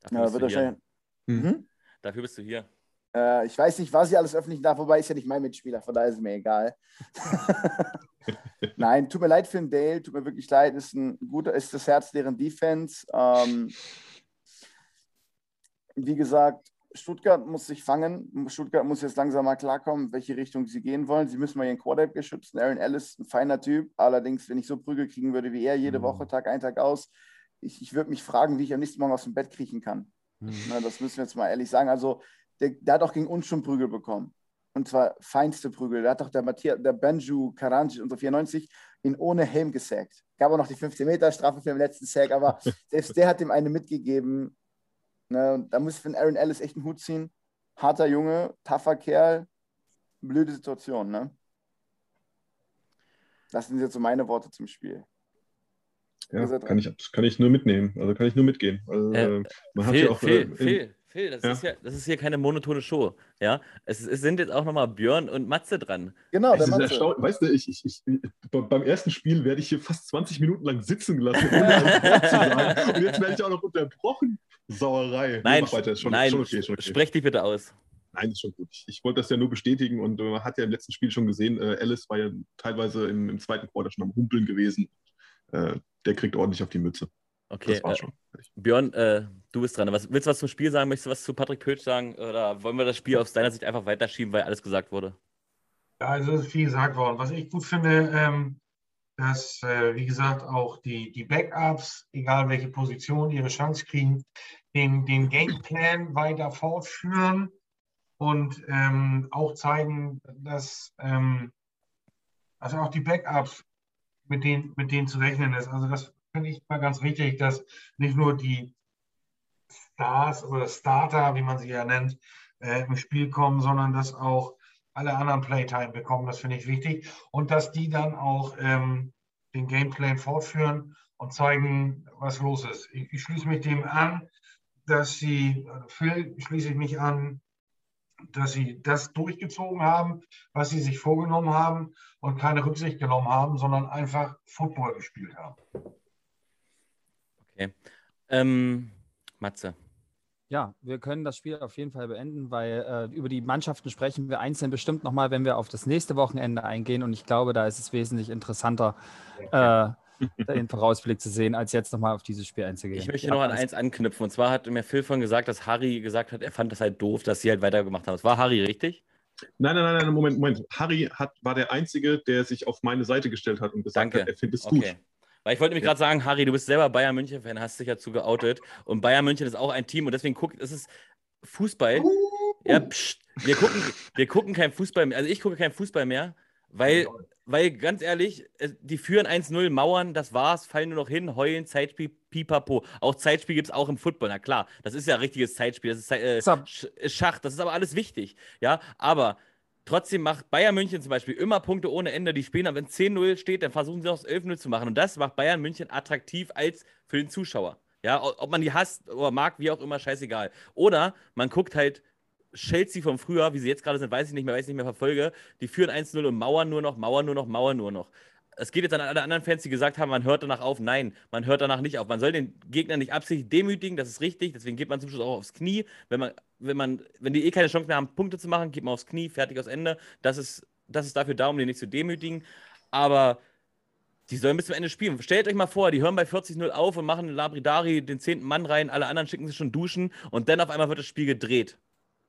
Dafür ja, wird wahrscheinlich. Mhm. Hm? Dafür bist du hier. Äh, ich weiß nicht, was ich alles öffentlich darf, wobei ist ja nicht mein Mitspieler, von daher ist es mir egal. Nein, tut mir leid für den Dale, tut mir wirklich leid, ist ein guter, ist das Herz deren Defense. Ähm, wie gesagt, Stuttgart muss sich fangen. Stuttgart muss jetzt langsam mal klarkommen, welche Richtung sie gehen wollen. Sie müssen mal ihren Quarterback schützen. Aaron Ellis, ein feiner Typ. Allerdings, wenn ich so Prügel kriegen würde wie er, jede mhm. Woche, Tag ein, Tag aus, ich, ich würde mich fragen, wie ich am nächsten Morgen aus dem Bett kriechen kann. Mhm. Na, das müssen wir jetzt mal ehrlich sagen. Also, der, der, hat auch gegen uns schon Prügel bekommen. Und zwar feinste Prügel. Da hat doch der, Matthias, der Benju Karanji, unser 94, ihn ohne Helm gesackt. Gab auch noch die 15-Meter-Strafe für den letzten Sack, aber selbst der hat ihm eine mitgegeben. Ne, da muss ich von Aaron Ellis echt einen Hut ziehen. Harter Junge, tougher Kerl, blöde Situation. Ne? Das sind jetzt so meine Worte zum Spiel. Ja, kann ich, kann ich nur mitnehmen. Also kann ich nur mitgehen. Also, äh, man hat ja auch, Phil, äh, Phil, Phil, das, ja. Ist ja, das ist hier keine monotone Show. Ja? Es, es sind jetzt auch nochmal Björn und Matze dran. Genau, der Matze. Weißt du, ich, ich, ich, beim ersten Spiel werde ich hier fast 20 Minuten lang sitzen gelassen, ohne ein Wort zu sagen. Und jetzt werde ich auch noch unterbrochen. Sauerei. Nein, weiter. Schon, nein schon okay, schon okay. sprech dich bitte aus. Nein, ist schon gut. Ich, ich wollte das ja nur bestätigen und man hat ja im letzten Spiel schon gesehen, äh, Alice war ja teilweise im, im zweiten Quarter schon am Humpeln gewesen. Äh, der kriegt ordentlich auf die Mütze. Okay, äh. Björn, äh, du bist dran. Was, willst du was zum Spiel sagen? Möchtest du was zu Patrick Pötsch sagen? Oder wollen wir das Spiel aus deiner Sicht einfach weiterschieben, weil alles gesagt wurde? Ja, also es ist viel gesagt worden. Was ich gut finde, ähm, dass, äh, wie gesagt, auch die, die Backups, egal welche Position, ihre Chance kriegen, den, den Gameplan weiter fortführen und ähm, auch zeigen, dass ähm, also auch die Backups mit denen, mit denen zu rechnen ist. Also das finde ich mal ganz wichtig, dass nicht nur die Stars oder Starter, wie man sie ja nennt, äh, im Spiel kommen, sondern dass auch alle anderen Playtime bekommen. Das finde ich wichtig. Und dass die dann auch ähm, den Gameplan fortführen und zeigen, was los ist. Ich, ich schließe mich dem an, dass sie, äh, Phil schließe ich mich an, dass sie das durchgezogen haben, was sie sich vorgenommen haben und keine Rücksicht genommen haben, sondern einfach Football gespielt haben. Okay. Ähm, Matze. Ja, wir können das Spiel auf jeden Fall beenden, weil äh, über die Mannschaften sprechen wir einzeln bestimmt nochmal, wenn wir auf das nächste Wochenende eingehen. Und ich glaube, da ist es wesentlich interessanter, äh, den Vorausblick zu sehen, als jetzt nochmal auf dieses Spiel einzugehen. Ich möchte noch an eins anknüpfen. Und zwar hat mir Phil von gesagt, dass Harry gesagt hat, er fand das halt doof, dass sie halt weitergemacht haben. Das war Harry, richtig? Nein, nein, nein, Moment, Moment. Harry hat, war der Einzige, der sich auf meine Seite gestellt hat und gesagt Danke. hat, er findet es okay. gut. Weil ich wollte nämlich ja. gerade sagen, Harry, du bist selber Bayern München-Fan, hast dich dazu geoutet. Und Bayern München ist auch ein Team und deswegen guckt, es ist Fußball. Uh. Ja, pst, wir gucken, wir gucken kein Fußball mehr. Also ich gucke kein Fußball mehr, weil weil ganz ehrlich, die führen 1-0, Mauern, das war's, fallen nur noch hin, heulen, Zeitspiel, pipapo. Auch Zeitspiel gibt es auch im Football, na klar, das ist ja richtiges Zeitspiel, das ist äh, Schach, das ist aber alles wichtig, ja, aber trotzdem macht Bayern München zum Beispiel immer Punkte ohne Ende, die spielen, wenn 10-0 steht, dann versuchen sie noch 11-0 zu machen und das macht Bayern München attraktiv als für den Zuschauer. Ja, ob man die hasst oder mag, wie auch immer, scheißegal. Oder man guckt halt Chelsea vom Frühjahr, wie sie jetzt gerade sind, weiß ich nicht mehr, weiß ich nicht mehr verfolge, die führen 1-0 und mauern nur noch, mauern nur noch, mauern nur noch. Es geht jetzt an alle anderen Fans, die gesagt haben, man hört danach auf. Nein, man hört danach nicht auf. Man soll den Gegner nicht absichtlich demütigen, das ist richtig. Deswegen geht man zum Schluss auch aufs Knie. Wenn, man, wenn, man, wenn die eh keine Chance mehr haben, Punkte zu machen, geht man aufs Knie, fertig aus Ende. Das ist, das ist dafür da, um den nicht zu demütigen. Aber die sollen bis zum Ende spielen. Stellt euch mal vor, die hören bei 40-0 auf und machen Labridari den zehnten Mann rein, alle anderen schicken sich schon duschen und dann auf einmal wird das Spiel gedreht.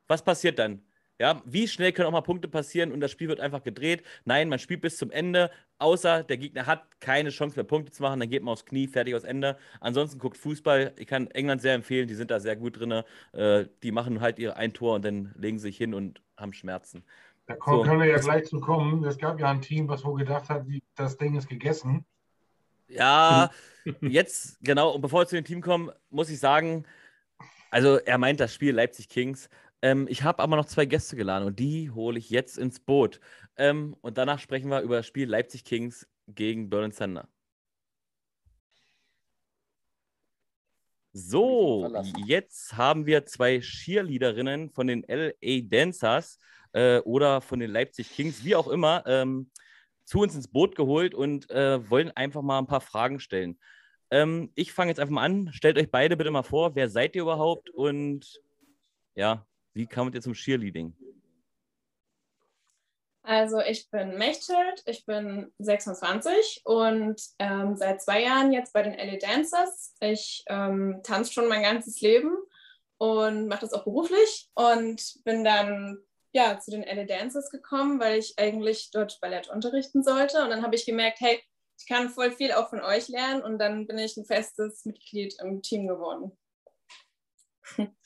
Was passiert dann? Ja, wie schnell können auch mal Punkte passieren und das Spiel wird einfach gedreht? Nein, man spielt bis zum Ende, außer der Gegner hat keine Chance mehr Punkte zu machen, dann geht man aufs Knie, fertig aus Ende. Ansonsten guckt Fußball. Ich kann England sehr empfehlen, die sind da sehr gut drin. Äh, die machen halt ihr ein Tor und dann legen sie sich hin und haben Schmerzen. Da so. können wir ja gleich zu kommen. Es gab ja ein Team, was wohl gedacht hat, das Ding ist gegessen. Ja, jetzt, genau, und bevor wir zu dem Team kommen, muss ich sagen, also er meint das Spiel Leipzig Kings. Ähm, ich habe aber noch zwei Gäste geladen und die hole ich jetzt ins Boot. Ähm, und danach sprechen wir über das Spiel Leipzig Kings gegen Berlin Thunder. So, jetzt haben wir zwei Cheerleaderinnen von den LA Dancers äh, oder von den Leipzig Kings, wie auch immer, ähm, zu uns ins Boot geholt und äh, wollen einfach mal ein paar Fragen stellen. Ähm, ich fange jetzt einfach mal an. Stellt euch beide bitte mal vor, wer seid ihr überhaupt und ja, wie kamt ihr zum Cheerleading? Also ich bin Mechthild, ich bin 26 und ähm, seit zwei Jahren jetzt bei den LA Dancers. Ich ähm, tanze schon mein ganzes Leben und mache das auch beruflich und bin dann ja zu den LA Dancers gekommen, weil ich eigentlich dort Ballett unterrichten sollte und dann habe ich gemerkt, hey, ich kann voll viel auch von euch lernen und dann bin ich ein festes Mitglied im Team geworden.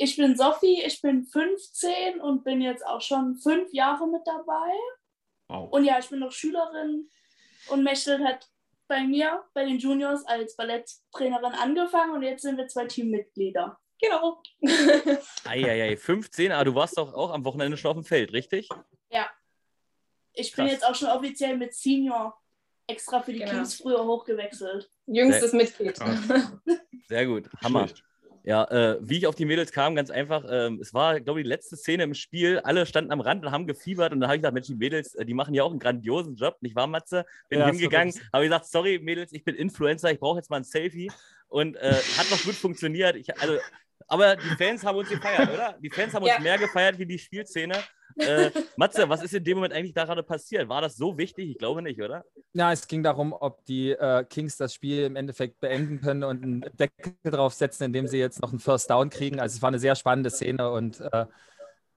Ich bin Sophie, ich bin 15 und bin jetzt auch schon fünf Jahre mit dabei. Wow. Und ja, ich bin noch Schülerin und Mechtel hat bei mir, bei den Juniors, als Balletttrainerin angefangen und jetzt sind wir zwei Teammitglieder. Genau. Eieiei, 15, aber du warst doch auch am Wochenende schon auf dem Feld, richtig? Ja. Ich bin Krass. jetzt auch schon offiziell mit Senior extra für die genau. Kings früher hochgewechselt. Jüngstes Mitglied. Sehr gut, Hammer. Ja, äh, wie ich auf die Mädels kam, ganz einfach. Ähm, es war, glaube ich, die letzte Szene im Spiel. Alle standen am Rand und haben gefiebert. Und dann habe ich gesagt: Mensch, die Mädels, äh, die machen ja auch einen grandiosen Job. Nicht wahr, Matze? Bin ja, hingegangen, habe gesagt: Sorry, Mädels, ich bin Influencer, ich brauche jetzt mal ein Selfie. Und äh, hat noch gut funktioniert. Ich, also, aber die Fans haben uns gefeiert, oder? Die Fans haben ja. uns mehr gefeiert wie die Spielszene. Äh, Matze, was ist in dem Moment eigentlich da gerade passiert? War das so wichtig? Ich glaube nicht, oder? Ja, es ging darum, ob die äh, Kings das Spiel im Endeffekt beenden können und einen Deckel drauf setzen, indem sie jetzt noch einen First Down kriegen. Also es war eine sehr spannende Szene und äh,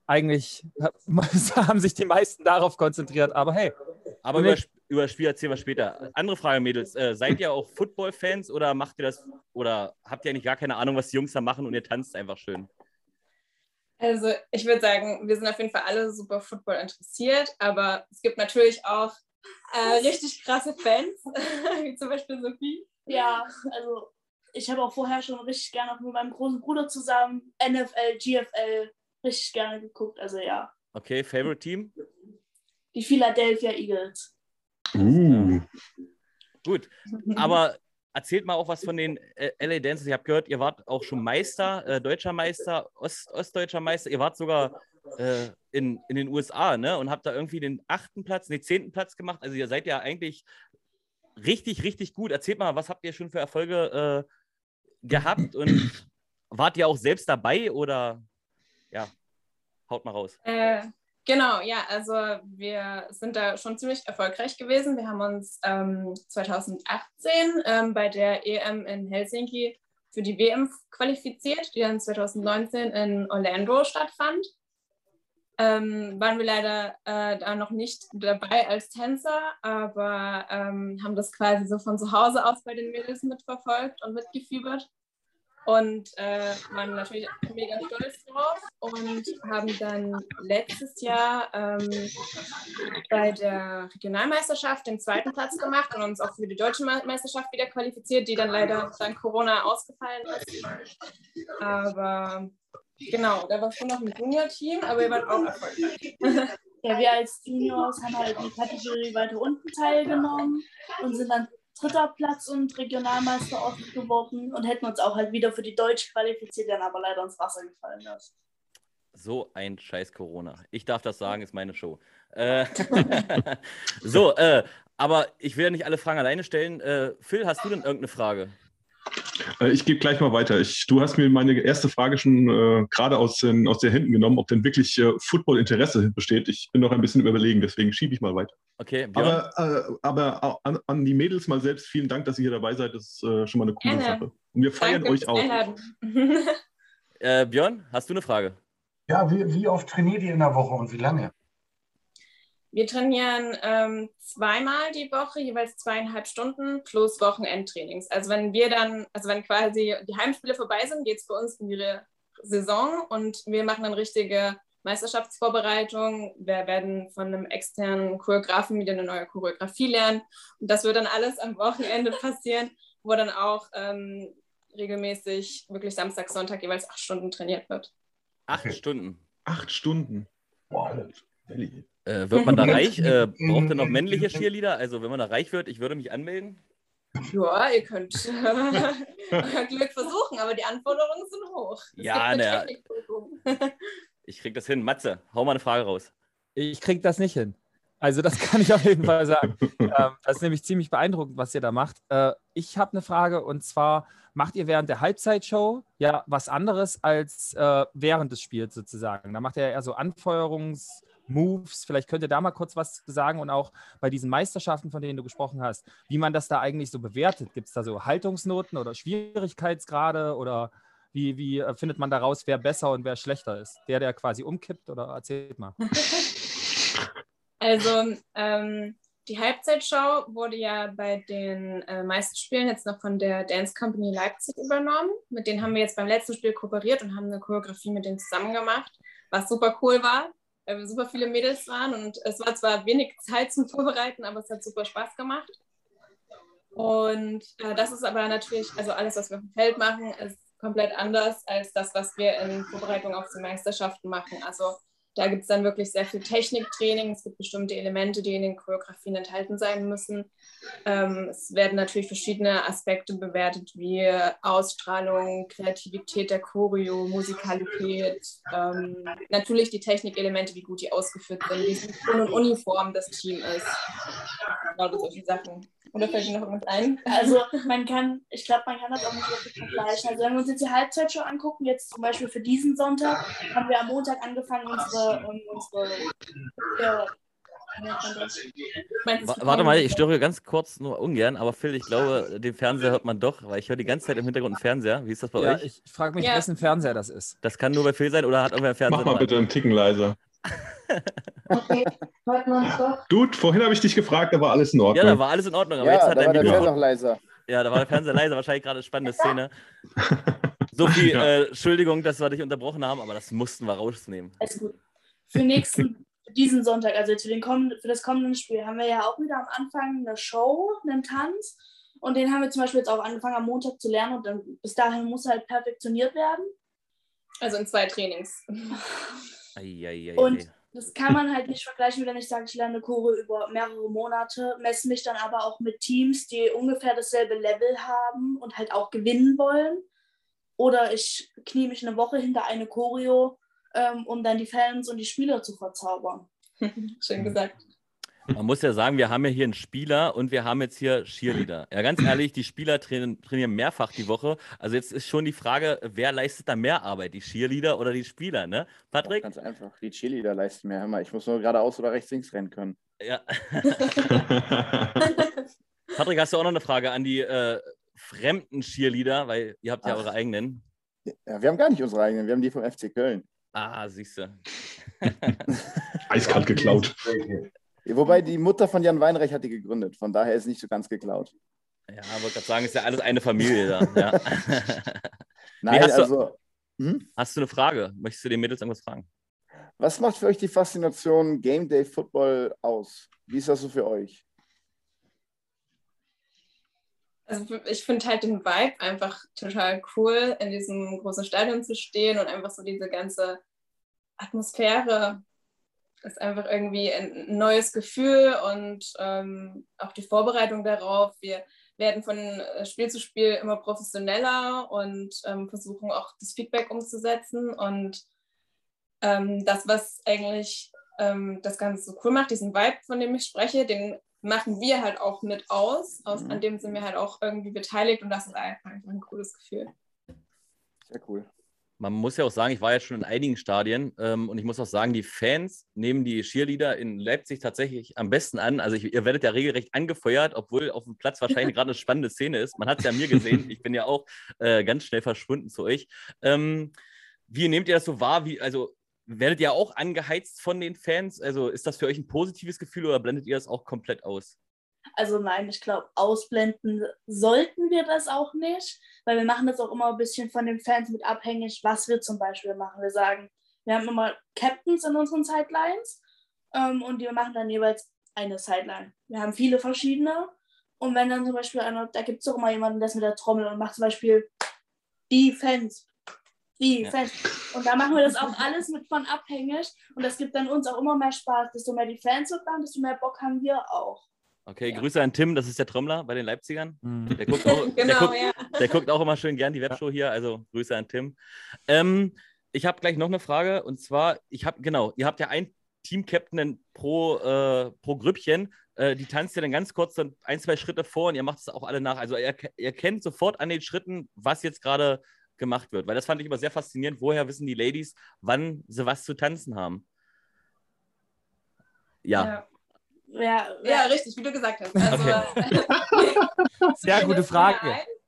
eigentlich haben sich die meisten darauf konzentriert. Aber hey. Aber über, über das Spiel erzählen wir später. Andere Frage, Mädels. Äh, seid ihr auch Football-Fans oder macht ihr das oder habt ihr eigentlich gar keine Ahnung, was die Jungs da machen und ihr tanzt einfach schön? Also ich würde sagen, wir sind auf jeden Fall alle super Football interessiert, aber es gibt natürlich auch äh, richtig krasse Fans, wie zum Beispiel Sophie. Ja, also ich habe auch vorher schon richtig gerne auch mit meinem großen Bruder zusammen NFL, GFL richtig gerne geguckt, also ja. Okay, Favorite Team? Die Philadelphia Eagles. Uh. Gut, aber erzählt mal auch was von den äh, LA Dancers. Ich habe gehört, ihr wart auch schon Meister, äh, deutscher Meister, Ost, ostdeutscher Meister. Ihr wart sogar äh, in, in den USA ne? und habt da irgendwie den achten Platz, den zehnten Platz gemacht. Also ihr seid ja eigentlich richtig, richtig gut. Erzählt mal, was habt ihr schon für Erfolge äh, gehabt und wart ihr auch selbst dabei oder ja, haut mal raus. Äh, Genau, ja, also wir sind da schon ziemlich erfolgreich gewesen. Wir haben uns ähm, 2018 ähm, bei der EM in Helsinki für die WM qualifiziert, die dann 2019 in Orlando stattfand. Ähm, waren wir leider äh, da noch nicht dabei als Tänzer, aber ähm, haben das quasi so von zu Hause aus bei den Mädels mitverfolgt und mitgefiebert und äh, waren natürlich mega stolz drauf und haben dann letztes Jahr ähm, bei der Regionalmeisterschaft den zweiten Platz gemacht und uns auch für die deutsche Meisterschaft wieder qualifiziert, die dann leider dank Corona ausgefallen ist. Aber genau, da war schon noch ein Junior-Team, aber wir waren auch erfolgreich. Ja, wir als Juniors haben halt die Kategorie weiter unten teilgenommen und sind dann dritter Platz und Regionalmeister geworden und hätten uns auch halt wieder für die Deutsch qualifiziert, dann aber leider ins Wasser gefallen ist. So ein scheiß Corona. Ich darf das sagen, ist meine Show. Äh, so, äh, aber ich will ja nicht alle Fragen alleine stellen. Äh, Phil, hast du denn irgendeine Frage? Äh, ich gebe gleich mal weiter. Ich, du hast mir meine erste Frage schon äh, gerade aus, den, aus den Händen genommen, ob denn wirklich äh, Football-Interesse besteht. Ich bin noch ein bisschen überlegen, deswegen schiebe ich mal weiter. Okay, Björn? Aber, äh, aber an, an, die Mädels mal selbst vielen Dank, dass ihr hier dabei seid. Das ist äh, schon mal eine coole Gerne. Sache. Und wir feiern Danke euch auch. Äh, Björn, hast du eine Frage? Ja, wie, wie oft trainiert ihr in der Woche und wie lange? Wir trainieren ähm, zweimal die Woche, jeweils zweieinhalb Stunden plus Wochenendtrainings. Also wenn wir dann, also wenn quasi die Heimspiele vorbei sind, geht es für uns in die Saison und wir machen dann richtige Meisterschaftsvorbereitung. Wir werden von einem externen Choreografen wieder eine neue Choreografie lernen. Und das wird dann alles am Wochenende passieren, wo dann auch ähm, regelmäßig wirklich Samstag, Sonntag jeweils acht Stunden trainiert wird. Acht Stunden. Acht Stunden. Wow. Äh, wird man da reich? Äh, braucht ihr noch männliche Cheerleader? Also, wenn man da reich wird, ich würde mich anmelden. Ja, ihr könnt euer Glück versuchen, aber die Anforderungen sind hoch. Es ja, ne. ich krieg das hin. Matze, hau mal eine Frage raus. Ich krieg das nicht hin. Also das kann ich auf jeden Fall sagen. ähm, das ist nämlich ziemlich beeindruckend, was ihr da macht. Äh, ich habe eine Frage und zwar, macht ihr während der Halbzeitshow ja was anderes als äh, während des Spiels sozusagen? Da macht ihr eher so Anfeuerungs- Moves. Vielleicht könnt ihr da mal kurz was sagen und auch bei diesen Meisterschaften, von denen du gesprochen hast, wie man das da eigentlich so bewertet. Gibt es da so Haltungsnoten oder Schwierigkeitsgrade oder wie, wie äh, findet man daraus, wer besser und wer schlechter ist? Der, der quasi umkippt oder erzählt mal. Also ähm, die Halbzeitshow wurde ja bei den äh, meisten Spielen jetzt noch von der Dance Company Leipzig übernommen. Mit denen haben wir jetzt beim letzten Spiel kooperiert und haben eine Choreografie mit denen zusammen gemacht, was super cool war wir super viele Mädels waren und es war zwar wenig Zeit zum Vorbereiten, aber es hat super Spaß gemacht. Und äh, das ist aber natürlich, also alles, was wir auf dem Feld machen, ist komplett anders als das, was wir in Vorbereitung auf die Meisterschaften machen. Also Da gibt es dann wirklich sehr viel Techniktraining. Es gibt bestimmte Elemente, die in den Choreografien enthalten sein müssen. Ähm, es werden natürlich verschiedene Aspekte bewertet, wie Ausstrahlung, Kreativität der Choreo, Musikalität, ähm, natürlich die Technikelemente, wie gut die ausgeführt sind, wie synchron und uniform das Team ist. Genau solche Sachen. Oder fällt Ihnen noch irgendwas ein? Also man kann, ich glaube, man kann das auch nicht wirklich vergleichen. Also wenn wir uns jetzt die Halbzeitshow angucken, jetzt zum Beispiel für diesen Sonntag, haben wir am Montag angefangen, unsere, unsere ja, Warte mal, ich störe ganz kurz nur ungern, aber Phil, ich glaube, den Fernseher hört man doch, weil ich höre die ganze Zeit im Hintergrund einen Fernseher. Wie ist das bei ja, euch? Ich frage mich, ja. wessen Fernseher das ist. Das kann nur bei Phil sein oder hat irgendwer einen Fernseher? Mach mal bitte einen Ticken leiser. okay, hört man doch. Dude, vorhin habe ich dich gefragt, da war alles in Ordnung. Ja, da war alles in Ordnung, aber ja, jetzt hat da war der Fernseher noch leiser. Ja, da war der Fernseher leiser, wahrscheinlich gerade eine spannende Szene. So viel ja. äh, Entschuldigung, dass wir dich unterbrochen haben, aber das mussten wir rausnehmen. Alles gut. Für nächsten, diesen Sonntag, also für, den kommenden, für das kommende Spiel, haben wir ja auch wieder am Anfang eine Show, einen Tanz. Und den haben wir zum Beispiel jetzt auch angefangen am Montag zu lernen und dann bis dahin muss er halt perfektioniert werden. Also in zwei Trainings. Ei, ei, ei, und das kann man halt nicht vergleichen, wenn ich sage, ich lerne Chore über mehrere Monate, messe mich dann aber auch mit Teams, die ungefähr dasselbe Level haben und halt auch gewinnen wollen. Oder ich knie mich eine Woche hinter eine Choreo, ähm, um dann die Fans und die Spieler zu verzaubern. Schön gesagt. Man muss ja sagen, wir haben ja hier einen Spieler und wir haben jetzt hier Cheerleader. Ja, ganz ehrlich, die Spieler trainieren, trainieren mehrfach die Woche. Also jetzt ist schon die Frage, wer leistet da mehr Arbeit, die Cheerleader oder die Spieler, ne? Patrick? Ganz einfach, die Cheerleader leisten mehr. Hör mal, ich muss nur geradeaus oder rechts links rennen können. Ja. Patrick, hast du auch noch eine Frage an die äh, fremden Cheerleader, weil ihr habt ja Ach. eure eigenen. Ja, wir haben gar nicht unsere eigenen, wir haben die vom FC Köln. Ah, siehst du. Eiskalt geklaut. Wobei die Mutter von Jan Weinreich hat die gegründet, von daher ist nicht so ganz geklaut. Ja, aber ich gerade sagen, ist ja alles eine Familie da. Ja. Nein, hast also. Du, hm? Hast du eine Frage? Möchtest du den Mädels irgendwas fragen? Was macht für euch die Faszination Game Day Football aus? Wie ist das so für euch? Also ich finde halt den Vibe einfach total cool, in diesem großen Stadion zu stehen und einfach so diese ganze Atmosphäre ist einfach irgendwie ein neues Gefühl und ähm, auch die Vorbereitung darauf. Wir werden von äh, Spiel zu Spiel immer professioneller und ähm, versuchen auch das Feedback umzusetzen. Und ähm, das, was eigentlich ähm, das Ganze so cool macht, diesen Vibe, von dem ich spreche, den machen wir halt auch mit aus. aus mhm. An dem sind wir halt auch irgendwie beteiligt und das ist einfach ein cooles Gefühl. Sehr cool man muss ja auch sagen, ich war jetzt schon in einigen Stadien ähm, und ich muss auch sagen, die Fans nehmen die Cheerleader in Leipzig tatsächlich am besten an. Also ich, ihr werdet ja regelrecht angefeuert, obwohl auf dem Platz wahrscheinlich gerade eine spannende Szene ist. Man hat es ja mir gesehen. Ich bin ja auch äh, ganz schnell verschwunden zu euch. Ähm, wie nehmt ihr das so wahr? Wie, also werdet ihr auch angeheizt von den Fans? Also ist das für euch ein positives Gefühl oder blendet ihr das auch komplett aus? Also nein, ich glaube, ausblenden sollten wir das auch nicht, weil wir machen das auch immer ein bisschen von den Fans mit abhängig, was wir zum Beispiel machen. Wir sagen, wir haben immer Captains in unseren Sidelines ähm, und die machen dann jeweils eine Sideline. Wir haben viele verschiedene und wenn dann zum Beispiel einer, da gibt es auch immer jemanden, der ist mit der Trommel und macht zum Beispiel die Fans, die ja. Fans. Und da machen wir das auch alles mit von abhängig und das gibt dann uns auch immer mehr Spaß. Desto mehr die Fans mitmachen, desto mehr Bock haben wir auch. Okay, ja. Grüße an Tim, das ist der Trommler bei den Leipzigern. Mhm. Der, guckt auch, genau, der, guckt, ja. der, guckt, auch immer schön gern die Webshow hier, also Grüße an Tim. Ähm, ich habe gleich noch eine Frage und zwar, ich habe, genau, ihr habt ja ein Team-Captain pro, äh, pro Grüppchen. Äh, die tanzt ja dann ganz kurz dann ein, zwei Schritte vor und ihr macht es auch alle nach. Also ihr, ihr kennt sofort an den Schritten, was jetzt gerade gemacht wird, weil das fand ich immer sehr faszinierend. Woher wissen die Ladies, wann sie was zu tanzen haben? ja. ja. Ja, ja, richtig, wie du gesagt hast. Also, okay. Sehr gute Frage.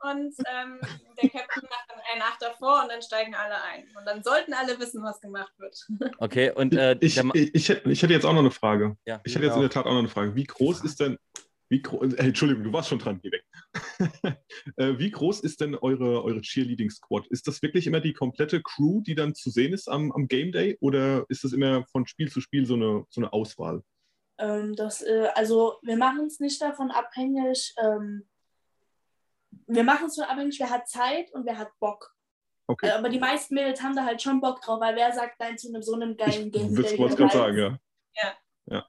Und ähm, der Captain macht dann eine Nacht davor und dann steigen alle ein. Und dann sollten alle wissen, was gemacht wird. Okay, und äh, ich, ich, ich, ich, hätte jetzt auch noch eine Frage. Ja, ich hätte jetzt in der Tat auch noch eine Frage. Wie groß ist denn, wie äh, Entschuldigung, du warst schon dran, geh weg. äh, wie groß ist denn eure, eure Cheerleading Squad? Ist das wirklich immer die komplette Crew, die dann zu sehen ist am, am Game Day? Oder ist das immer von Spiel zu Spiel so eine, so eine Auswahl? Ähm, das, äh, also wir machen es nicht davon abhängig, ähm, wir machen es nur abhängig, wer hat Zeit und wer hat Bock. Okay. aber die meisten Mädels haben da halt schon Bock drauf, weil wer sagt nein zu einem, so einem geilen Game? Ich wollte gerade sagen, ja. Ja. ja.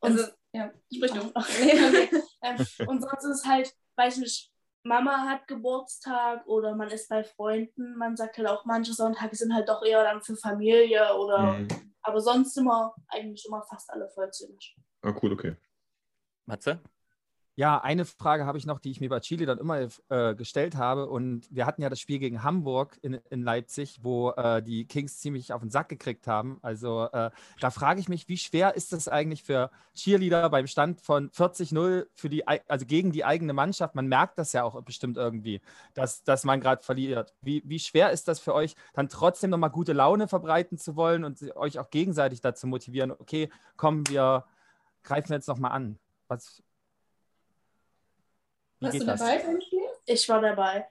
Und, also, ja, sprich du. Ähm, und sonst ist es halt, weiß nicht, Mama hat Geburtstag oder man ist bei Freunden. Man sagt halt auch, manche Sonntage sind halt doch eher dann für Familie oder. Mhm. Aber sonst immer, eigentlich immer fast alle vollzählig. Ah, cool, okay. Matze? Ja, eine Frage habe ich noch, die ich mir bei Chile dann immer äh, gestellt habe. Und wir hatten ja das Spiel gegen Hamburg in, in Leipzig, wo äh, die Kings ziemlich auf den Sack gekriegt haben. Also äh, da frage ich mich, wie schwer ist es eigentlich für Cheerleader beim Stand von 40-0 für die, also gegen die eigene Mannschaft? Man merkt das ja auch bestimmt irgendwie, dass, dass man gerade verliert. Wie, wie schwer ist das für euch, dann trotzdem nochmal gute Laune verbreiten zu wollen und euch auch gegenseitig dazu motivieren, okay, komm, wir greifen jetzt nochmal an. Was, wie Warst du dabei beim Spiel? Ich war dabei.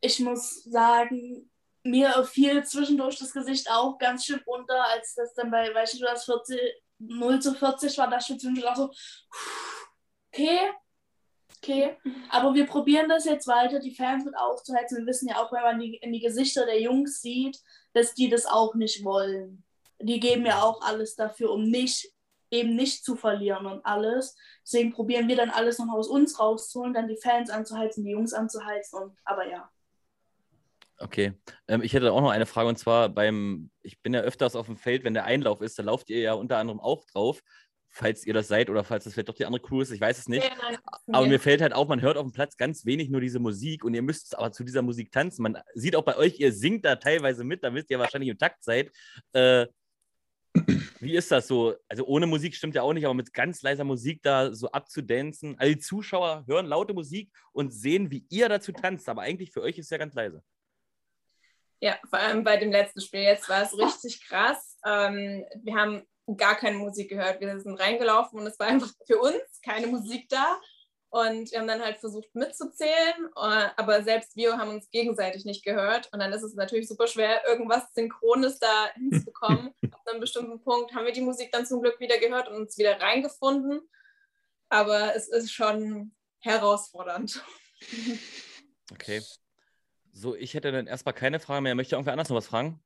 Ich muss sagen, mir fiel zwischendurch das Gesicht auch ganz schön runter, als das dann bei, weißt du, das 40, 0 zu 40 war, das schon zwischendurch auch so, okay, okay. Aber wir probieren das jetzt weiter, die Fans mit aufzuheizen. Wir wissen ja auch, wenn man die, in die Gesichter der Jungs sieht, dass die das auch nicht wollen. Die geben ja auch alles dafür, um nicht eben nicht zu verlieren und alles. Deswegen probieren wir dann alles noch aus uns rauszuholen, dann die Fans anzuheizen, die Jungs anzuheizen und aber ja. Okay, ähm, ich hätte auch noch eine Frage und zwar beim, ich bin ja öfters auf dem Feld, wenn der Einlauf ist, da lauft ihr ja unter anderem auch drauf, falls ihr das seid oder falls das vielleicht doch die andere Crew ist, ich weiß es nicht. Ja, nein, aber mir fällt halt auf, man hört auf dem Platz ganz wenig nur diese Musik und ihr müsst aber zu dieser Musik tanzen. Man sieht auch bei euch, ihr singt da teilweise mit, damit ihr wahrscheinlich im Takt seid. Äh, wie ist das so? Also ohne Musik stimmt ja auch nicht, aber mit ganz leiser Musik da so abzudancen. Also die Zuschauer hören laute Musik und sehen, wie ihr dazu tanzt, aber eigentlich für euch ist es ja ganz leise. Ja, vor allem bei dem letzten Spiel jetzt war es richtig krass. Ähm, wir haben gar keine Musik gehört. Wir sind reingelaufen und es war einfach für uns keine Musik da. Und wir haben dann halt versucht mitzuzählen, äh, aber selbst wir haben uns gegenseitig nicht gehört. Und dann ist es natürlich super schwer, irgendwas Synchrones da hinzubekommen. Ab einem bestimmten Punkt haben wir die Musik dann zum Glück wieder gehört und uns wieder reingefunden. Aber es ist schon herausfordernd. Okay. So, ich hätte dann erstmal keine Frage mehr. Möchte irgendwer anders noch was fragen?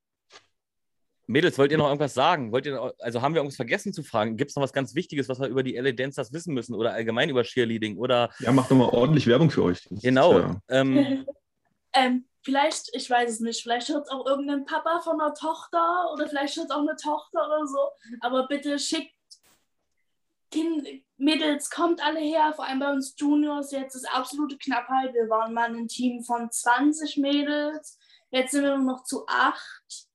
Mädels, wollt ihr noch irgendwas sagen? Wollt ihr, also haben wir irgendwas vergessen zu fragen? Gibt es noch was ganz Wichtiges, was wir über die LA Dancers wissen müssen oder allgemein über Cheerleading? Oder ja, macht nochmal ordentlich Werbung für euch. Genau. Ja. Ähm, ähm, vielleicht, ich weiß es nicht, vielleicht hört es auch irgendein Papa von einer Tochter oder vielleicht hört es auch eine Tochter oder so. Aber bitte schickt kind, Mädels, kommt alle her, vor allem bei uns Juniors. Jetzt ist absolute Knappheit. Wir waren mal ein Team von 20 Mädels. Jetzt sind wir nur noch zu acht.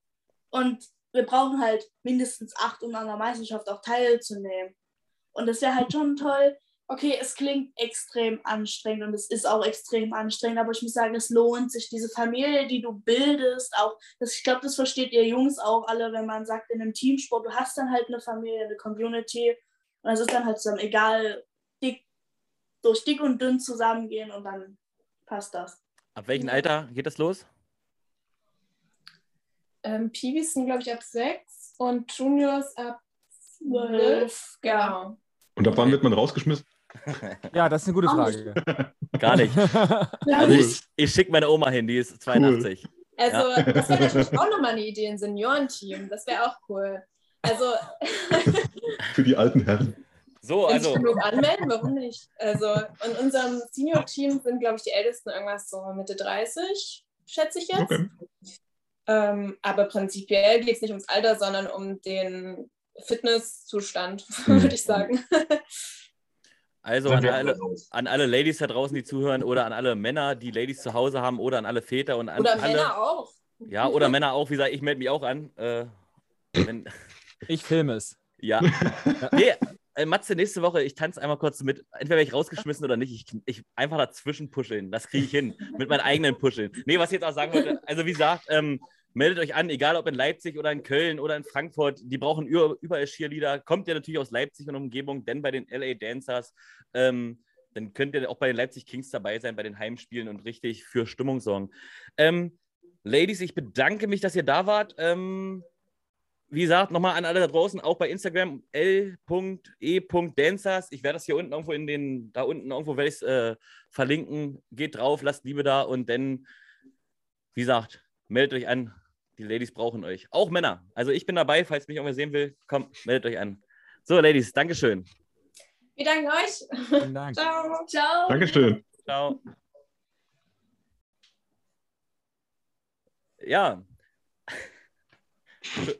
Und wir brauchen halt mindestens acht, um an der Meisterschaft auch teilzunehmen. Und das wäre halt schon toll. Okay, es klingt extrem anstrengend und es ist auch extrem anstrengend, aber ich muss sagen, es lohnt sich, diese Familie, die du bildest, auch, das, ich glaube, das versteht ihr Jungs auch alle, wenn man sagt, in einem Teamsport, du hast dann halt eine Familie, eine Community und es ist dann halt zusammen, egal, dick, durch dick und dünn zusammengehen und dann passt das. Ab welchem Alter geht das los? Ähm, Piwis sind, glaube ich, ab sechs und Juniors ab zwölf. Genau. Und ab wann wird man rausgeschmissen? Ja, das ist eine gute Frage. Gar nicht. Also ich, ich schicke meine Oma hin, die ist 82. Cool. Also ja. das wäre natürlich auch nochmal eine Idee, ein Seniorenteam. Das wäre auch cool. Also für die alten Herren. So, also. Genug anmelden, warum nicht? Also in unserem Senior-Team sind, glaube ich, die Ältesten irgendwas so Mitte 30, schätze ich jetzt. Okay. Ähm, aber prinzipiell geht es nicht ums Alter, sondern um den Fitnesszustand, mhm. würde ich sagen. Also an alle, an alle, Ladies da draußen, die zuhören, oder an alle Männer, die Ladies zu Hause haben, oder an alle Väter und an oder alle. Oder Männer auch. Ja, oder Männer auch. Wie gesagt, ich melde mich auch an. Äh, wenn, ich filme es. Ja. nee, äh, Matze, nächste Woche, ich tanze einmal kurz mit. Entweder werde ich rausgeschmissen oder nicht. Ich, ich einfach dazwischen puscheln. Das kriege ich hin. mit meinen eigenen Puscheln. Nee, was ich jetzt auch sagen wollte, also wie gesagt, ähm, meldet euch an, egal ob in Leipzig oder in Köln oder in Frankfurt. Die brauchen überall Cheerleader. Kommt ihr natürlich aus Leipzig und Umgebung, denn bei den LA Dancers, ähm, dann könnt ihr auch bei den Leipzig Kings dabei sein, bei den Heimspielen und richtig für Stimmung sorgen. Ähm, Ladies, ich bedanke mich, dass ihr da wart. Ähm, wie gesagt, nochmal an alle da draußen, auch bei Instagram l.e.dancers. Ich werde das hier unten irgendwo in den, da unten irgendwo werde ich es äh, verlinken. Geht drauf, lasst Liebe da und dann, wie gesagt, meldet euch an. Die Ladies brauchen euch. Auch Männer. Also ich bin dabei, falls mich irgendwer sehen will. Komm, meldet euch an. So, Ladies, Dankeschön. Wir danken euch. Vielen Dank. Ciao. Ciao. Dankeschön. Ciao. Ja.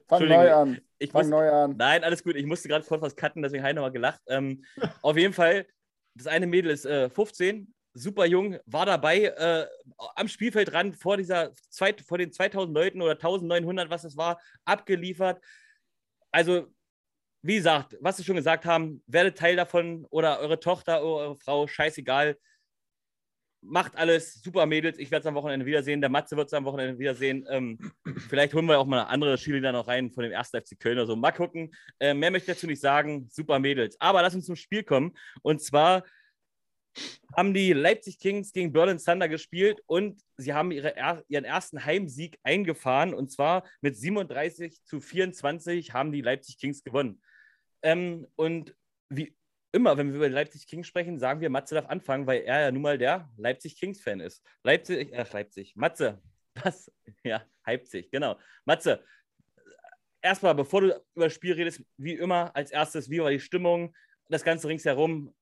Fang neu an. Ich Fang muss, neu an. Nein, alles gut. Ich musste gerade kurz was cutten, deswegen habe ich nochmal gelacht. Ähm, auf jeden Fall, das eine Mädel ist äh, 15, super jung, war dabei äh, am Spielfeldrand vor, dieser zweit, vor den 2000 Leuten oder 1900, was es war, abgeliefert. Also, wie gesagt, was Sie schon gesagt haben, werdet Teil davon oder eure Tochter oder eure Frau, scheißegal. Macht alles, super Mädels. Ich werde es am Wochenende wiedersehen. Der Matze wird es am Wochenende wiedersehen. Ähm, vielleicht holen wir auch mal eine andere Cheerleader noch rein von dem 1. FC Köln oder so. Mal gucken. Äh, mehr möchte ich dazu nicht sagen. Super Mädels. Aber lass uns zum Spiel kommen. Und zwar haben die Leipzig Kings gegen Berlin Thunder gespielt und sie haben ihre, ihren ersten Heimsieg eingefahren. Und zwar mit 37 zu 24 haben die Leipzig Kings gewonnen. Ähm, und wie immer, wenn wir über Leipzig Kings sprechen, sagen wir, Matze darf anfangen, weil er ja nun mal der Leipzig Kings-Fan ist. Leipzig, äh, Leipzig, Matze, was? Ja, Leipzig, genau. Matze, erstmal, bevor du über das Spiel redest, wie immer, als erstes, wie war die Stimmung, das Ganze ringsherum?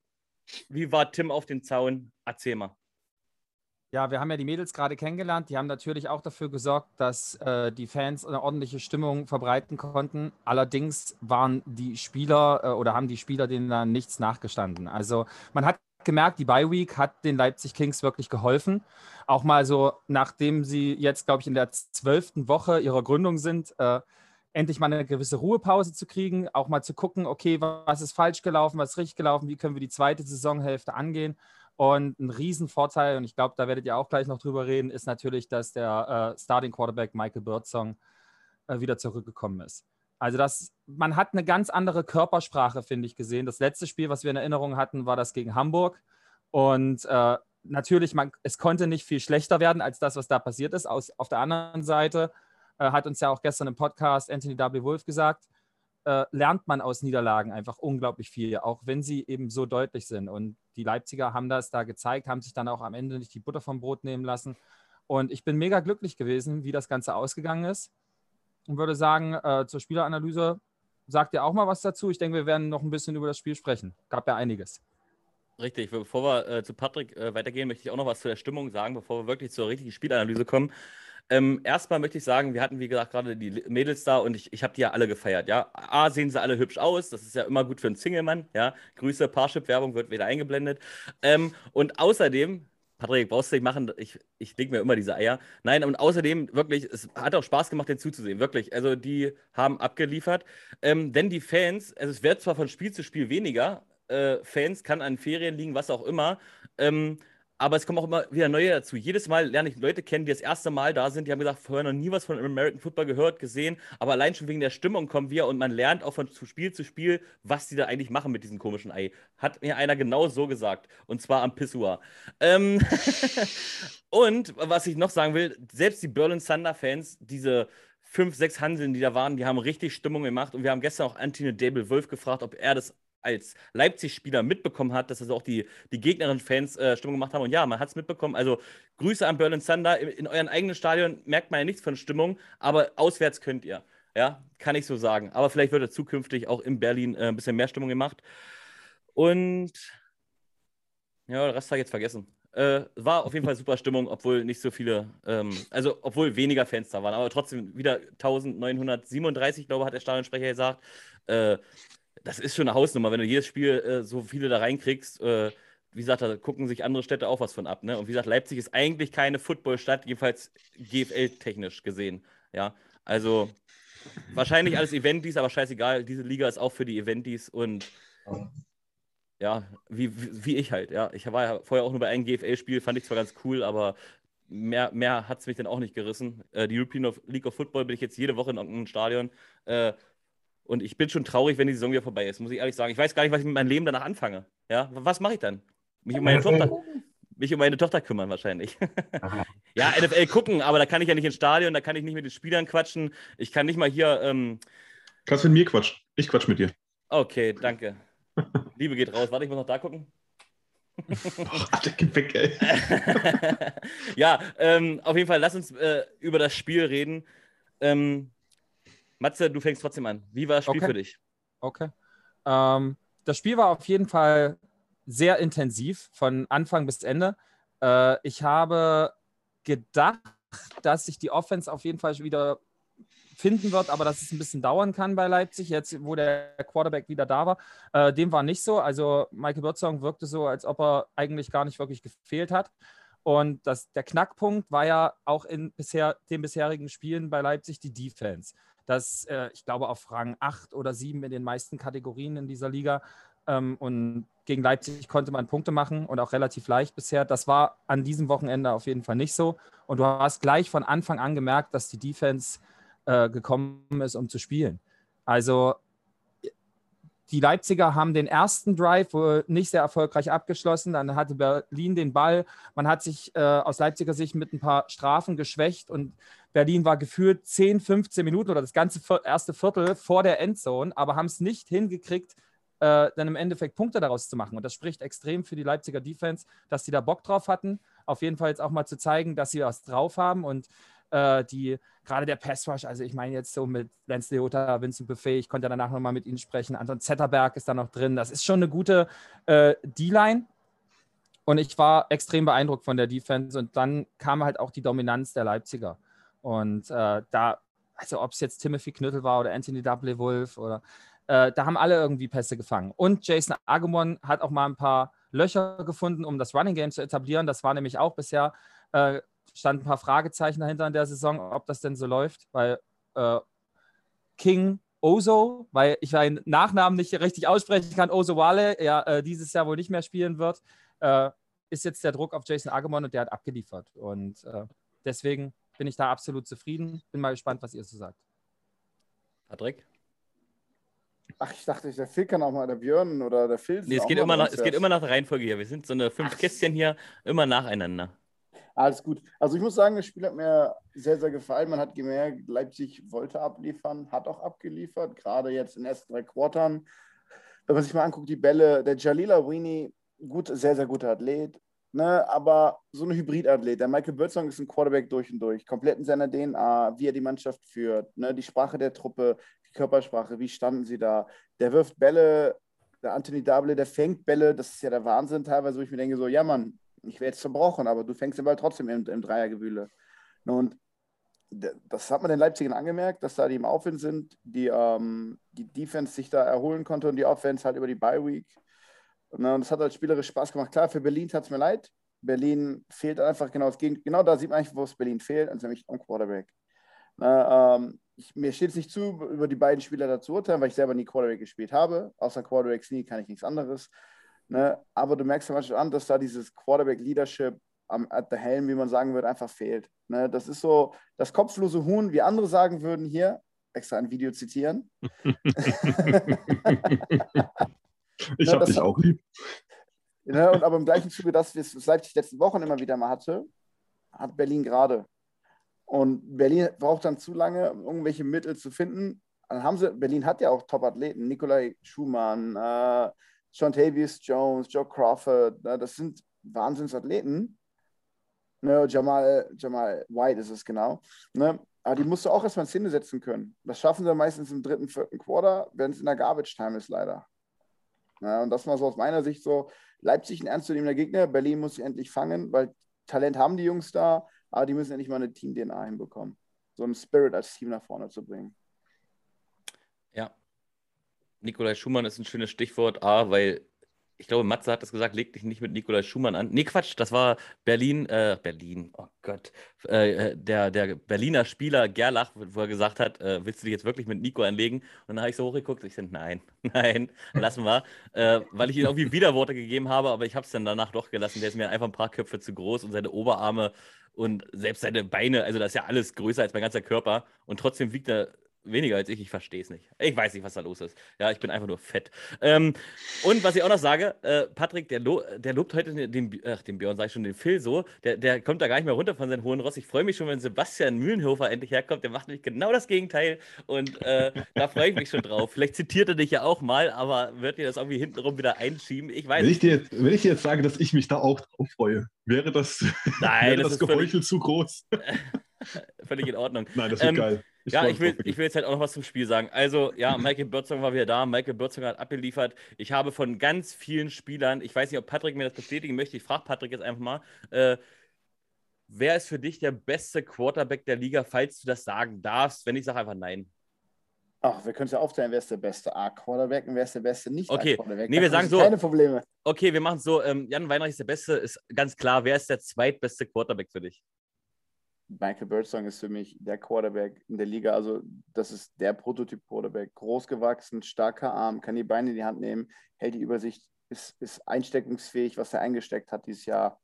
Wie war Tim auf dem Zaun? Erzähl mal. Ja, wir haben ja die Mädels gerade kennengelernt. Die haben natürlich auch dafür gesorgt, dass äh, die Fans eine ordentliche Stimmung verbreiten konnten. Allerdings waren die Spieler äh, oder haben die Spieler denen da nichts nachgestanden. Also man hat gemerkt, die Bye Week hat den Leipzig Kings wirklich geholfen. Auch mal so, nachdem sie jetzt, glaube ich, in der zwölften Woche ihrer Gründung sind, äh, endlich mal eine gewisse Ruhepause zu kriegen, auch mal zu gucken, okay, was ist falsch gelaufen, was ist richtig gelaufen, wie können wir die zweite Saisonhälfte angehen. Und ein Riesenvorteil, und ich glaube, da werdet ihr auch gleich noch drüber reden, ist natürlich, dass der äh, Starting Quarterback Michael Birdsong äh, wieder zurückgekommen ist. Also das, man hat eine ganz andere Körpersprache, finde ich, gesehen. Das letzte Spiel, was wir in Erinnerung hatten, war das gegen Hamburg. Und äh, natürlich, man, es konnte nicht viel schlechter werden als das, was da passiert ist. Aus, auf der anderen Seite äh, hat uns ja auch gestern im Podcast Anthony W. Wolf gesagt, äh, lernt man aus Niederlagen einfach unglaublich viel, auch wenn sie eben so deutlich sind. Und die Leipziger haben das da gezeigt, haben sich dann auch am Ende nicht die Butter vom Brot nehmen lassen. Und ich bin mega glücklich gewesen, wie das Ganze ausgegangen ist. Und würde sagen, äh, zur Spieleranalyse sagt ihr auch mal was dazu. Ich denke, wir werden noch ein bisschen über das Spiel sprechen. Gab ja einiges. Richtig, bevor wir äh, zu Patrick äh, weitergehen, möchte ich auch noch was zu der Stimmung sagen, bevor wir wirklich zur richtigen Spielanalyse kommen. Ähm, erstmal möchte ich sagen, wir hatten, wie gesagt, gerade die Mädels da und ich, ich habe die ja alle gefeiert. Ja, A, sehen sie alle hübsch aus. Das ist ja immer gut für einen Single-Mann. Ja, Grüße, Parship-Werbung wird wieder eingeblendet. Ähm, und außerdem, Patrick, brauchst du nicht machen, ich, ich lege mir immer diese Eier. Nein, und außerdem, wirklich, es hat auch Spaß gemacht, den zuzusehen. Wirklich. Also, die haben abgeliefert. Ähm, denn die Fans, also es wird zwar von Spiel zu Spiel weniger, äh, Fans kann an Ferien liegen, was auch immer. Ähm, aber es kommen auch immer wieder neue dazu. Jedes Mal lerne ich Leute kennen, die das erste Mal da sind, die haben gesagt, vorher noch nie was von American Football gehört, gesehen, aber allein schon wegen der Stimmung kommen wir und man lernt auch von Spiel zu Spiel, was die da eigentlich machen mit diesem komischen Ei. Hat mir einer genau so gesagt und zwar am Pissoir. Ähm und was ich noch sagen will, selbst die Berlin Thunder-Fans, diese fünf, sechs Hanseln, die da waren, die haben richtig Stimmung gemacht und wir haben gestern auch Antine Dable Wolf gefragt, ob er das als Leipzig-Spieler mitbekommen hat, dass also auch die, die Gegnerin-Fans äh, Stimmung gemacht haben. Und ja, man hat es mitbekommen. Also Grüße an Berlin Thunder. In, in euren eigenen Stadion merkt man ja nichts von Stimmung, aber auswärts könnt ihr. Ja, kann ich so sagen. Aber vielleicht wird er zukünftig auch in Berlin äh, ein bisschen mehr Stimmung gemacht. Und ja, den Rest habe ich jetzt vergessen. Äh, war auf jeden Fall super Stimmung, obwohl nicht so viele, ähm, also obwohl weniger Fans da waren, aber trotzdem wieder 1937, glaube ich, hat der Stadionsprecher gesagt. Äh, das ist schon eine Hausnummer, wenn du jedes Spiel äh, so viele da reinkriegst. Äh, wie gesagt, da gucken sich andere Städte auch was von ab. Ne? Und wie gesagt, Leipzig ist eigentlich keine Footballstadt, jedenfalls GFL-technisch gesehen. Ja, also wahrscheinlich alles Eventis, aber scheißegal. Diese Liga ist auch für die Eventis und ja, wie, wie, ich halt. Ja, ich war ja vorher auch nur bei einem GFL-Spiel, fand ich zwar ganz cool, aber mehr, mehr hat es mich dann auch nicht gerissen. Äh, die European League of Football bin ich jetzt jede Woche in irgendeinem Stadion. Äh, und ich bin schon traurig, wenn die Saison wieder vorbei ist, muss ich ehrlich sagen. Ich weiß gar nicht, was ich mit meinem Leben danach anfange. Ja, was mache ich dann? Mich um meine Tochter, mich um meine Tochter kümmern wahrscheinlich. ja, NFL gucken, aber da kann ich ja nicht ins Stadion, da kann ich nicht mit den Spielern quatschen. Ich kann nicht mal hier. Ähm... Kannst mit mir quatschen. Ich quatsch mit dir. Okay, danke. Liebe geht raus. Warte, ich muss noch da gucken. Boah, der geht weg, ey. ja, ähm, auf jeden Fall, lass uns äh, über das Spiel reden. Ähm, Matze, du fängst trotzdem an. Wie war das Spiel okay. für dich? Okay. Ähm, das Spiel war auf jeden Fall sehr intensiv von Anfang bis Ende. Äh, ich habe gedacht, dass sich die Offense auf jeden Fall wieder finden wird, aber dass es ein bisschen dauern kann bei Leipzig, jetzt wo der Quarterback wieder da war. Äh, dem war nicht so. Also Michael Birdsong wirkte so, als ob er eigentlich gar nicht wirklich gefehlt hat. Und das, der Knackpunkt war ja auch in bisher, den bisherigen Spielen bei Leipzig die Defense. Das, äh, ich glaube, auf Rang 8 oder 7 in den meisten Kategorien in dieser Liga. Ähm, und gegen Leipzig konnte man Punkte machen und auch relativ leicht bisher. Das war an diesem Wochenende auf jeden Fall nicht so. Und du hast gleich von Anfang an gemerkt, dass die Defense äh, gekommen ist, um zu spielen. Also die Leipziger haben den ersten Drive nicht sehr erfolgreich abgeschlossen. Dann hatte Berlin den Ball. Man hat sich äh, aus Leipziger Sicht mit ein paar Strafen geschwächt und Berlin war gefühlt 10, 15 Minuten oder das ganze erste Viertel vor der Endzone, aber haben es nicht hingekriegt, äh, dann im Endeffekt Punkte daraus zu machen. Und das spricht extrem für die Leipziger Defense, dass sie da Bock drauf hatten. Auf jeden Fall jetzt auch mal zu zeigen, dass sie was drauf haben. Und äh, die gerade der Pass Rush, also ich meine jetzt so mit Lance Leota, Vincent Buffet, ich konnte danach nochmal mit ihnen sprechen, Anton Zetterberg ist da noch drin, das ist schon eine gute äh, D-Line. Und ich war extrem beeindruckt von der Defense. Und dann kam halt auch die Dominanz der Leipziger und äh, da, also ob es jetzt Timothy Knüttel war oder Anthony W. Wolf oder äh, da haben alle irgendwie Pässe gefangen und Jason Agumon hat auch mal ein paar Löcher gefunden, um das Running Game zu etablieren, das war nämlich auch bisher äh, stand ein paar Fragezeichen dahinter in der Saison, ob das denn so läuft, weil äh, King Ozo, weil ich meinen Nachnamen nicht richtig aussprechen kann, Ozo Wale, ja äh, dieses Jahr wohl nicht mehr spielen wird, äh, ist jetzt der Druck auf Jason Agamon und der hat abgeliefert. Und deswegen bin ich da absolut zufrieden. Bin mal gespannt, was ihr so sagt. Patrick? Ach, ich dachte, der Phil kann auch mal der Björn oder der Phil. Nee, es geht, immer nach, es geht immer nach der Reihenfolge hier. Wir sind so eine fünf Kästchen hier, immer nacheinander. Alles gut. Also ich muss sagen, das Spiel hat mir sehr, sehr gefallen. Man hat gemerkt, Leipzig wollte abliefern, hat auch abgeliefert, gerade jetzt in den ersten drei Quartern. Wenn man sich mal anguckt, die Bälle, der Jalila Weenie, gut, sehr, sehr guter Athlet, ne, aber so ein Hybridathlet. Der Michael Birdsong ist ein Quarterback durch und durch, komplett in seiner DNA, wie er die Mannschaft führt, ne, die Sprache der Truppe, die Körpersprache, wie standen sie da. Der wirft Bälle, der Anthony Dable, der fängt Bälle, das ist ja der Wahnsinn teilweise, wo ich mir denke, so, ja Mann, ich werde jetzt zerbrochen, aber du fängst den Ball trotzdem im, im Dreiergewühle. Und das hat man den Leipzigern angemerkt, dass da die im Aufwind sind, die, ähm, die Defense sich da erholen konnte und die Offense halt über die Bye Week. Und das hat halt spielerisch Spaß gemacht. Klar, für Berlin tat es mir leid. Berlin fehlt einfach genau das Gegenteil. Genau da sieht man eigentlich, wo es Berlin fehlt, also nämlich am Quarterback. Na, ähm, ich, mir steht es nicht zu, über die beiden Spieler dazu urteilen, weil ich selber nie Quarterback gespielt habe. Außer Quarterback nie kann ich nichts anderes. Ne? Aber du merkst zum Beispiel an, dass da dieses Quarterback-Leadership at the helm, wie man sagen würde, einfach fehlt. Ne? Das ist so das kopflose Huhn, wie andere sagen würden hier, extra ein Video zitieren. ich habe dich auch lieb. Ne? Und aber im gleichen Zuge, dass wir es Leipzig letzten Wochen immer wieder mal hatte, hat Berlin gerade. Und Berlin braucht dann zu lange, um irgendwelche Mittel zu finden. Dann haben sie, Berlin hat ja auch Top-Athleten, Nikolai Schumann, äh, Sean Tavius Jones, Joe Crawford, ne, das sind Wahnsinnsathleten. Ne, Jamal, Jamal White ist es genau. Ne, aber die musst du auch erstmal in Szene setzen können. Das schaffen sie meistens im dritten, vierten Quarter, wenn es in der Garbage-Time ist, leider. Ja, und das mal so aus meiner Sicht so: Leipzig ein ernstzunehmender Gegner, Berlin muss sich endlich fangen, weil Talent haben die Jungs da, aber die müssen endlich mal eine Team-DNA hinbekommen. So einen Spirit als Team nach vorne zu bringen. Ja, Nikolai Schumann ist ein schönes Stichwort. A, weil ich glaube, Matze hat das gesagt, leg dich nicht mit Nikolai Schumann an. Nee, Quatsch, das war Berlin, äh, Berlin, oh Gott, äh, der, der Berliner Spieler Gerlach, wo er gesagt hat, äh, willst du dich jetzt wirklich mit Nico anlegen? Und dann habe ich so hochgeguckt, ich dachte, nein, nein, lassen wir. äh, weil ich ihm irgendwie Widerworte gegeben habe, aber ich habe es dann danach doch gelassen. Der ist mir einfach ein paar Köpfe zu groß und seine Oberarme und selbst seine Beine, also das ist ja alles größer als mein ganzer Körper und trotzdem wiegt er weniger als ich, ich verstehe es nicht. Ich weiß nicht, was da los ist. Ja, ich bin einfach nur fett. Ähm, und was ich auch noch sage, äh, Patrick, der, lo der lobt heute den, ach, den Björn, sag ich schon, den Phil so, der, der kommt da gar nicht mehr runter von seinem hohen Ross. Ich freue mich schon, wenn Sebastian Mühlenhofer endlich herkommt. Der macht nämlich genau das Gegenteil und äh, da freue ich mich schon drauf. Vielleicht zitiert er dich ja auch mal, aber wird dir das irgendwie hintenrum wieder einschieben? Ich weiß wenn ich, dir jetzt, wenn ich dir jetzt sage, dass ich mich da auch drauf freue, wäre das, Nein, wäre das, das Geheuchel zu groß? völlig in Ordnung. Nein, das wird ähm, geil. Ich ja, ich will, ich will jetzt halt auch noch was zum Spiel sagen. Also, ja, Michael Birdsong war wieder da. Michael Birdsong hat abgeliefert. Ich habe von ganz vielen Spielern, ich weiß nicht, ob Patrick mir das bestätigen möchte, ich frage Patrick jetzt einfach mal, äh, wer ist für dich der beste Quarterback der Liga, falls du das sagen darfst? Wenn ich sage einfach nein. Ach, wir können es ja aufteilen, wer ist der beste A-Quarterback und wer ist der beste Nicht-A-Quarterback. Okay, nee, wir sagen so. Keine Probleme. Okay, wir machen es so. Ähm, Jan Weinreich ist der Beste, ist ganz klar. Wer ist der zweitbeste Quarterback für dich? Michael Birdsong ist für mich der Quarterback in der Liga. Also, das ist der Prototyp-Quarterback. Großgewachsen, starker Arm, kann die Beine in die Hand nehmen, hält die Übersicht, ist, ist einsteckungsfähig, was er eingesteckt hat dieses Jahr.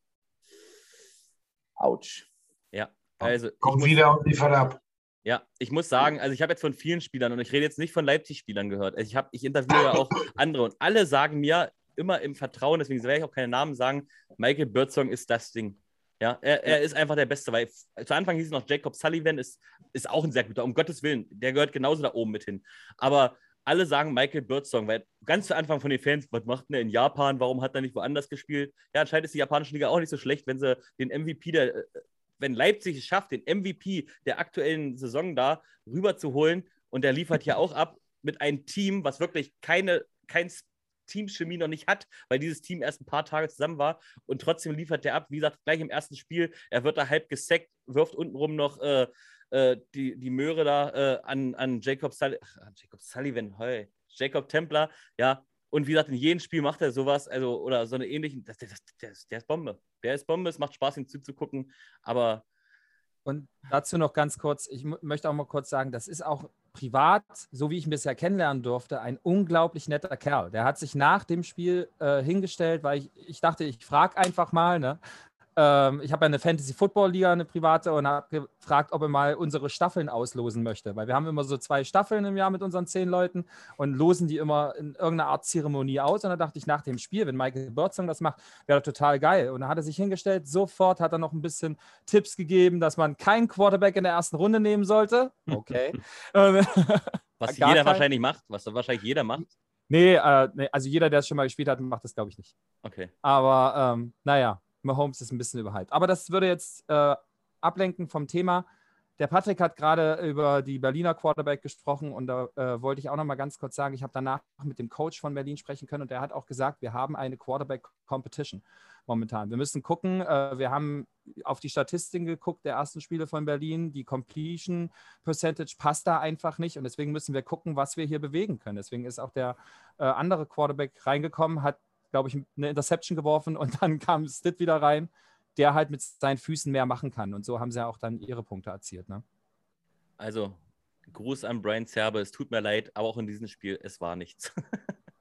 Autsch. Ja, also. Kommt wieder und liefert ab. Ja, ich muss sagen, also ich habe jetzt von vielen Spielern und ich rede jetzt nicht von Leipzig-Spielern gehört. Also ich, hab, ich interviewe ja auch andere und alle sagen mir immer im Vertrauen, deswegen werde ich auch keine Namen sagen, Michael Birdsong ist das Ding. Ja, er, er ist einfach der Beste, weil zu Anfang hieß es noch, Jacob Sullivan ist, ist auch ein sehr guter, um Gottes Willen, der gehört genauso da oben mit hin. Aber alle sagen Michael Birdsong, weil ganz zu Anfang von den Fans, was macht er in Japan, warum hat er nicht woanders gespielt? Ja, anscheinend ist die japanische Liga auch nicht so schlecht, wenn sie den MVP der, wenn Leipzig es schafft, den MVP der aktuellen Saison da rüber zu holen und der liefert hier auch ab mit einem Team, was wirklich keine, kein Teamchemie noch nicht hat, weil dieses Team erst ein paar Tage zusammen war und trotzdem liefert der ab. Wie gesagt, gleich im ersten Spiel, er wird da halb gesackt, wirft untenrum noch äh, äh, die, die Möhre da äh, an, an Jacob, Sully Jacob Sullivan, hey, Jacob Templer, ja. Und wie gesagt, in jedem Spiel macht er sowas, also oder so eine ähnliche, das, das, das, der ist Bombe. Der ist Bombe, es macht Spaß, ihm zuzugucken, aber und dazu noch ganz kurz, ich möchte auch mal kurz sagen, das ist auch privat, so wie ich ihn bisher kennenlernen durfte, ein unglaublich netter Kerl. Der hat sich nach dem Spiel äh, hingestellt, weil ich, ich dachte, ich frage einfach mal, ne? Ähm, ich habe ja eine Fantasy Football Liga, eine private, und habe gefragt, ob er mal unsere Staffeln auslosen möchte. Weil wir haben immer so zwei Staffeln im Jahr mit unseren zehn Leuten und losen die immer in irgendeiner Art Zeremonie aus. Und da dachte ich, nach dem Spiel, wenn Michael Birdsong das macht, wäre das total geil. Und dann hat er sich hingestellt, sofort hat er noch ein bisschen Tipps gegeben, dass man keinen Quarterback in der ersten Runde nehmen sollte. Okay. Was jeder kein... wahrscheinlich macht, was wahrscheinlich jeder macht. Nee, äh, nee, also jeder, der es schon mal gespielt hat, macht das, glaube ich, nicht. Okay. Aber ähm, naja, Mahomes ist ein bisschen überhyped. Aber das würde jetzt äh, ablenken vom Thema. Der Patrick hat gerade über die Berliner Quarterback gesprochen und da äh, wollte ich auch noch mal ganz kurz sagen, ich habe danach mit dem Coach von Berlin sprechen können und der hat auch gesagt, wir haben eine Quarterback Competition momentan. Wir müssen gucken, äh, wir haben auf die Statistiken geguckt der ersten Spiele von Berlin, die Completion Percentage passt da einfach nicht und deswegen müssen wir gucken, was wir hier bewegen können. Deswegen ist auch der äh, andere Quarterback reingekommen, hat glaube ich, eine Interception geworfen und dann kam Stitt wieder rein, der halt mit seinen Füßen mehr machen kann. Und so haben sie ja auch dann ihre Punkte erzielt. Ne? Also, Gruß an Brian Zerbe, es tut mir leid, aber auch in diesem Spiel, es war nichts.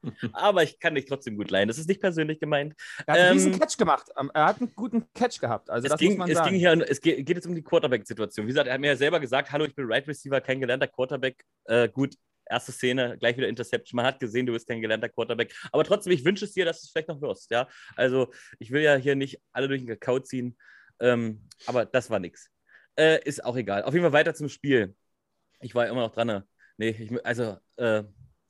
aber ich kann dich trotzdem gut leihen. Das ist nicht persönlich gemeint. Er hat einen ähm, riesen Catch gemacht. Ähm, er hat einen guten Catch gehabt. Also das ging, muss man es sagen. Ging hier, es geht, geht jetzt um die Quarterback-Situation. Wie gesagt, er hat mir ja selber gesagt, hallo, ich bin Right Receiver, kein gelernter Quarterback. Äh, gut, erste Szene, gleich wieder Interception. Man hat gesehen, du bist kein gelernter Quarterback. Aber trotzdem, ich wünsche es dir, dass du es vielleicht noch wirst. Ja? Also, ich will ja hier nicht alle durch den Kakao ziehen. Ähm, aber das war nichts. Äh, ist auch egal. Auf jeden Fall weiter zum Spiel. Ich war immer noch dran. Ne? Nee, ich, also, äh,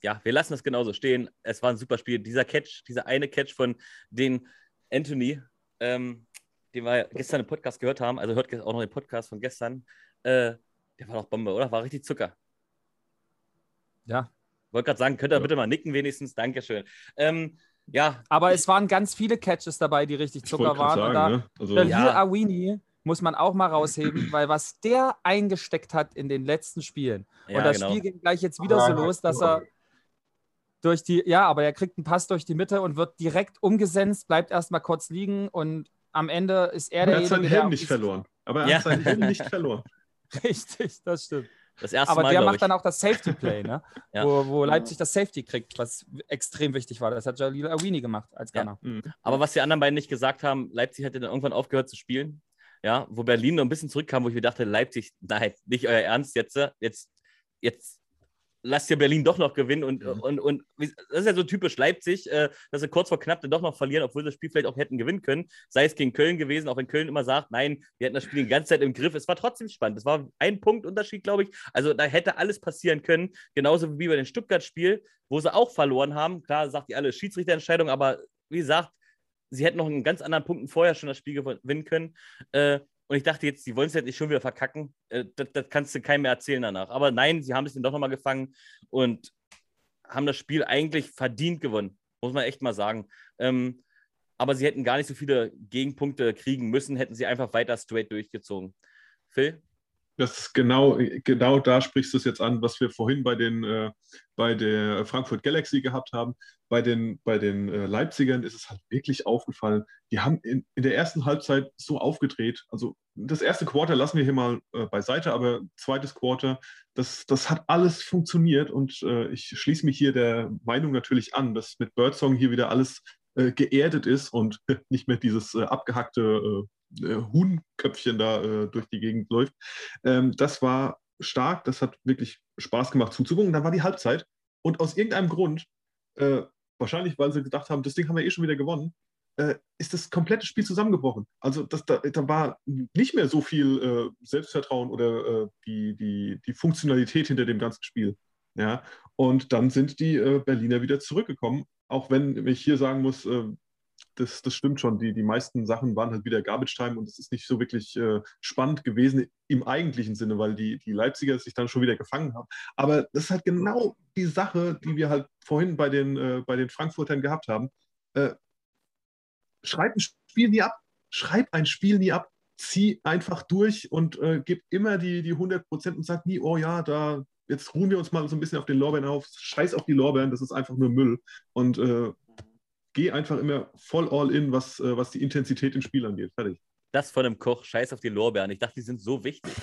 ja, wir lassen das genauso stehen. Es war ein super Spiel. Dieser Catch, dieser eine Catch von den Anthony, ähm, den wir gestern im Podcast gehört haben, also hört auch noch den Podcast von gestern, äh, der war doch Bombe, oder? War richtig Zucker. Ja. Wollte gerade sagen, könnt ihr ja. bitte mal nicken wenigstens. Dankeschön. Ähm, ja. Aber es waren ganz viele Catches dabei, die richtig Zucker waren. Sagen, und da, ne? also, ja. Awini muss man auch mal rausheben, weil was der eingesteckt hat in den letzten Spielen. Ja, und das genau. Spiel geht gleich jetzt wieder so los, dass er durch die, ja, aber er kriegt einen Pass durch die Mitte und wird direkt umgesetzt, bleibt erstmal kurz liegen und am Ende ist er der. Er hat seinen Helm nicht verloren. Aber er ja. hat seinen Helm nicht verloren. Richtig, das stimmt. Das erste Aber Mal, der macht ich. dann auch das Safety Play, ne? ja. wo, wo, Leipzig das Safety kriegt, was extrem wichtig war. Das hat Jalil Awini gemacht als Gunner. Ja. Mhm. Aber was die anderen beiden nicht gesagt haben, Leipzig hätte dann irgendwann aufgehört zu spielen. Ja, wo Berlin noch ein bisschen zurückkam, wo ich mir dachte, Leipzig, nein, nicht euer Ernst jetzt. Jetzt, jetzt lass dir Berlin doch noch gewinnen und, mhm. und, und das ist ja so typisch Leipzig, äh, dass sie kurz vor knapp dann doch noch verlieren, obwohl sie das Spiel vielleicht auch hätten gewinnen können. Sei es gegen Köln gewesen, auch wenn Köln immer sagt, nein, wir hätten das Spiel die ganze Zeit im Griff. Es war trotzdem spannend. Es war ein Punktunterschied, glaube ich. Also da hätte alles passieren können. Genauso wie bei dem Stuttgart-Spiel, wo sie auch verloren haben. Klar, sagt ihr alle Schiedsrichterentscheidung, aber wie gesagt, sie hätten noch einen ganz anderen Punkten vorher schon das Spiel gewinnen können. Äh, und ich dachte jetzt, sie wollen es jetzt nicht schon wieder verkacken. Äh, das, das, kannst du keinem mehr erzählen danach. Aber nein, sie haben es dann doch nochmal gefangen und haben das Spiel eigentlich verdient gewonnen. Muss man echt mal sagen. Ähm, aber sie hätten gar nicht so viele Gegenpunkte kriegen müssen, hätten sie einfach weiter straight durchgezogen. Phil? Das genau, genau da sprichst du es jetzt an, was wir vorhin bei, den, äh, bei der Frankfurt Galaxy gehabt haben. Bei den, bei den äh, Leipzigern ist es halt wirklich aufgefallen. Die haben in, in der ersten Halbzeit so aufgedreht. Also das erste Quarter lassen wir hier mal äh, beiseite, aber zweites Quarter, das, das hat alles funktioniert und äh, ich schließe mich hier der Meinung natürlich an, dass mit Birdsong hier wieder alles äh, geerdet ist und nicht mehr dieses äh, abgehackte äh, Huhnköpfchen da äh, durch die Gegend läuft. Ähm, das war stark, das hat wirklich Spaß gemacht zuzugucken. Dann war die Halbzeit und aus irgendeinem Grund, äh, wahrscheinlich weil sie gedacht haben, das Ding haben wir eh schon wieder gewonnen, äh, ist das komplette Spiel zusammengebrochen. Also das, da, da war nicht mehr so viel äh, Selbstvertrauen oder äh, die, die, die Funktionalität hinter dem ganzen Spiel. Ja? Und dann sind die Berliner wieder zurückgekommen, auch wenn ich hier sagen muss, das, das stimmt schon. Die, die meisten Sachen waren halt wieder Garbage Time und es ist nicht so wirklich äh, spannend gewesen im eigentlichen Sinne, weil die, die Leipziger sich dann schon wieder gefangen haben. Aber das ist halt genau die Sache, die wir halt vorhin bei den, äh, bei den Frankfurtern gehabt haben. Äh, schreib ein Spiel nie ab. Schreib ein Spiel nie ab. Zieh einfach durch und äh, gib immer die, die 100 Prozent und sag nie, oh ja, da, jetzt ruhen wir uns mal so ein bisschen auf den Lorbeeren auf. Scheiß auf die Lorbeeren, das ist einfach nur Müll. Und äh, geh einfach immer voll all in, was, äh, was die Intensität im Spiel angeht. Fertig. Das von einem Koch, scheiß auf die Lorbeeren. Ich dachte, die sind so wichtig.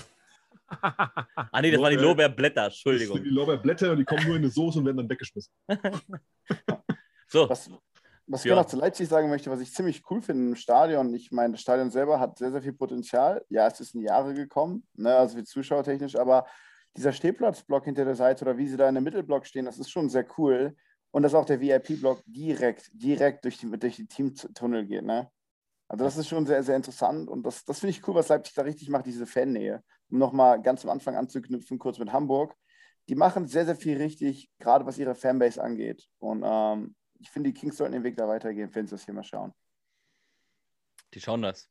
ah, nee, das Lorbeer, waren die Lorbeerblätter, Entschuldigung. Das sind die Lorbeerblätter und die kommen nur in eine Soße und werden dann weggeschmissen. so. Was, was ja. ich noch zu Leipzig sagen möchte, was ich ziemlich cool finde im Stadion, ich meine, das Stadion selber hat sehr, sehr viel Potenzial. Ja, es ist in Jahre gekommen, ne, also wie zuschauertechnisch, aber dieser Stehplatzblock hinter der Seite oder wie sie da in der Mittelblock stehen, das ist schon sehr cool. Und dass auch der VIP-Block direkt, direkt durch die, durch die Teamtunnel geht. Ne? Also das ist schon sehr, sehr interessant und das, das finde ich cool, was Leipzig da richtig macht, diese Fannähe. Um nochmal ganz am Anfang anzuknüpfen, kurz mit Hamburg. Die machen sehr, sehr viel richtig, gerade was ihre Fanbase angeht. Und ähm, ich finde, die Kings sollten den Weg da weitergehen, wenn sie das hier mal schauen. Die schauen das.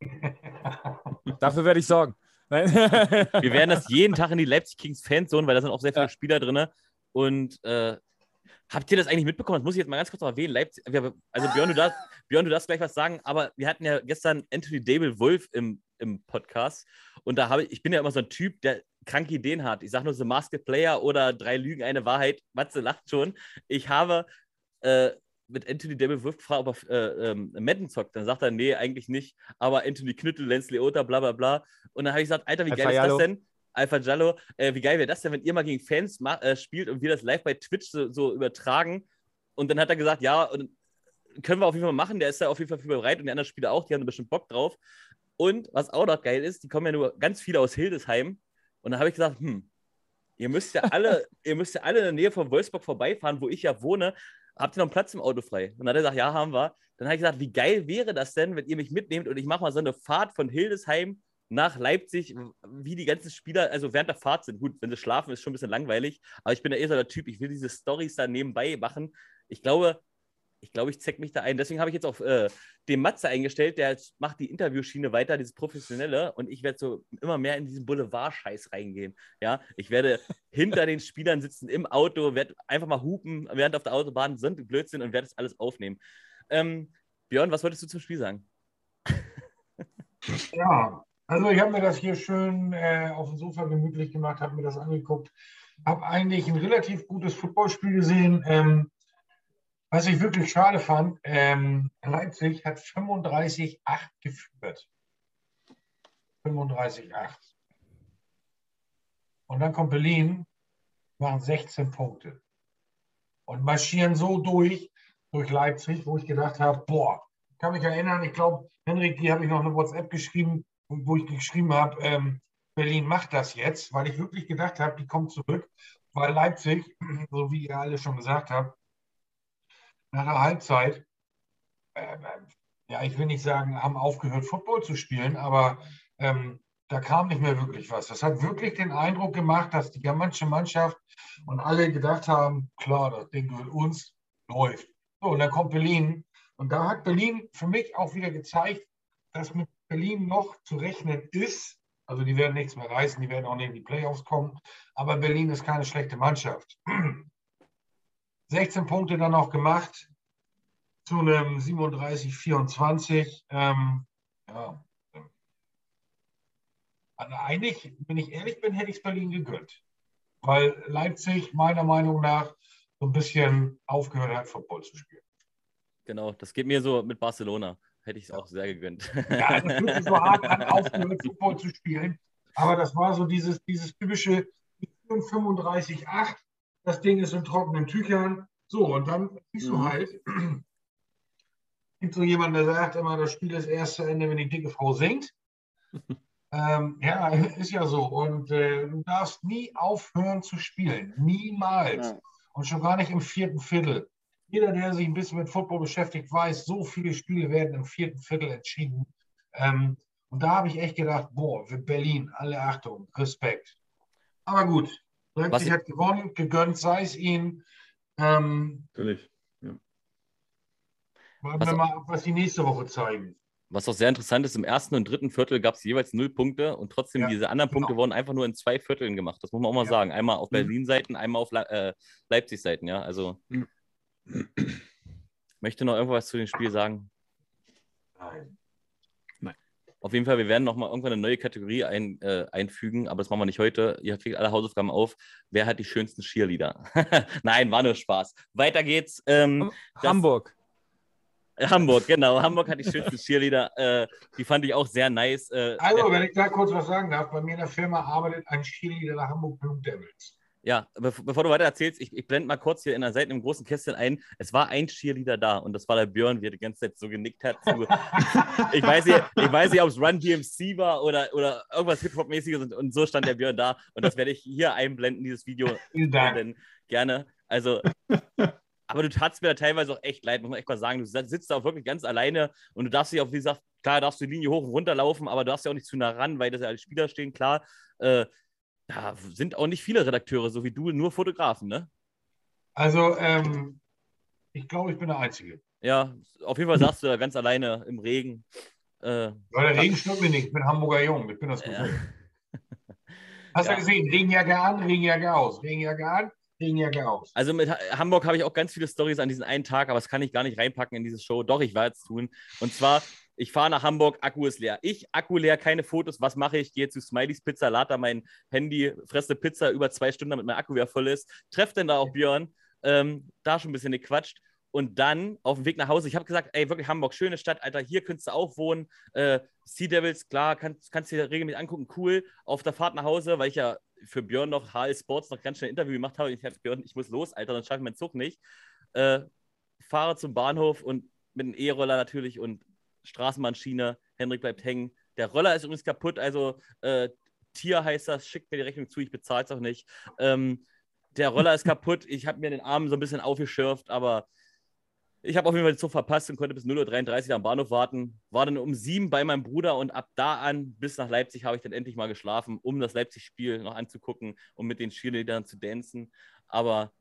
Dafür werde ich sorgen. Wir werden das jeden Tag in die Leipzig Kings Fanzone, weil da sind auch sehr viele ja. Spieler drin. Und äh, Habt ihr das eigentlich mitbekommen? Das muss ich jetzt mal ganz kurz erwähnen. Leipzig, also Björn du, darfst, Björn, du darfst gleich was sagen, aber wir hatten ja gestern Anthony Dable Wolf im, im Podcast und da habe ich, ich bin ja immer so ein Typ, der kranke Ideen hat. Ich sage nur so Masked Player oder drei Lügen, eine Wahrheit. Matze lacht schon. Ich habe äh, mit Anthony Dable Wolf gefragt, ob er äh, ähm, Madden zockt. Dann sagt er, nee, eigentlich nicht. Aber Anthony Knüttel, Lenz Leota, bla bla bla. Und dann habe ich gesagt, Alter, wie geil ist das denn? Alpha Jallo, äh, wie geil wäre das denn, wenn ihr mal gegen Fans äh, spielt und wir das live bei Twitch so, so, übertragen? Und dann hat er gesagt, ja, können wir auf jeden Fall machen, der ist da auf jeden Fall für bereit und die anderen Spieler auch, die haben da bestimmt Bock drauf. Und was auch noch geil ist, die kommen ja nur ganz viele aus Hildesheim. Und dann habe ich gesagt, hm, ihr müsst ja alle, ihr müsst ja alle in der Nähe von Wolfsburg vorbeifahren, wo ich ja wohne. Habt ihr noch einen Platz im Auto frei? Und dann hat er gesagt, ja, haben wir. Dann habe ich gesagt, wie geil wäre das denn, wenn ihr mich mitnehmt und ich mache mal so eine Fahrt von Hildesheim nach Leipzig, wie die ganzen Spieler, also während der Fahrt sind. Gut, wenn sie schlafen, ist schon ein bisschen langweilig, aber ich bin ja eher so der Typ, ich will diese Stories da nebenbei machen. Ich glaube, ich glaube, ich zeck mich da ein. Deswegen habe ich jetzt auf äh, den Matze eingestellt, der macht die Interviewschiene weiter, dieses Professionelle, und ich werde so immer mehr in diesen Boulevard-Scheiß reingehen. Ja, ich werde hinter den Spielern sitzen im Auto, werde einfach mal hupen, während auf der Autobahn sind Blödsinn und werde das alles aufnehmen. Ähm, Björn, was wolltest du zum Spiel sagen? Ja, also ich habe mir das hier schön äh, auf dem Sofa gemütlich gemacht, habe mir das angeguckt, habe eigentlich ein relativ gutes Footballspiel gesehen. Ähm, was ich wirklich schade fand, ähm, Leipzig hat 35-8 geführt. 35-8. Und dann kommt Berlin, machen 16 Punkte. Und marschieren so durch, durch Leipzig, wo ich gedacht habe, boah, kann mich erinnern, ich glaube, Henrik, die habe ich noch eine WhatsApp geschrieben, wo ich geschrieben habe, ähm, Berlin macht das jetzt, weil ich wirklich gedacht habe, die kommen zurück weil Leipzig, so wie ihr alle schon gesagt habt, nach der Halbzeit, äh, ja, ich will nicht sagen, haben aufgehört, Football zu spielen, aber ähm, da kam nicht mehr wirklich was. Das hat wirklich den Eindruck gemacht, dass die germanische Mannschaft und alle gedacht haben, klar, das Ding gehört uns, läuft. So, und dann kommt Berlin. Und da hat Berlin für mich auch wieder gezeigt, dass mit Berlin noch zu rechnen ist. Also die werden nichts mehr reißen, die werden auch nicht in die Playoffs kommen. Aber Berlin ist keine schlechte Mannschaft. 16 Punkte dann auch gemacht zu einem 37-24. Ähm, ja. Also eigentlich, wenn ich ehrlich bin, hätte ich es Berlin gegönnt. Weil Leipzig meiner Meinung nach so ein bisschen aufgehört hat, Football zu spielen. Genau, das geht mir so mit Barcelona. Hätte ich es auch sehr gegönnt. Ja, das wird so hart an, aufgehört, Football zu spielen. Aber das war so dieses, dieses typische 35-8. Das Ding ist in trockenen Tüchern. So, und dann siehst du mhm. halt, gibt so jemand, der sagt immer, das Spiel ist erst zu Ende, wenn die dicke Frau singt. ähm, ja, ist ja so. Und äh, du darfst nie aufhören zu spielen. Niemals. Ja. Und schon gar nicht im vierten Viertel. Jeder, der sich ein bisschen mit Football beschäftigt, weiß, so viele Spiele werden im vierten Viertel entschieden. Ähm, und da habe ich echt gedacht, boah, für Berlin, alle Achtung, Respekt. Aber gut, Leipzig hat gewonnen, gegönnt sei es ihnen. Ähm, Natürlich. Warten was, wir mal ab, was die nächste Woche zeigen. Was auch sehr interessant ist, im ersten und dritten Viertel gab es jeweils null Punkte und trotzdem ja, diese anderen genau. Punkte wurden einfach nur in zwei Vierteln gemacht. Das muss man auch mal ja. sagen. Einmal auf mhm. Berlin-Seiten, einmal auf Le äh, Leipzig-Seiten. Ja, also mhm. Möchte noch irgendwas zu dem Spiel sagen? Nein. Nein. Auf jeden Fall, wir werden noch mal irgendwann eine neue Kategorie ein, äh, einfügen, aber das machen wir nicht heute. Ihr kriegt alle Hausaufgaben auf. Wer hat die schönsten Cheerleader? Nein, war nur Spaß. Weiter geht's. Ähm, Hamburg. Hamburg, genau. Hamburg hat die schönsten Cheerleader. Äh, die fand ich auch sehr nice. Äh, also, wenn ich da kurz was sagen darf, bei mir in der Firma arbeitet ein Cheerleader der Hamburg Blue Devils. Ja, bevor du weiter erzählst, ich, ich blende mal kurz hier in der Seite im großen Kästchen ein. Es war ein Cheerleader da und das war der Björn, wie er die ganze Zeit so genickt hat. Zu, ich weiß nicht, ich weiß nicht ob es Run DMC war oder, oder irgendwas Hip-Hop-mäßiges und, und, so stand der Björn da. Und das werde ich hier einblenden, dieses Video. Vielen Dank. Gerne. Also, aber du tatst mir da teilweise auch echt leid, muss man echt mal sagen. Du sitzt da auch wirklich ganz alleine und du darfst dich auch, wie gesagt, klar darfst du die Linie hoch und runter laufen, aber du darfst ja auch nicht zu nah ran, weil das ja alle Spieler stehen, klar. Äh, da sind auch nicht viele Redakteure, so wie du, nur Fotografen, ne? Also, ähm, ich glaube, ich bin der Einzige. Ja, auf jeden Fall sagst du da ganz alleine im Regen. Äh, ja, der Regen stört mir nicht. Ich bin Hamburger Jung. Ich bin das gewohnt. Ja. Hast du ja. gesehen? Regenjacke an, Regenjacke aus. Regenjacke an, Regenjacke aus. Also mit Hamburg habe ich auch ganz viele Stories an diesen einen Tag, aber das kann ich gar nicht reinpacken in diese Show. Doch, ich werde es tun. Und zwar, ich fahre nach Hamburg, Akku ist leer. Ich, Akku leer, keine Fotos. Was mache ich? Gehe zu Smileys Pizza, lade da mein Handy, fresse Pizza über zwei Stunden, damit mein Akku wieder voll ist. Treffe dann da auch Björn. Ähm, da schon ein bisschen gequatscht. Und dann auf dem Weg nach Hause, ich habe gesagt, ey, wirklich Hamburg, schöne Stadt, Alter, hier könntest du auch wohnen. Äh, sea Devils, klar, kannst, kannst du dir regelmäßig angucken, cool. Auf der Fahrt nach Hause, weil ich ja für Björn noch HL Sports noch ganz schnell ein Interview gemacht habe. Ich habe Björn, ich muss los, Alter, dann schaffe ich meinen Zug nicht. Äh, fahre zum Bahnhof und mit einem E-Roller natürlich und Straßenbahnschiene. Henrik bleibt hängen. Der Roller ist übrigens kaputt, also äh, Tier heißt das, schickt mir die Rechnung zu, ich bezahle es auch nicht. Ähm, der Roller ist kaputt, ich habe mir den Arm so ein bisschen aufgeschürft, aber ich habe auf jeden Fall den Zug verpasst und konnte bis 0.33 Uhr am Bahnhof warten. War dann um sieben bei meinem Bruder und ab da an bis nach Leipzig habe ich dann endlich mal geschlafen, um das Leipzig-Spiel noch anzugucken und mit den Cheerleadern zu dancen. Aber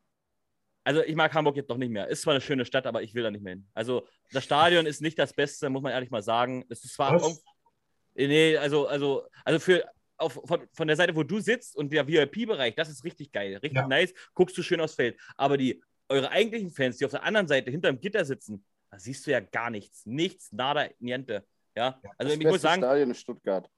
also ich mag Hamburg jetzt noch nicht mehr. Ist zwar eine schöne Stadt, aber ich will da nicht mehr hin. Also das Stadion ist nicht das Beste, muss man ehrlich mal sagen. Es ist zwar auch, nee, also also also für auf, von, von der Seite, wo du sitzt und der VIP-Bereich, das ist richtig geil, richtig ja. nice. Guckst du schön aufs Feld. Aber die eure eigentlichen Fans, die auf der anderen Seite hinterm Gitter sitzen, da siehst du ja gar nichts. Nichts, nada, niente. Ja, also ich muss sagen. Stadion in Stuttgart.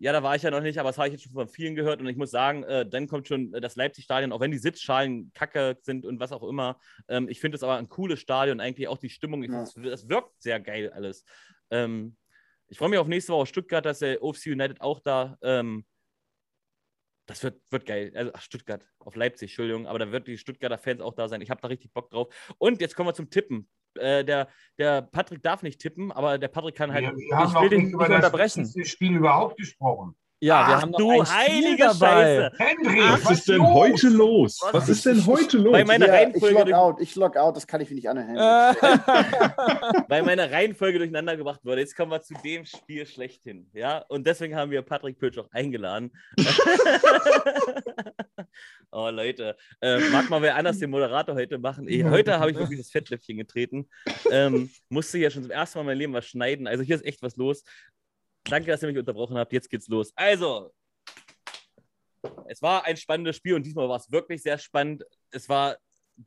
Ja, da war ich ja noch nicht, aber das habe ich jetzt schon von vielen gehört und ich muss sagen, äh, dann kommt schon das Leipzig-Stadion, auch wenn die Sitzschalen kacke sind und was auch immer. Ähm, ich finde es aber ein cooles Stadion, eigentlich auch die Stimmung, ja. das, wirkt sehr geil alles. Ähm, ich freue mich auf nächste Woche Stuttgart, dass der OFC United auch da ähm, das wird, wird geil. Also, ach, Stuttgart, auf Leipzig, Entschuldigung, aber da wird die Stuttgarter Fans auch da sein. Ich habe da richtig Bock drauf. Und jetzt kommen wir zum Tippen. Äh, der, der Patrick darf nicht tippen, aber der Patrick kann halt. Wir, wir haben noch nicht über das unterbrechen. Das Spiel überhaupt gesprochen. Ja, Ach, wir haben noch du ein Spiel heilige dabei. Scheiße. Henry, Was ist denn heute los? Was Was ist- denn heute los? Bei meiner Ja, ich Reihenfolge log durch- out, ich log out, das kann ich mir nicht anhören. Weil meine Reihenfolge durcheinander gebracht wurde. Jetzt kommen wir zu dem Spiel schlechthin. Ja, und deswegen haben wir Patrick Pötsch auch eingeladen. oh, Leute. Äh, mag mal wer anders den Moderator heute machen. Ich, heute habe ich wirklich das Fettnäpfchen getreten. Ähm, musste ja schon zum ersten Mal in meinem Leben was schneiden. Also hier ist echt was los. Danke, dass ihr mich unterbrochen habt. Jetzt geht's los. Also, es war ein spannendes Spiel und diesmal war es wirklich sehr spannend. Es war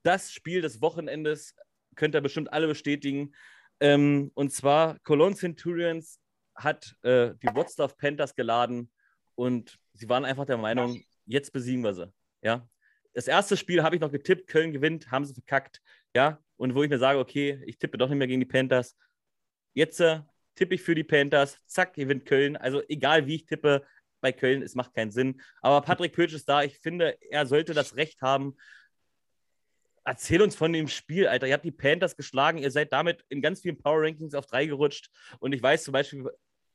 das Spiel des Wochenendes, könnt ihr bestimmt alle bestätigen. Ähm, und zwar Cologne Centurions hat äh, die Wroclaw Panthers geladen und sie waren einfach der Meinung, jetzt besiegen wir sie. Ja? Das erste Spiel habe ich noch getippt, Köln gewinnt, haben sie verkackt. Ja? Und wo ich mir sage, okay, ich tippe doch nicht mehr gegen die Panthers. Jetzt äh, tippe ich für die Panthers, zack, gewinnt Köln. Also egal wie ich tippe, bei Köln, es macht keinen Sinn. Aber Patrick Pötsch ist da. Ich finde, er sollte das Recht haben. Erzähl uns von dem Spiel, Alter. Ihr habt die Panthers geschlagen. Ihr seid damit in ganz vielen Power Rankings auf drei gerutscht. Und ich weiß zum Beispiel,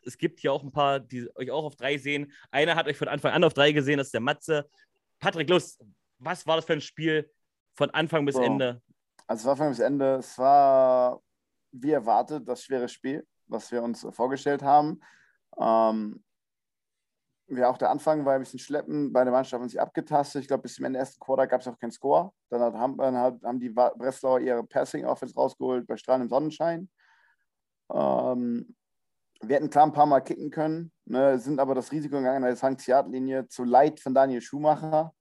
es gibt hier auch ein paar, die euch auch auf drei sehen. Einer hat euch von Anfang an auf drei gesehen, das ist der Matze. Patrick, los, was war das für ein Spiel von Anfang bis So. Ende? Also es war von bis Ende, es war wie erwartet das schwere Spiel, was wir uns vorgestellt haben. Ähm, ja, auch der Anfang war ein bisschen schleppen, beide Mannschaften haben sich abgetastet. Ich glaube, bis zum Ende ersten Quarter gab es auch keinen Score. Dann, hat, haben, hat, haben die Breslauer ihre Passing-Offense rausgeholt bei strahlendem Sonnenschein. Ähm, wir hätten klar ein paar Mal kicken können, ne, sind aber das Risiko gegangen, eine 20-Yard-Linie zu Leid von Daniel Schumacher.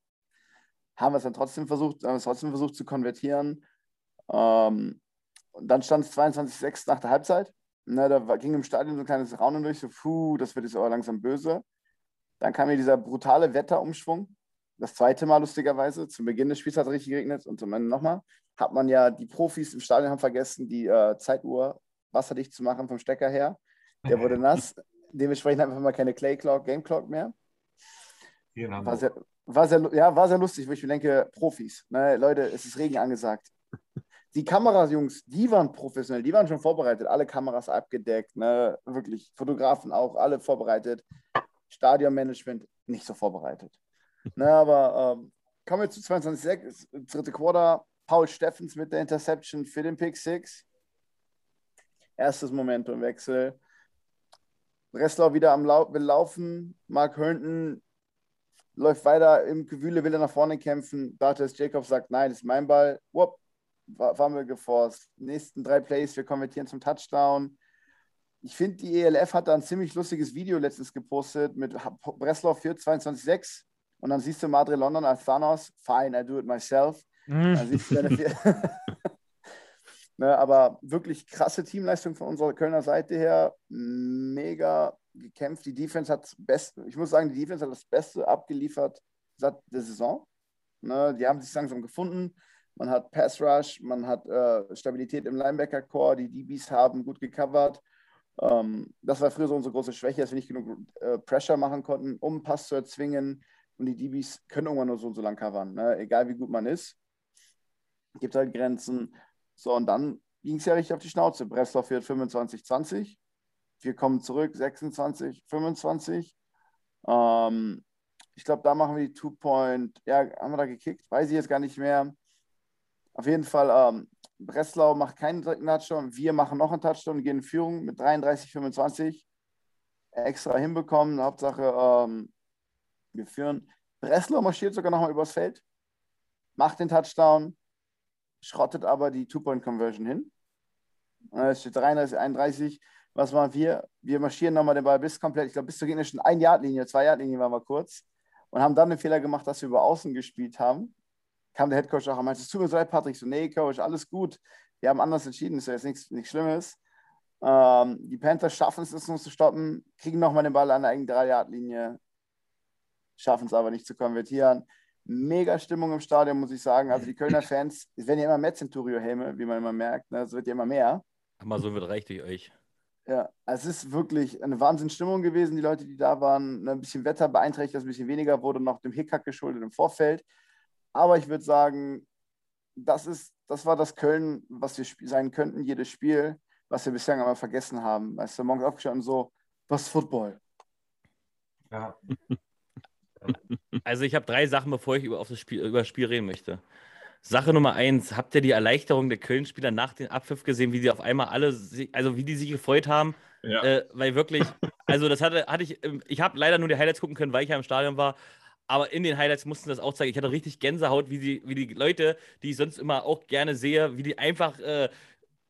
Haben wir es dann trotzdem versucht, haben es trotzdem versucht zu konvertieren. Ähm, dann stand es 22-6 nach der Halbzeit. Ne, da war, ging im Stadion so ein kleines Raunen durch, so, puh, das wird jetzt aber langsam böse. Dann kam hier dieser brutale Wetterumschwung. Das zweite Mal lustigerweise. Zum Beginn des Spiels hat es richtig geregnet und zum Ende nochmal. Hat man ja, die Profis im Stadion haben vergessen, die äh, Zeituhr wasserdicht zu machen vom Stecker her. Der wurde nass. Dementsprechend haben wir mal keine Clay Clock, Game Clock mehr. In War sehr, war sehr, ja, war sehr lustig, wo ich mir denke, Profis. Ne, Leute, es ist Regen angesagt. Die Kamerajungs, die waren professionell, die waren schon vorbereitet, alle Kameras abgedeckt, ne, wirklich, Fotografen auch, alle vorbereitet. Stadionmanagement nicht so vorbereitet. ne, aber ähm, kommen wir zu 22, dritte Quarter. Paul Steffens mit der Interception für den Pick 6. Erstes Momentumwechsel. Breslau wieder am Lau will laufen. Mark Herndon läuft weiter im Gewühle, will er nach vorne kämpfen. Bartes Jacob sagt, nein, das ist mein Ball. Wupp, Fumble geforst. Nächsten drei Plays, wir konvertieren zum Touchdown. Ich finde, die ELF hat da ein ziemlich lustiges Video letztens gepostet mit Breslau führt 22-6 und dann siehst du Madre London als Thanos. Fine, I do it myself. Vier ne, aber wirklich krasse Teamleistung von unserer Kölner Seite her. Mega gekämpft. Die Defense hat das Beste, ich muss sagen, die Defense hat das Beste abgeliefert seit der Saison. Ne, die haben sich langsam gefunden. Man hat Pass Rush, man hat äh, Stabilität im Linebacker-Core, die DBs haben gut gecovert. Ähm, das war früher so unsere große Schwäche, dass wir nicht genug äh, Pressure machen konnten, um Pass zu erzwingen. Und die DBs können irgendwann nur so und so lang covern, ne? egal wie gut man ist. Gibt halt Grenzen. So, und dann ging es ja richtig auf die Schnauze. Breslau führt 25-20. Wir kommen zurück, 26, 25. Ähm, ich glaube, da machen wir die Two-Point. Ja, haben wir da gekickt? Weiß ich jetzt gar nicht mehr. Auf jeden Fall, ähm, Breslau macht keinen direkten Touchdown. Wir machen noch einen Touchdown und gehen in Führung mit 33, 25. Extra hinbekommen. Hauptsache, ähm, wir führen. Breslau marschiert sogar nochmal übers Feld, macht den Touchdown, schrottet aber die Two-Point-Conversion hin. Äh, Es steht 33, 31. Was machen wir? Wir marschieren nochmal den Ball bis komplett, ich glaube, bis zur gegnerischen 1-Yard-Linie, 2-Yard-Linie waren wir kurz und haben dann den Fehler gemacht, dass wir über Außen gespielt haben. Kam der Headcoach auch und meinte, es tut mir so leid, Patrick. So, nee, Coach, alles gut. Wir haben anders entschieden, ist ja jetzt nichts, nichts Schlimmes. Ähm, die Panthers schaffen es, es nur zu stoppen, kriegen nochmal den Ball an der eigenen 3-Yard-Linie, schaffen es aber nicht zu konvertieren. Mega Stimmung im Stadion, muss ich sagen. Also die Kölner Fans, es werden ja immer mehr Centurio-Helme, wie man immer merkt. Ne? Es wird ja immer mehr. Amazon wird reich durch euch. Ja, es ist wirklich eine Wahnsinnsstimmung gewesen. Die Leute, die da waren, ne, ein bisschen Wetter beeinträchtigt, dass ein bisschen weniger wurde, noch dem Hickhack geschuldet im Vorfeld. Aber ich würde sagen, das, ist, das war das Köln, was wir sein könnten, jedes Spiel, was wir bislang aber vergessen haben. Weißt du, morgens aufgestanden so, was Football? Ja. Also ich habe drei Sachen, bevor ich über, auf das Spiel, über das Spiel reden möchte. Sache Nummer eins, habt ihr die Erleichterung der Köln-Spieler nach dem Abpfiff gesehen, wie sie auf einmal alle, also wie die sich gefreut haben? Ja. Äh, weil wirklich, also das hatte, hatte ich, ähm, ich habe leider nur die Highlights gucken können, weil ich ja im Stadion war. Aber in den Highlights mussten das auch zeigen. Ich hatte richtig Gänsehaut, wie die, wie die Leute, die ich sonst immer auch gerne sehe, wie die einfach äh,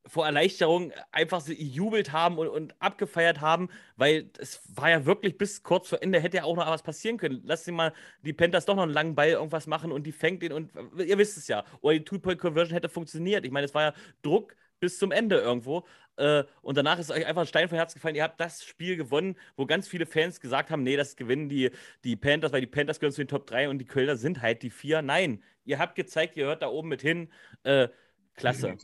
vor Erleichterung einfach jubelt haben und, und abgefeiert haben, weil es war ja wirklich bis kurz vor Ende hätte ja auch noch was passieren können. Lass sie mal die Panthers doch noch einen langen Ball irgendwas machen und die fängt den und ihr wisst es ja. Oder die Two-Point-Conversion hätte funktioniert. Ich meine, es war ja Druck bis zum Ende irgendwo. Äh, und danach ist euch einfach ein Stein vom Herz gefallen. Ihr habt das Spiel gewonnen, wo ganz viele Fans gesagt haben: Nee, das gewinnen die, die Panthers, weil die Panthers gehören zu den Top 3 und die Kölner sind halt die 4. Nein, ihr habt gezeigt, ihr hört da oben mit hin. Äh, klasse.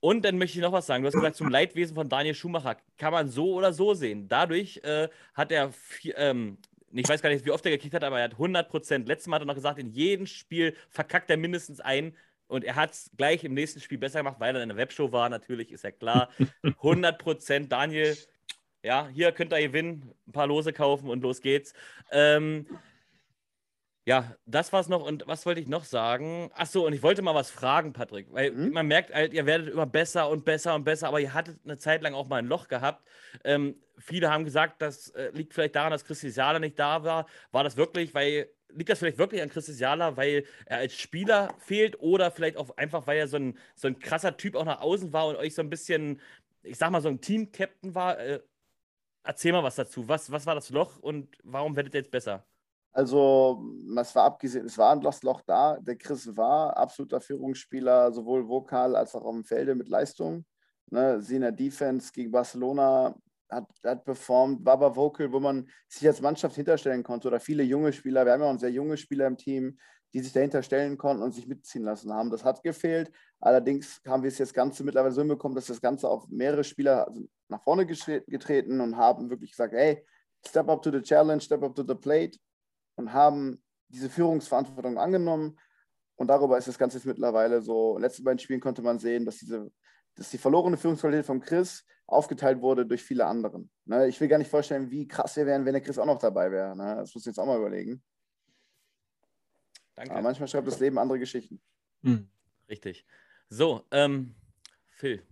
Und dann möchte ich noch was sagen. Du hast gesagt, zum Leidwesen von Daniel Schumacher kann man so oder so sehen. Dadurch äh, hat er, vier, ähm, ich weiß gar nicht, wie oft er gekickt hat, aber er hat 100 Prozent. Letztes Mal hat er noch gesagt, in jedem Spiel verkackt er mindestens einen. Und er hat es gleich im nächsten Spiel besser gemacht, weil er in der Webshow war. Natürlich ist ja klar. 100 Prozent. Daniel, ja, hier könnt ihr gewinnen, ein paar Lose kaufen und los geht's. Ähm, ja, das war's noch. Und was wollte ich noch sagen? Achso, und ich wollte mal was fragen, Patrick. Weil mhm. man merkt halt, ihr werdet immer besser und besser und besser, aber ihr hattet eine Zeit lang auch mal ein Loch gehabt. Ähm, viele haben gesagt, das äh, liegt vielleicht daran, dass Christi Jala nicht da war. War das wirklich, weil, liegt das vielleicht wirklich an Christi Jala, weil er als Spieler fehlt oder vielleicht auch einfach, weil er so ein, so ein krasser Typ auch nach außen war und euch so ein bisschen, ich sag mal, so ein Team-Captain war? Äh, erzähl mal was dazu. Was, was war das Loch und warum werdet ihr jetzt besser? Also, es war abgesehen, es war ein Loch da. Der Chris war absoluter Führungsspieler, sowohl vokal als auch auf dem Felde mit Leistung. Ne, sie in der Defense gegen Barcelona hat, hat performt, war aber vocal, wo man sich als Mannschaft hinterstellen konnte oder viele junge Spieler. Wir haben ja auch sehr junge Spieler im Team, die sich dahinter stellen konnten und sich mitziehen lassen haben. Das hat gefehlt. Allerdings haben wir es jetzt Ganze mittlerweile so hinbekommen, dass das Ganze auf mehrere Spieler nach vorne getreten und haben wirklich gesagt: Hey, step up to the challenge, step up to the plate und haben diese Führungsverantwortung angenommen. Und darüber ist das Ganze jetzt mittlerweile so. In den letzten beiden Spielen konnte man sehen, dass, diese, dass die verlorene Führungsqualität von Chris aufgeteilt wurde durch viele anderen. Ne, ich will gar nicht vorstellen, wie krass wir wären, wenn der Chris auch noch dabei wäre. Ne, das muss ich jetzt auch mal überlegen. Danke. Aber manchmal schreibt das Leben andere Geschichten. Hm. Richtig. So, ähm, Phil,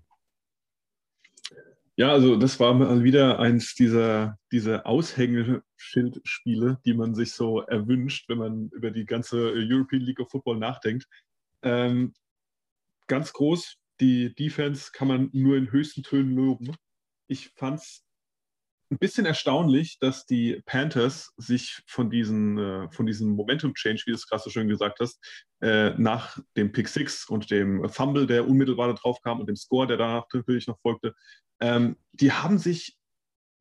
ja, also das war mal wieder eins dieser, dieser Aushängeschildspiele, die man sich so erwünscht, wenn man über die ganze European League of Football nachdenkt. Ähm, ganz groß, die Defense kann man nur in höchsten Tönen loben. Ich fand es ein bisschen erstaunlich, dass die Panthers sich von, diesen, äh, von diesem Momentum-Change, wie du es gerade so schön gesagt hast, äh, nach dem Pick Six und dem Fumble, der unmittelbar darauf kam und dem Score, der danach natürlich noch folgte, ähm, die haben sich,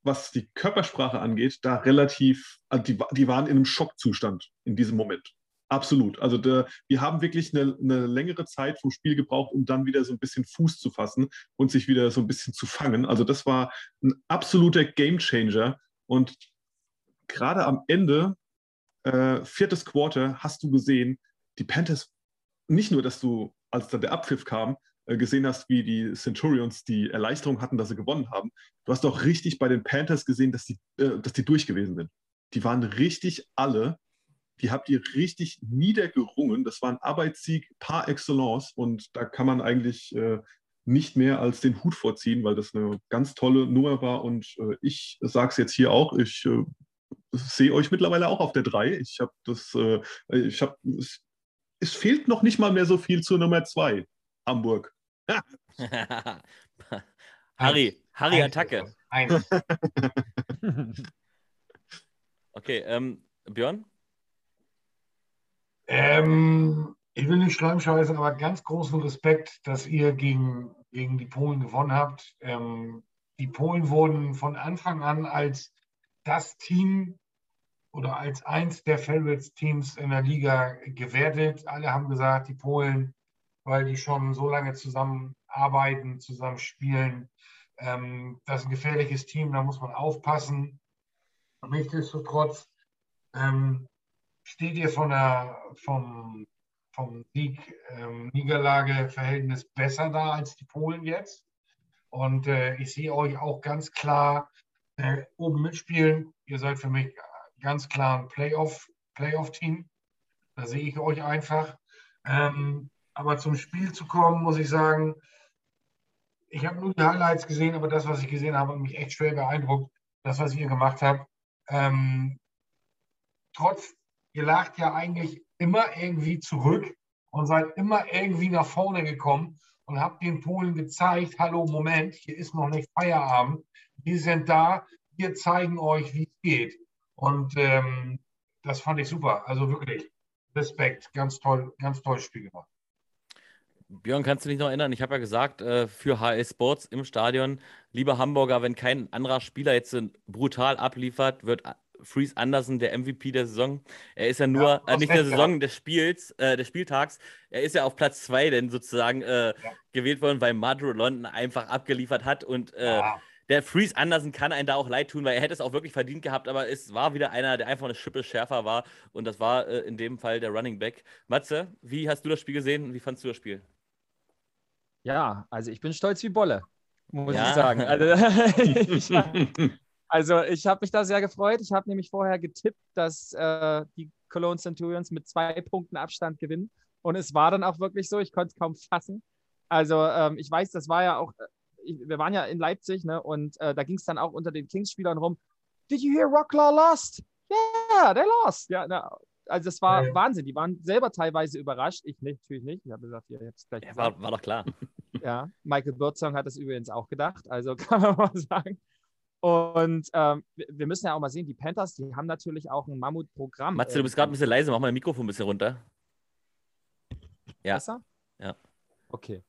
was die Körpersprache angeht, da relativ, also die, die waren in einem Schockzustand in diesem Moment. Absolut. Also der, wir haben wirklich eine, eine, längere Zeit vom Spiel gebraucht, um dann wieder so ein bisschen Fuß zu fassen und sich wieder so ein bisschen zu fangen. Also das war ein absoluter Gamechanger. Und gerade am Ende, äh, viertes Quarter, hast du gesehen, die Panthers, nicht nur, dass du, als dann der Abpfiff kam, äh, gesehen hast, wie die Centurions die Erleichterung hatten, dass sie gewonnen haben. Du hast auch richtig bei den Panthers gesehen, dass die, äh, dass die durch gewesen sind. Die waren richtig alle, die habt ihr richtig niedergerungen. Das war ein Arbeitssieg par excellence und da kann man eigentlich äh, nicht mehr als den Hut vorziehen, weil das eine ganz tolle Nummer war und äh, ich sage es jetzt hier auch, ich äh, sehe euch mittlerweile auch auf der 3. Ich habe das, äh, ich habe, es, es fehlt noch nicht mal mehr so viel zur Nummer 2, Hamburg. Harry, Harry Attacke. okay, ähm, Björn? Ähm, ich will nicht schleimscheißen, aber ganz großen Respekt, dass ihr gegen, gegen die Polen gewonnen habt. Ähm, die Polen wurden von Anfang an als das Team oder als eins der Favorites-Teams in der Liga gewertet. Alle haben gesagt, die Polen weil die schon so lange zusammen arbeiten, zusammen spielen. Ähm, das ist ein gefährliches Team, da muss man aufpassen. Nichtsdestotrotz ähm, steht ihr von der, vom, vom Sieg-Niederlage-Verhältnis ähm, besser da als die Polen jetzt. Und äh, ich sehe euch auch ganz klar äh, oben mitspielen. Ihr seid für mich ganz klar ein Playoff, Playoff-Team. Da sehe ich euch einfach. Ähm, aber zum Spiel zu kommen, muss ich sagen, ich habe nur die Highlights gesehen, aber das, was ich gesehen habe, hat mich echt schwer beeindruckt. Das, was ihr gemacht habt. Ähm, trotz, ihr lagt ja eigentlich immer irgendwie zurück und seid immer irgendwie nach vorne gekommen und habt den Polen gezeigt, hallo, Moment, hier ist noch nicht Feierabend. Wir sind da, wir zeigen euch, wie es geht. Und ähm, das fand ich super. Also wirklich, Respekt, ganz toll, ganz tolles Spiel gemacht. Björn, kannst du dich noch erinnern? Ich habe ja gesagt, äh, für HS Sports im Stadion, lieber Hamburger, wenn kein anderer Spieler jetzt brutal abliefert, wird Freeze Anderson der MVP der Saison. Er ist ja nur, ja, äh, nicht der Saison, ja. des Spiels, äh, des Spieltags. Er ist ja auf Platz zwei denn sozusagen äh, ja. gewählt worden, weil Madro London einfach abgeliefert hat und äh, der Freeze Anderson kann einen da auch leid tun, weil er hätte es auch wirklich verdient gehabt, aber es war wieder einer, der einfach eine Schippe schärfer war und das war äh, in dem Fall der Running Back. Matze, wie hast du das Spiel gesehen und wie fandest du das Spiel? Ja, also ich bin stolz wie Bolle, muss ja. ich sagen. Also ich, also ich habe mich da sehr gefreut. Ich habe nämlich vorher getippt, dass äh, die Cologne Centurions mit zwei Punkten Abstand gewinnen. Und es war dann auch wirklich so, ich konnte es kaum fassen. Also ähm, ich weiß, das war ja auch, äh, wir waren ja in Leipzig, ne? Und äh, da ging es dann auch unter den Kings-Spielern rum. Did you hear Rocklaw lost? Yeah, they lost. Ja, na, also das war ja. Wahnsinn. Die waren selber teilweise überrascht. Ich nicht, natürlich nicht. Ich habe gesagt, ihr habt es gleich ja, war, war, doch klar. Ja, Michael Birdsong hat das übrigens auch gedacht. Also kann man mal sagen. Und ähm, wir müssen ja auch mal sehen, die Panthers, die haben natürlich auch ein Mammutprogramm. Matze, du bist gerade ein bisschen leise. Mach mal dein Mikrofon ein bisschen runter. Ja. Besser? Ja. Okay.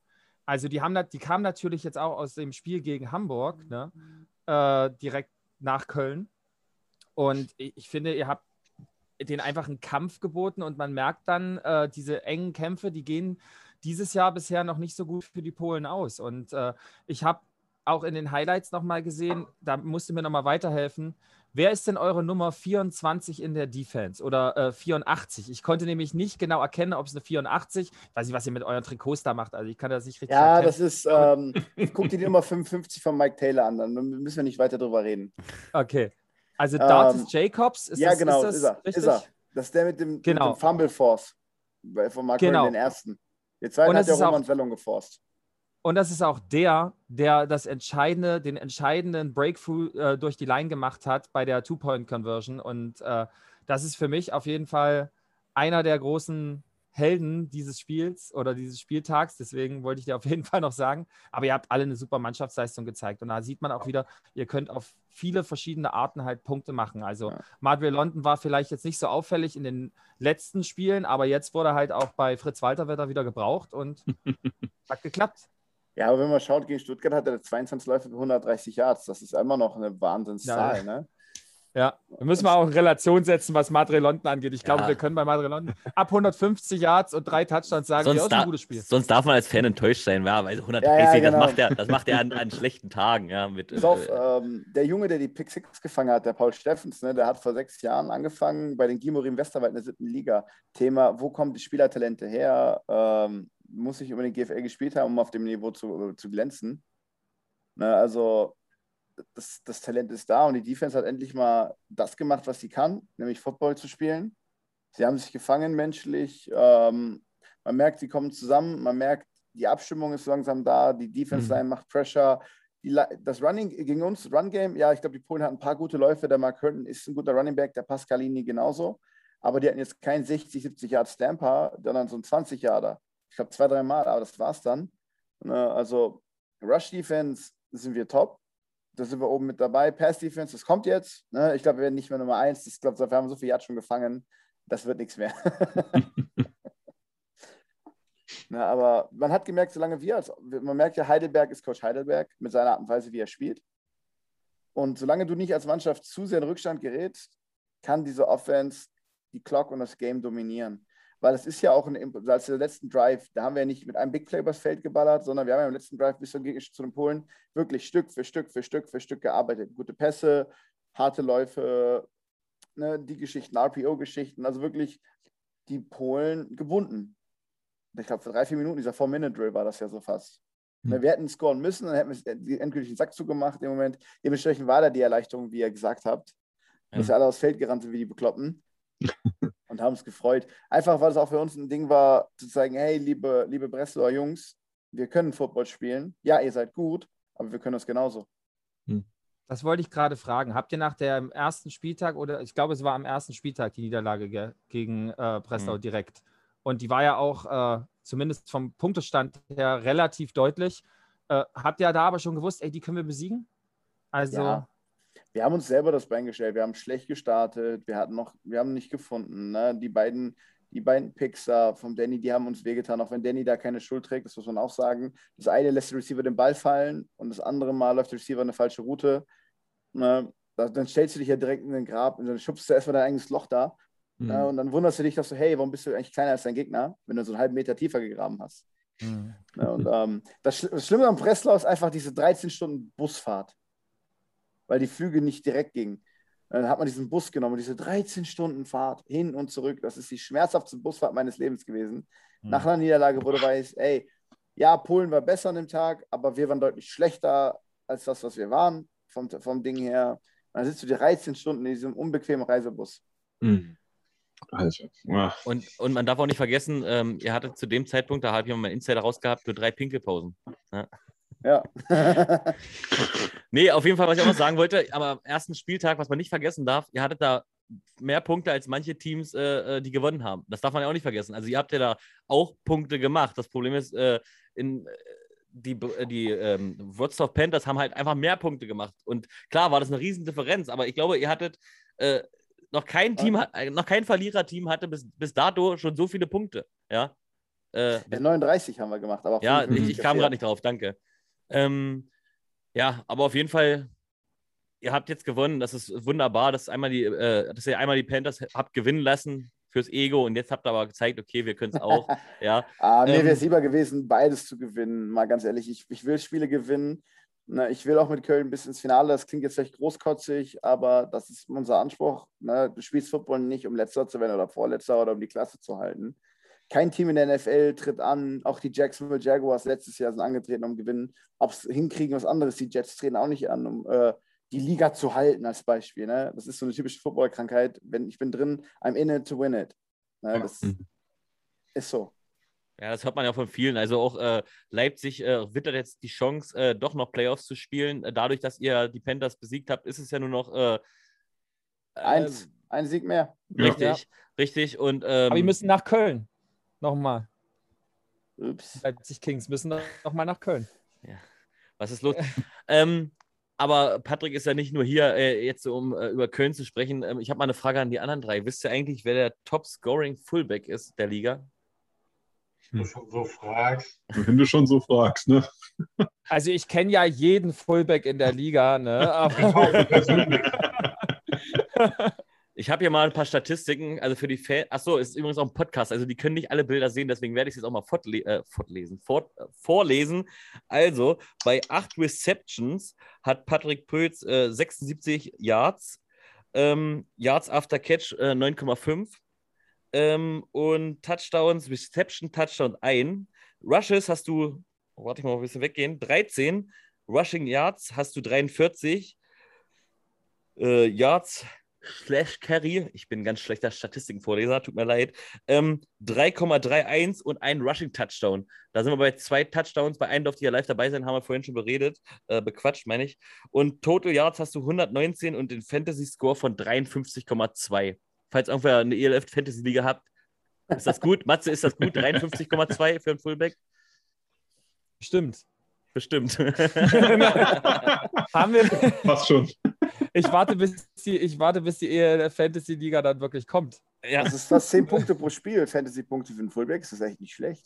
Also die, haben, die kamen natürlich jetzt auch aus dem Spiel gegen Hamburg, ne? Äh, direkt nach Köln. Und ich, ich finde, ihr habt den einfach einen Kampf geboten und man merkt dann, äh, diese engen Kämpfe, die gehen dieses Jahr bisher noch nicht so gut für die Polen aus. Und äh, ich habe auch in den Highlights nochmal gesehen, da musst du mir nochmal weiterhelfen. Wer ist denn eure Nummer 24 in der Defense oder äh, 84? Ich konnte nämlich nicht genau erkennen, ob es eine 84, ich weiß nicht, was ihr mit euren Trikots da macht, also ich kann das nicht richtig Ja, erkennen. das ist, ähm, guck dir die Nummer 55 von Mike Taylor an, dann müssen wir nicht weiter drüber reden. Okay, also Dartis ähm, Jacobs, ist ja, das, genau, ist, das ist, er, ist er. Das ist der mit dem, genau. mit dem Fumble Force von Marco genau. den ersten. Der zweite hat der Roman Wellung geforst. Und das ist auch der, der das entscheidende, den entscheidenden Breakthrough äh, durch die Line gemacht hat bei der Two-Point-Conversion. Und äh, das ist für mich auf jeden Fall einer der großen Helden dieses Spiels oder dieses Spieltags. Deswegen wollte ich dir auf jeden Fall noch sagen. Aber ihr habt alle eine super Mannschaftsleistung gezeigt. Und da sieht man auch wieder, ihr könnt auf viele verschiedene Arten halt Punkte machen. Also ja. Madrid London war vielleicht jetzt nicht so auffällig in den letzten Spielen, aber jetzt wurde halt auch bei Fritz Walter wieder gebraucht und hat geklappt. Ja, aber wenn man schaut, gegen Stuttgart hat er 22 Läufe für 130 Yards. Das ist immer noch eine Wahnsinnszahl. Ja. Ne? Ja, da müssen wir auch in Relation setzen, was Madre London angeht. Ich glaube, ja. wir können bei Madre London ab 150 Yards und drei Touchdowns sagen, sonst, ja, ein gutes Spiel. Sonst darf man als Fan enttäuscht sein, ja, weil 130, ja, ja, genau. das macht er, das macht er an, an schlechten Tagen. Ja, mit, auf, äh, ähm, der Junge, der die Pick Six gefangen hat, der Paul Steffens, ne, der hat vor sechs Jahren angefangen bei den Gimorim Westerwald in der siebten Liga. Thema, wo kommen die Spielertalente her? Ähm, muss ich über den GFL gespielt haben, um auf dem Niveau zu, zu glänzen? Ne, also das, das Talent ist da und die Defense hat endlich mal das gemacht, was sie kann, nämlich Football zu spielen. Sie haben sich gefangen menschlich. Ähm, man merkt, sie kommen zusammen. Man merkt, die Abstimmung ist langsam da. Die Defense-Line mhm. macht Pressure. Die, das Running gegen uns, Run-Game, ja, ich glaube, die Polen hatten ein paar gute Läufe. Der Mark Hurton ist ein guter Running Back, der Pascalini genauso. Aber die hatten jetzt kein 60, 70 Yard Stamper, sondern so ein 20 Yarder. Ich glaube, zwei, drei Mal, aber das war's dann. Ne, also, Rush Defense sind wir top da sind wir oben mit dabei. Pass Defense, das kommt jetzt. Ne? Ich glaube, wir werden nicht mehr Nummer eins. Ich glaube, wir haben so viel Yards schon gefangen. Das wird nichts mehr. Na, aber man hat gemerkt, solange wir, als, man merkt ja, Heidelberg ist Coach Heidelberg mit seiner Art und Weise, wie er spielt. Und solange du nicht als Mannschaft zu sehr in Rückstand gerätst, kann diese Offense die Clock und das Game dominieren weil es ist ja auch ein, als der letzten Drive, da haben wir ja nicht mit einem Big Play übers Feld geballert, sondern wir haben ja im letzten Drive bis zum zu den Polen wirklich Stück für Stück für Stück für Stück gearbeitet. Gute Pässe, harte Läufe, ne, die Geschichten, RPO-Geschichten, also wirklich die Polen gebunden. Ich glaube, für drei, vier Minuten, dieser Four-Minute-Drill war das ja so fast. Mhm. Wir hätten scoren müssen, dann hätten wir endgültig den Sack zugemacht im Moment. Dementsprechend war da die Erleichterung, wie ihr gesagt habt. Ja. Dass wir alle aufs Feld gerannt sind wie die Bekloppen und haben uns gefreut. Einfach, weil es auch für uns ein Ding war, zu zeigen, hey, liebe, liebe Breslauer Jungs, wir können Football spielen. Ja, ihr seid gut, aber wir können das genauso. Hm. Das wollte ich gerade fragen. Habt ihr nach dem ersten Spieltag oder ich glaube, es war am ersten Spieltag die Niederlage gegen äh, Breslau mhm. direkt. Und die war ja auch äh, zumindest vom Punktestand her relativ deutlich. Äh, habt ihr da aber schon gewusst, ey, die können wir besiegen? Also. Ja. Wir haben uns selber das Bein gestellt. Wir haben schlecht gestartet. Wir hatten noch, wir haben nicht gefunden. Ne? Die beiden, die beiden Picks da vom Danny, die haben uns wehgetan, auch wenn Danny da keine Schuld trägt, das muss man auch sagen. Das eine lässt der Receiver den Ball fallen und das andere Mal läuft der Receiver eine falsche Route. Ne? Dann stellst du dich ja direkt in den Grab und dann schubst du erstmal dein eigenes Loch da. Mhm. Ne? Und dann wunderst du dich, dass du, hey, warum bist du eigentlich kleiner als dein Gegner, wenn du so einen halben Meter tiefer gegraben hast. Mhm. Ne? Und ähm, das, das Schlimme am Breslau ist einfach diese 13 Stunden Busfahrt, weil die Flüge nicht direkt gingen. Dann hat man diesen Bus genommen, diese 13 Stunden Fahrt hin und zurück. Das ist die schmerzhafteste Busfahrt meines Lebens gewesen. Mhm. Nach einer Niederlage wurde weiß, ey, ja, Polen war besser an dem Tag, aber wir waren deutlich schlechter als das, was wir waren vom, vom Ding her. Dann sitzt du die 13 Stunden in diesem unbequemen Reisebus. Mhm. Also, und, und man darf auch nicht vergessen, ähm, ihr hattet zu dem Zeitpunkt, da habe ich mal Insider rausgehabt, nur drei Pinkelpausen. Ja. Ja. nee, auf jeden Fall, was ich auch noch sagen wollte, aber am ersten Spieltag, was man nicht vergessen darf, ihr hattet da mehr Punkte als manche Teams, äh, äh, die gewonnen haben. Das darf man ja auch nicht vergessen. Also ihr habt ja da auch Punkte gemacht. Das Problem ist, äh, in, die, äh, die ähm, Wurzdorf Panthers haben halt einfach mehr Punkte gemacht. Und klar war das eine Riesendifferenz, aber ich glaube, ihr hattet äh, noch kein Team, äh, noch kein Verliererteam hatte bis, bis dato schon so viele Punkte. Ja. Äh, ja 39 haben wir gemacht, aber ja, ich, ich kam gerade nicht drauf, danke. Ähm, ja, aber auf jeden Fall, ihr habt jetzt gewonnen. Das ist wunderbar, dass, einmal die, äh, dass ihr einmal die Panthers habt gewinnen lassen fürs Ego und jetzt habt ihr aber gezeigt, okay, wir können es auch. ja. ah, mir ähm, wäre es lieber gewesen, beides zu gewinnen, mal ganz ehrlich. Ich, ich will Spiele gewinnen. Ne, ich will auch mit Köln bis ins Finale. Das klingt jetzt vielleicht großkotzig, aber das ist unser Anspruch. Ne? Du spielst Football nicht, um Letzter zu werden oder Vorletzter oder um die Klasse zu halten. Kein Team in der NFL tritt an. Auch die Jacksonville Jaguars letztes Jahr sind angetreten, um gewinnen. Ob es hinkriegen, was anderes. Die Jets treten auch nicht an, um äh, die Liga zu halten, als Beispiel. Ne? Das ist so eine typische Footballkrankheit. Wenn ich bin drin, I'm in it to win it. Ne? Das mhm. ist so. Ja, das hört man ja von vielen. Also auch äh, Leipzig äh, wittert jetzt die Chance, äh, doch noch Playoffs zu spielen. Äh, dadurch, dass ihr die Panthers besiegt habt, ist es ja nur noch äh, Eins, ein Sieg mehr. Richtig, ja. richtig. Und, ähm, Aber wir müssen nach Köln. Nochmal. Ups. Leipzig Kings müssen nochmal nach Köln. Ja. Was ist los? ähm, aber Patrick ist ja nicht nur hier, äh, jetzt um äh, über Köln zu sprechen. Ähm, ich habe mal eine Frage an die anderen drei. Wisst ihr eigentlich, wer der Top-Scoring Fullback ist der Liga? Wenn du schon so fragst. Wenn du schon so fragst, ne? Also ich kenne ja jeden Fullback in der Liga, ne? Ich habe hier mal ein paar Statistiken, also für die Fans. Achso, ist übrigens auch ein Podcast, also die können nicht alle Bilder sehen, deswegen werde ich es jetzt auch mal fortle äh, fortlesen, fort, äh, vorlesen. Also, bei acht Receptions hat Patrick Pölz äh, 76 Yards, ähm, Yards after Catch äh, 9,5 ähm, und Touchdowns, Reception, Touchdown ein. Rushes hast du, oh, warte ich mal ein bisschen weggehen, 13. Rushing Yards hast du 43. Äh, Yards slash Carry, ich bin ein ganz schlechter Statistikenvorleser, tut mir leid, ähm, 3,31 und ein Rushing Touchdown. Da sind wir bei zwei Touchdowns, bei einem durfte ich ja live dabei sein, haben wir vorhin schon beredet, äh, bequatscht, meine ich. Und Total Yards hast du 119 und den Fantasy Score von 53,2. Falls irgendwer eine ELF Fantasy Liga habt, ist das gut? Matze, ist das gut? 53,2 für einen Fullback? Stimmt. Bestimmt. Haben wir. Fast schon. Ich warte, bis die, ich warte, bis die Fantasy-Liga dann wirklich kommt. Ja. Das ist fast 10 Punkte pro Spiel. Fantasy-Punkte für einen Fullback das ist echt nicht schlecht.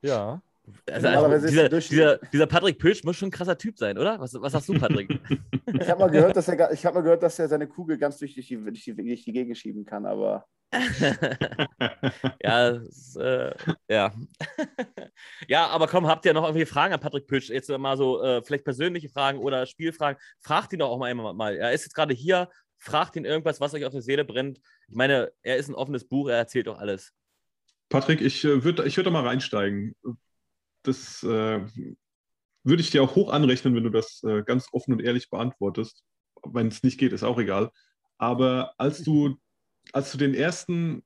Ja. Also, also dieser, dieser, dieser, Patrick Pötsch muss schon ein krasser Typ sein, oder? Was, was sagst du, Patrick? ich habe mal, gehört, dass er, hab mal gehört, dass er seine Kugel ganz durch die, durch die, durch die Gegend schieben kann, aber. ja, ist, äh, ja. ja, aber komm, habt ihr noch irgendwie Fragen an Patrick Pötsch? Jetzt mal so äh, vielleicht persönliche Fragen oder Spielfragen. Fragt ihn doch auch mal einmal Er ist jetzt gerade hier, fragt ihn irgendwas, was euch auf der Seele brennt. Ich meine, er ist ein offenes Buch, er erzählt doch alles. Patrick, ich äh, würde ich würd da mal reinsteigen das äh, würde ich dir auch hoch anrechnen, wenn du das äh, ganz offen und ehrlich beantwortest. Wenn es nicht geht, ist auch egal. Aber als du, als du den ersten,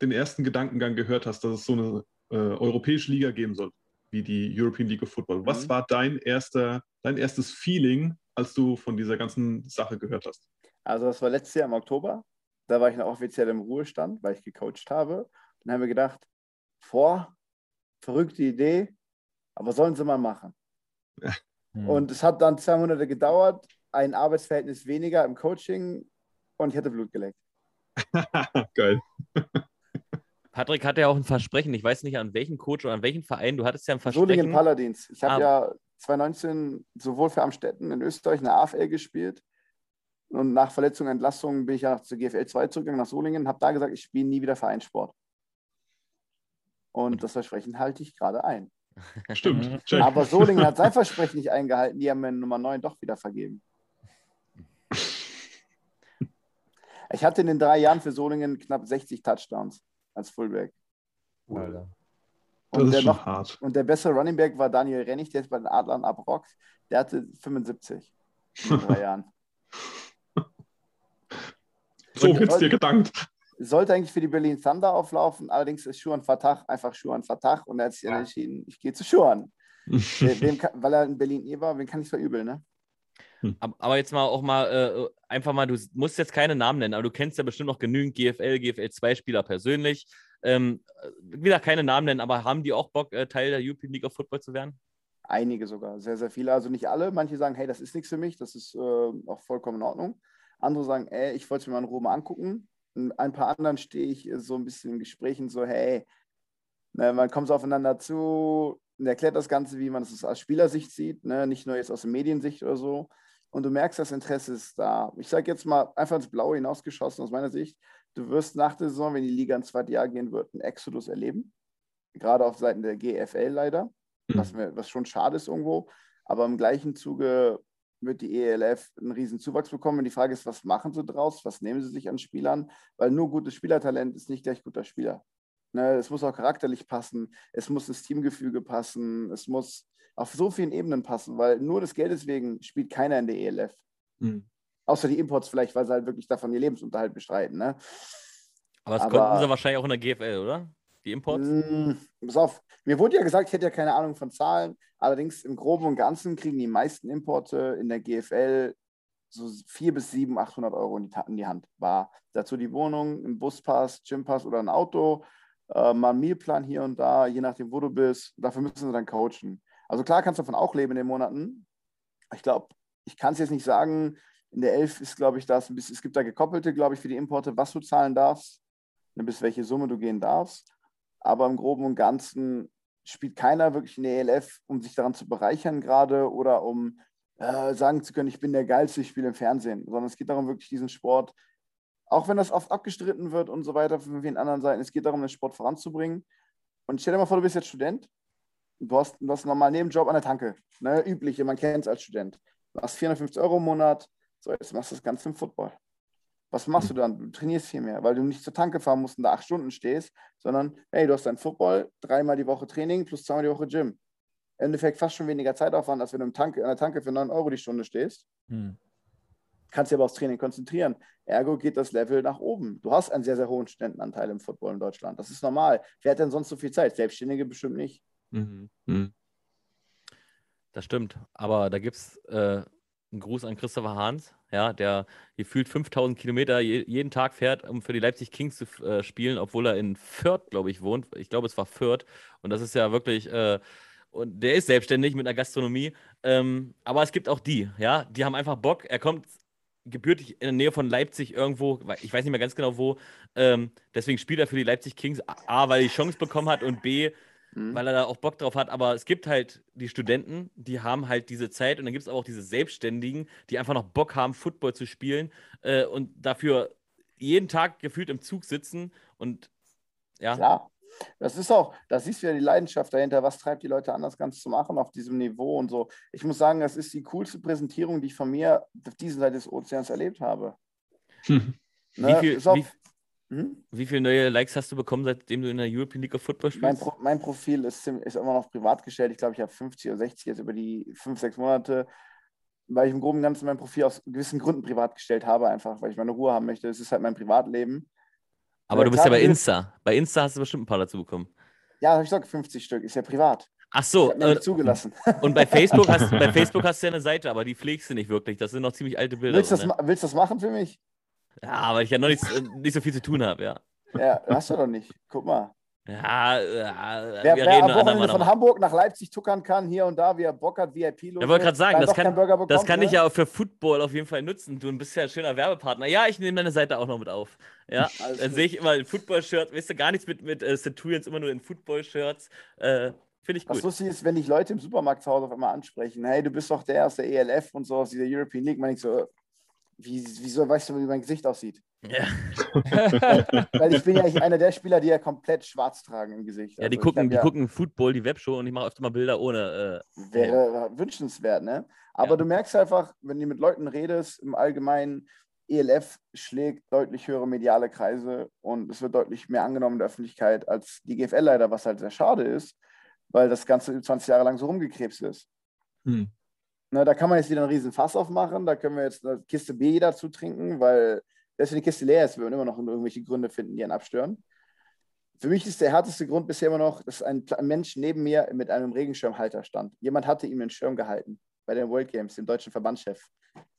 den ersten Gedankengang gehört hast, dass es so eine äh, europäische Liga geben soll, wie die European League of Football, mhm. was war dein erster, dein erstes Feeling, als du von dieser ganzen Sache gehört hast? Also das war letztes Jahr im Oktober. Da war ich noch offiziell im Ruhestand, weil ich gecoacht habe. Und haben wir gedacht, vor, verrückte Idee, aber sollen sie mal machen. Ja. Hm. Und es hat dann zwei Monate gedauert, ein Arbeitsverhältnis weniger im Coaching und ich hatte Blut geleckt. Geil. Patrick hatte ja auch ein Versprechen. Ich weiß nicht, an welchen Coach oder an welchen Verein. Du hattest ja ein Versprechen. Solingen Paladins. Ich habe ah. ja 2019 sowohl für Amstetten in Österreich eine AFL gespielt und nach Verletzung und Entlassung bin ich ja zur GFL 2 zurückgegangen nach Solingen, habe da gesagt, ich spiele nie wieder Vereinssport. Und das Versprechen halte ich gerade ein. Stimmt. Aber Solingen hat sein Versprechen nicht eingehalten. Die haben mir Nummer 9 doch wieder vergeben. Ich hatte in den drei Jahren für Solingen knapp 60 Touchdowns als Fullback. Alter. Und der, noch, hart. und der bessere Running Back war Daniel Rennig, der ist bei den Adlern abrockt. Der hatte 75 in drei Jahren. So wird's dir gedankt sollte eigentlich für die Berlin Thunder auflaufen, allerdings ist Schuhan Fatah einfach Schuhan Fatah und er hat sich ja. entschieden, ich gehe zu Schuhan. weil er in Berlin eh war, wen kann ich verübeln, ne? Hm. Aber jetzt mal auch mal äh, einfach mal, du musst jetzt keine Namen nennen, aber du kennst ja bestimmt noch genügend GFL, GFL 2 Spieler persönlich. Ähm, wieder keine Namen nennen, aber haben die auch Bock, äh, Teil der European League of Football zu werden? Einige sogar, sehr, sehr viele. Also nicht alle. Manche sagen, hey, das ist nichts für mich, das ist äh, auch vollkommen in Ordnung. Andere sagen, ey, ich wollte es mir mal in Ruhe mal angucken ein paar anderen stehe ich so ein bisschen in Gesprächen so, hey, ne, man kommt so aufeinander zu und erklärt das Ganze, wie man es aus Spielersicht sieht, ne? nicht nur jetzt aus der Mediensicht oder so. Und du merkst, das Interesse ist da. Ich sage jetzt mal einfach ins Blaue hinausgeschossen aus meiner Sicht, du wirst nach der Saison, wenn die Liga ins zweite Jahr gehen wird, einen Exodus erleben. Gerade auf Seiten der GFL leider, mhm. was, mir, was schon schade ist irgendwo. Aber im gleichen Zuge wird die ELF einen riesen Zuwachs bekommen. Und die Frage ist, was machen sie draus? Was nehmen sie sich an Spielern? Weil nur gutes Spielertalent ist nicht gleich guter Spieler. Ne, es muss auch charakterlich passen, es muss das Teamgefüge passen, es muss auf so vielen Ebenen passen, weil nur des Geldes wegen spielt keiner in der ELF. Mhm. Außer die Imports vielleicht, weil sie halt wirklich davon ihr Lebensunterhalt bestreiten. Ne? Aber das Aber, konnten sie wahrscheinlich auch in der GFL, oder? Die Imports? Mm, pass auf, mir wurde ja gesagt, ich hätte ja keine Ahnung von Zahlen. Allerdings im Groben und Ganzen kriegen die meisten Importe in der GFL so 400 bis 700, 800 Euro in die, in die Hand. War dazu die Wohnung, ein Buspass, Gympass oder ein Auto, äh, mal ein Mealplan hier und da, je nachdem, wo du bist. Dafür müssen sie dann coachen. Also klar kannst du davon auch leben in den Monaten. Ich glaube, ich kann es jetzt nicht sagen. In der 11 ist, glaube ich, das, es gibt da gekoppelte, glaube ich, für die Importe, was du zahlen darfst, bis welche Summe du gehen darfst. Aber im Groben und Ganzen spielt keiner wirklich in der ELF, um sich daran zu bereichern gerade oder um äh, sagen zu können, ich bin der Geilste, ich spiele im Fernsehen, sondern es geht darum, wirklich diesen Sport, auch wenn das oft abgestritten wird und so weiter von vielen anderen Seiten, es geht darum, den Sport voranzubringen. Und stell dir mal vor, du bist jetzt Student, du hast, du hast einen normalen Nebenjob an der Tanke, ne, übliche, man kennt es als Student. Du hast 450 Euro im Monat, so jetzt machst du das Ganze im Football. Was machst du dann? Du trainierst viel mehr, weil du nicht zur Tanke fahren musst und da acht Stunden stehst, sondern hey, du hast dein Football, dreimal die Woche Training plus zweimal die Woche Gym. Im Endeffekt fast schon weniger Zeitaufwand, als wenn du im Tanke, an der Tanke für 9 Euro die Stunde stehst. Hm. Kannst dich aber aufs Training konzentrieren. Ergo geht das Level nach oben. Du hast einen sehr, sehr hohen Studentenanteil im Football in Deutschland. Das ist normal. Wer hat denn sonst so viel Zeit? Selbstständige bestimmt nicht. Mhm. Mhm. Das stimmt. Aber da gibt es äh, einen Gruß an Christopher Hahns ja, der gefühlt 5000 Kilometer je, jeden Tag fährt, um für die Leipzig Kings zu äh, spielen, obwohl er in Fürth, glaube ich, wohnt. Ich glaube, es war Fürth. Und das ist ja wirklich, äh, und der ist selbstständig mit einer Gastronomie. Ähm, aber es gibt auch die, ja, die haben einfach Bock. Er kommt gebürtig in der Nähe von Leipzig irgendwo, ich weiß nicht mehr ganz genau wo. Ähm, deswegen spielt er für die Leipzig Kings, A, weil er die Chance bekommen hat und B, mhm. weil er da auch Bock drauf hat. Aber es gibt halt die Studenten, die haben halt diese Zeit und dann gibt es auch diese Selbstständigen, die einfach noch Bock haben, Football zu spielen äh, und dafür jeden Tag gefühlt im Zug sitzen und ja. Klar. Das ist auch, da siehst du ja die Leidenschaft dahinter, was treibt die Leute an, das Ganze zu machen auf diesem Niveau und so. Ich muss sagen, das ist die coolste Präsentierung, die ich von mir auf dieser Seite des Ozeans erlebt habe. Hm. Ne? Wie, viel, wie, hm? Wie viele neue Likes hast du bekommen, seitdem du in der European League of Football spielst? Mein, Pro mein Profil ist, ist immer noch privat gestellt. Ich glaube, ich habe 50 oder 60 jetzt über die fünf, sechs Monate. weil ich im Groben und Ganzen mein Profil aus gewissen Gründen privat gestellt habe, einfach, weil ich meine Ruhe haben möchte. Es ist halt mein Privatleben. Aber ja, du bist ja bei Insta. Bei Insta hast du bestimmt ein paar dazu bekommen. Ja, habe ich gesagt, 50 Stück. Ist ja privat. Ach so. Äh, zugelassen. Und bei Facebook, hast, bei Facebook hast du ja eine Seite, aber die pflegst du nicht wirklich. Das sind noch ziemlich alte Bilder. Willst du das, ne? das machen für mich? Ja, aber ich ja noch nicht, nicht so viel zu tun habe, ja. Ja, hast du doch nicht. Guck mal. Ja, ja wer, wer am Wochenende von Hamburg nach Leipzig tuckern kann, hier und da, wie er Bock hat, VIP los. Ich wollte gerade sagen, das kann, bekommt, das kann ne? ich ja auch für Football auf jeden Fall nutzen. Du bist ja ein schöner Werbepartner. Ja, ich nehme deine Seite auch noch mit auf. Ja, dann sehe ich immer ein Football-Shirt. Weißt du, gar nichts mit, mit äh, Centurions, immer nur in Football-Shirts. Äh, Finde ich gut. Was lustig ist, wenn dich Leute im Supermarkt zu Hause auf einmal ansprechen, hey, du bist doch der aus der ELF und so aus dieser European League, meine ich so, wie, wieso weißt du, wie mein Gesicht aussieht? Ja. Weil ich bin ja einer der Spieler, die ja komplett schwarz tragen im Gesicht. Ja, die also gucken, die ja, gucken Football, die Webshow und ich mache öfter mal Bilder ohne. Äh, wäre äh, wünschenswert, ne? Aber ja. du merkst einfach, wenn du mit Leuten redest, im Allgemeinen, ELF schlägt deutlich höhere mediale Kreise und es wird deutlich mehr angenommen in der Öffentlichkeit als die GFL leider, was halt sehr schade ist, weil das Ganze 20 Jahre lang so rumgekrebst ist. Hm. Ne, da kann man jetzt wieder einen riesen Fass aufmachen, da können wir jetzt eine Kiste B dazu trinken, weil selbst wenn die Kiste leer ist, wir immer noch irgendwelche Gründe finden, die einen abstören. Für mich ist der härteste Grund bisher immer noch, dass ein Mensch neben mir mit einem Regenschirmhalter stand. Jemand hatte ihm den Schirm gehalten bei den World Games, dem deutschen Verbandschef.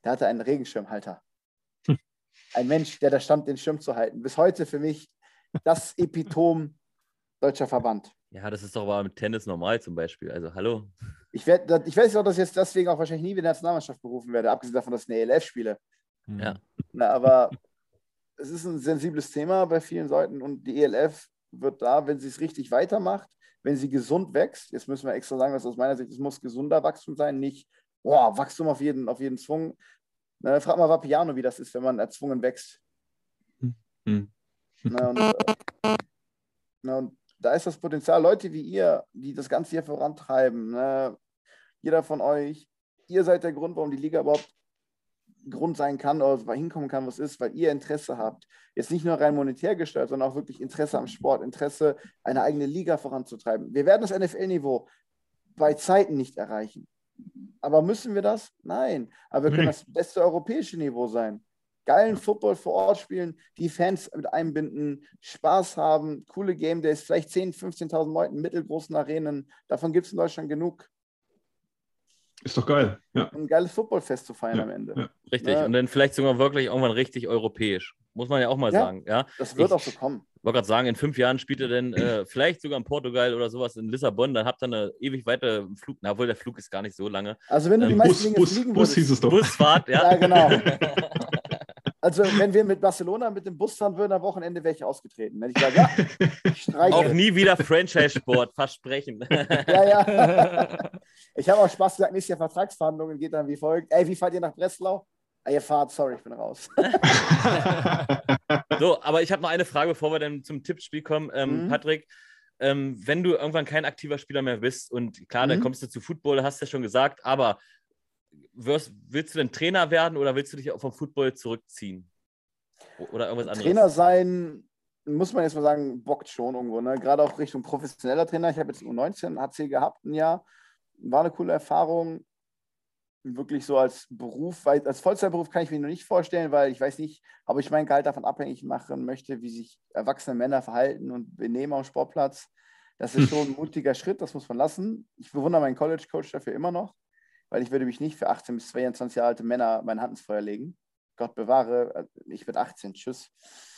Der hatte einen Regenschirmhalter. Hm. Ein Mensch, der da stand, den Schirm zu halten. Bis heute für mich das Epitom deutscher Verband. Ja, das ist doch aber mit Tennis normal zum Beispiel. Also, hallo. Ich, werd, ich weiß auch, dass ich jetzt deswegen auch wahrscheinlich nie wieder in der Nationalmannschaft berufen werde, abgesehen davon, dass ich eine ELF spiele. Ja. Na, aber es ist ein sensibles Thema bei vielen Leuten und die ELF wird da, wenn sie es richtig weitermacht, wenn sie gesund wächst, jetzt müssen wir extra sagen, dass aus meiner Sicht, es muss gesunder Wachstum sein, nicht boah, Wachstum auf jeden, auf jeden Zwung. Na, frag mal Vapiano, wie das ist, wenn man erzwungen wächst. Hm. Na, und, äh, na, und da ist das Potenzial, Leute wie ihr, die das Ganze hier vorantreiben, ne? jeder von euch, ihr seid der Grund, warum die Liga überhaupt Grund sein kann oder hinkommen kann, was ist, weil ihr Interesse habt. Jetzt nicht nur rein monetär gesteuert, sondern auch wirklich Interesse am Sport, Interesse, eine eigene Liga voranzutreiben. Wir werden das NFL-Niveau bei Zeiten nicht erreichen. Aber müssen wir das? Nein. Aber wir können das beste europäische Niveau sein geilen Football vor Ort spielen, die Fans mit einbinden, Spaß haben, coole Game Days, vielleicht 10.000, 15.000 Leuten, mittelgroßen Arenen. Davon gibt es in Deutschland genug. Ist doch geil. Ja. Ein geiles Footballfest zu feiern ja. am Ende. Ja. Richtig. Ja. Und dann vielleicht sogar wirklich irgendwann richtig europäisch. Muss man ja auch mal sagen. Ja? Das wird ich, auch so kommen. Ich wollte gerade sagen, in fünf Jahren spielt er dann äh, vielleicht sogar in Portugal oder sowas in Lissabon. Dann habt ihr eine ewig weite Flug. Na, obwohl der Flug ist gar nicht so lange. Also, wenn du die ähm, meisten Bus, Dinge Bus, Bus hieß es doch. Busfahrt, ja. ja, genau. Also, wenn wir mit Barcelona mit dem Bus fahren würden am Wochenende, wäre ich ausgetreten. Wenn ich sage, ja, ich Auch nie wieder Franchise-Sport, versprechen. ja, ja. Ich habe auch Spaß gesagt, nächstes Jahr Vertragsverhandlungen geht dann wie folgt. Ey, wie fahrt ihr nach Breslau? Ah, ihr fahrt, sorry, ich bin raus. so, aber ich habe noch eine Frage, bevor wir dann zum Tippspiel kommen. Ähm, mhm. Patrick, ähm, wenn du irgendwann kein aktiver Spieler mehr bist und klar, mhm. dann kommst du zu Football, hast du ja schon gesagt, aber wirst, willst du denn Trainer werden oder willst du dich auch vom Football zurückziehen? Oder irgendwas anderes? Trainer sein, muss man jetzt mal sagen, bockt schon irgendwo. Ne? Gerade auch Richtung professioneller Trainer. Ich habe jetzt U19 HC gehabt, ein Jahr. War eine coole Erfahrung. Wirklich so als Beruf, weil als Vollzeitberuf kann ich mir noch nicht vorstellen, weil ich weiß nicht, ob ich mein Gehalt davon abhängig machen möchte, wie sich erwachsene Männer verhalten und benehmen am Sportplatz. Das ist schon ein mutiger Schritt, das muss man lassen. Ich bewundere meinen College-Coach dafür immer noch weil ich würde mich nicht für 18 bis 22 Jahre alte Männer meine Hand ins Feuer legen. Gott bewahre, ich werde 18, tschüss.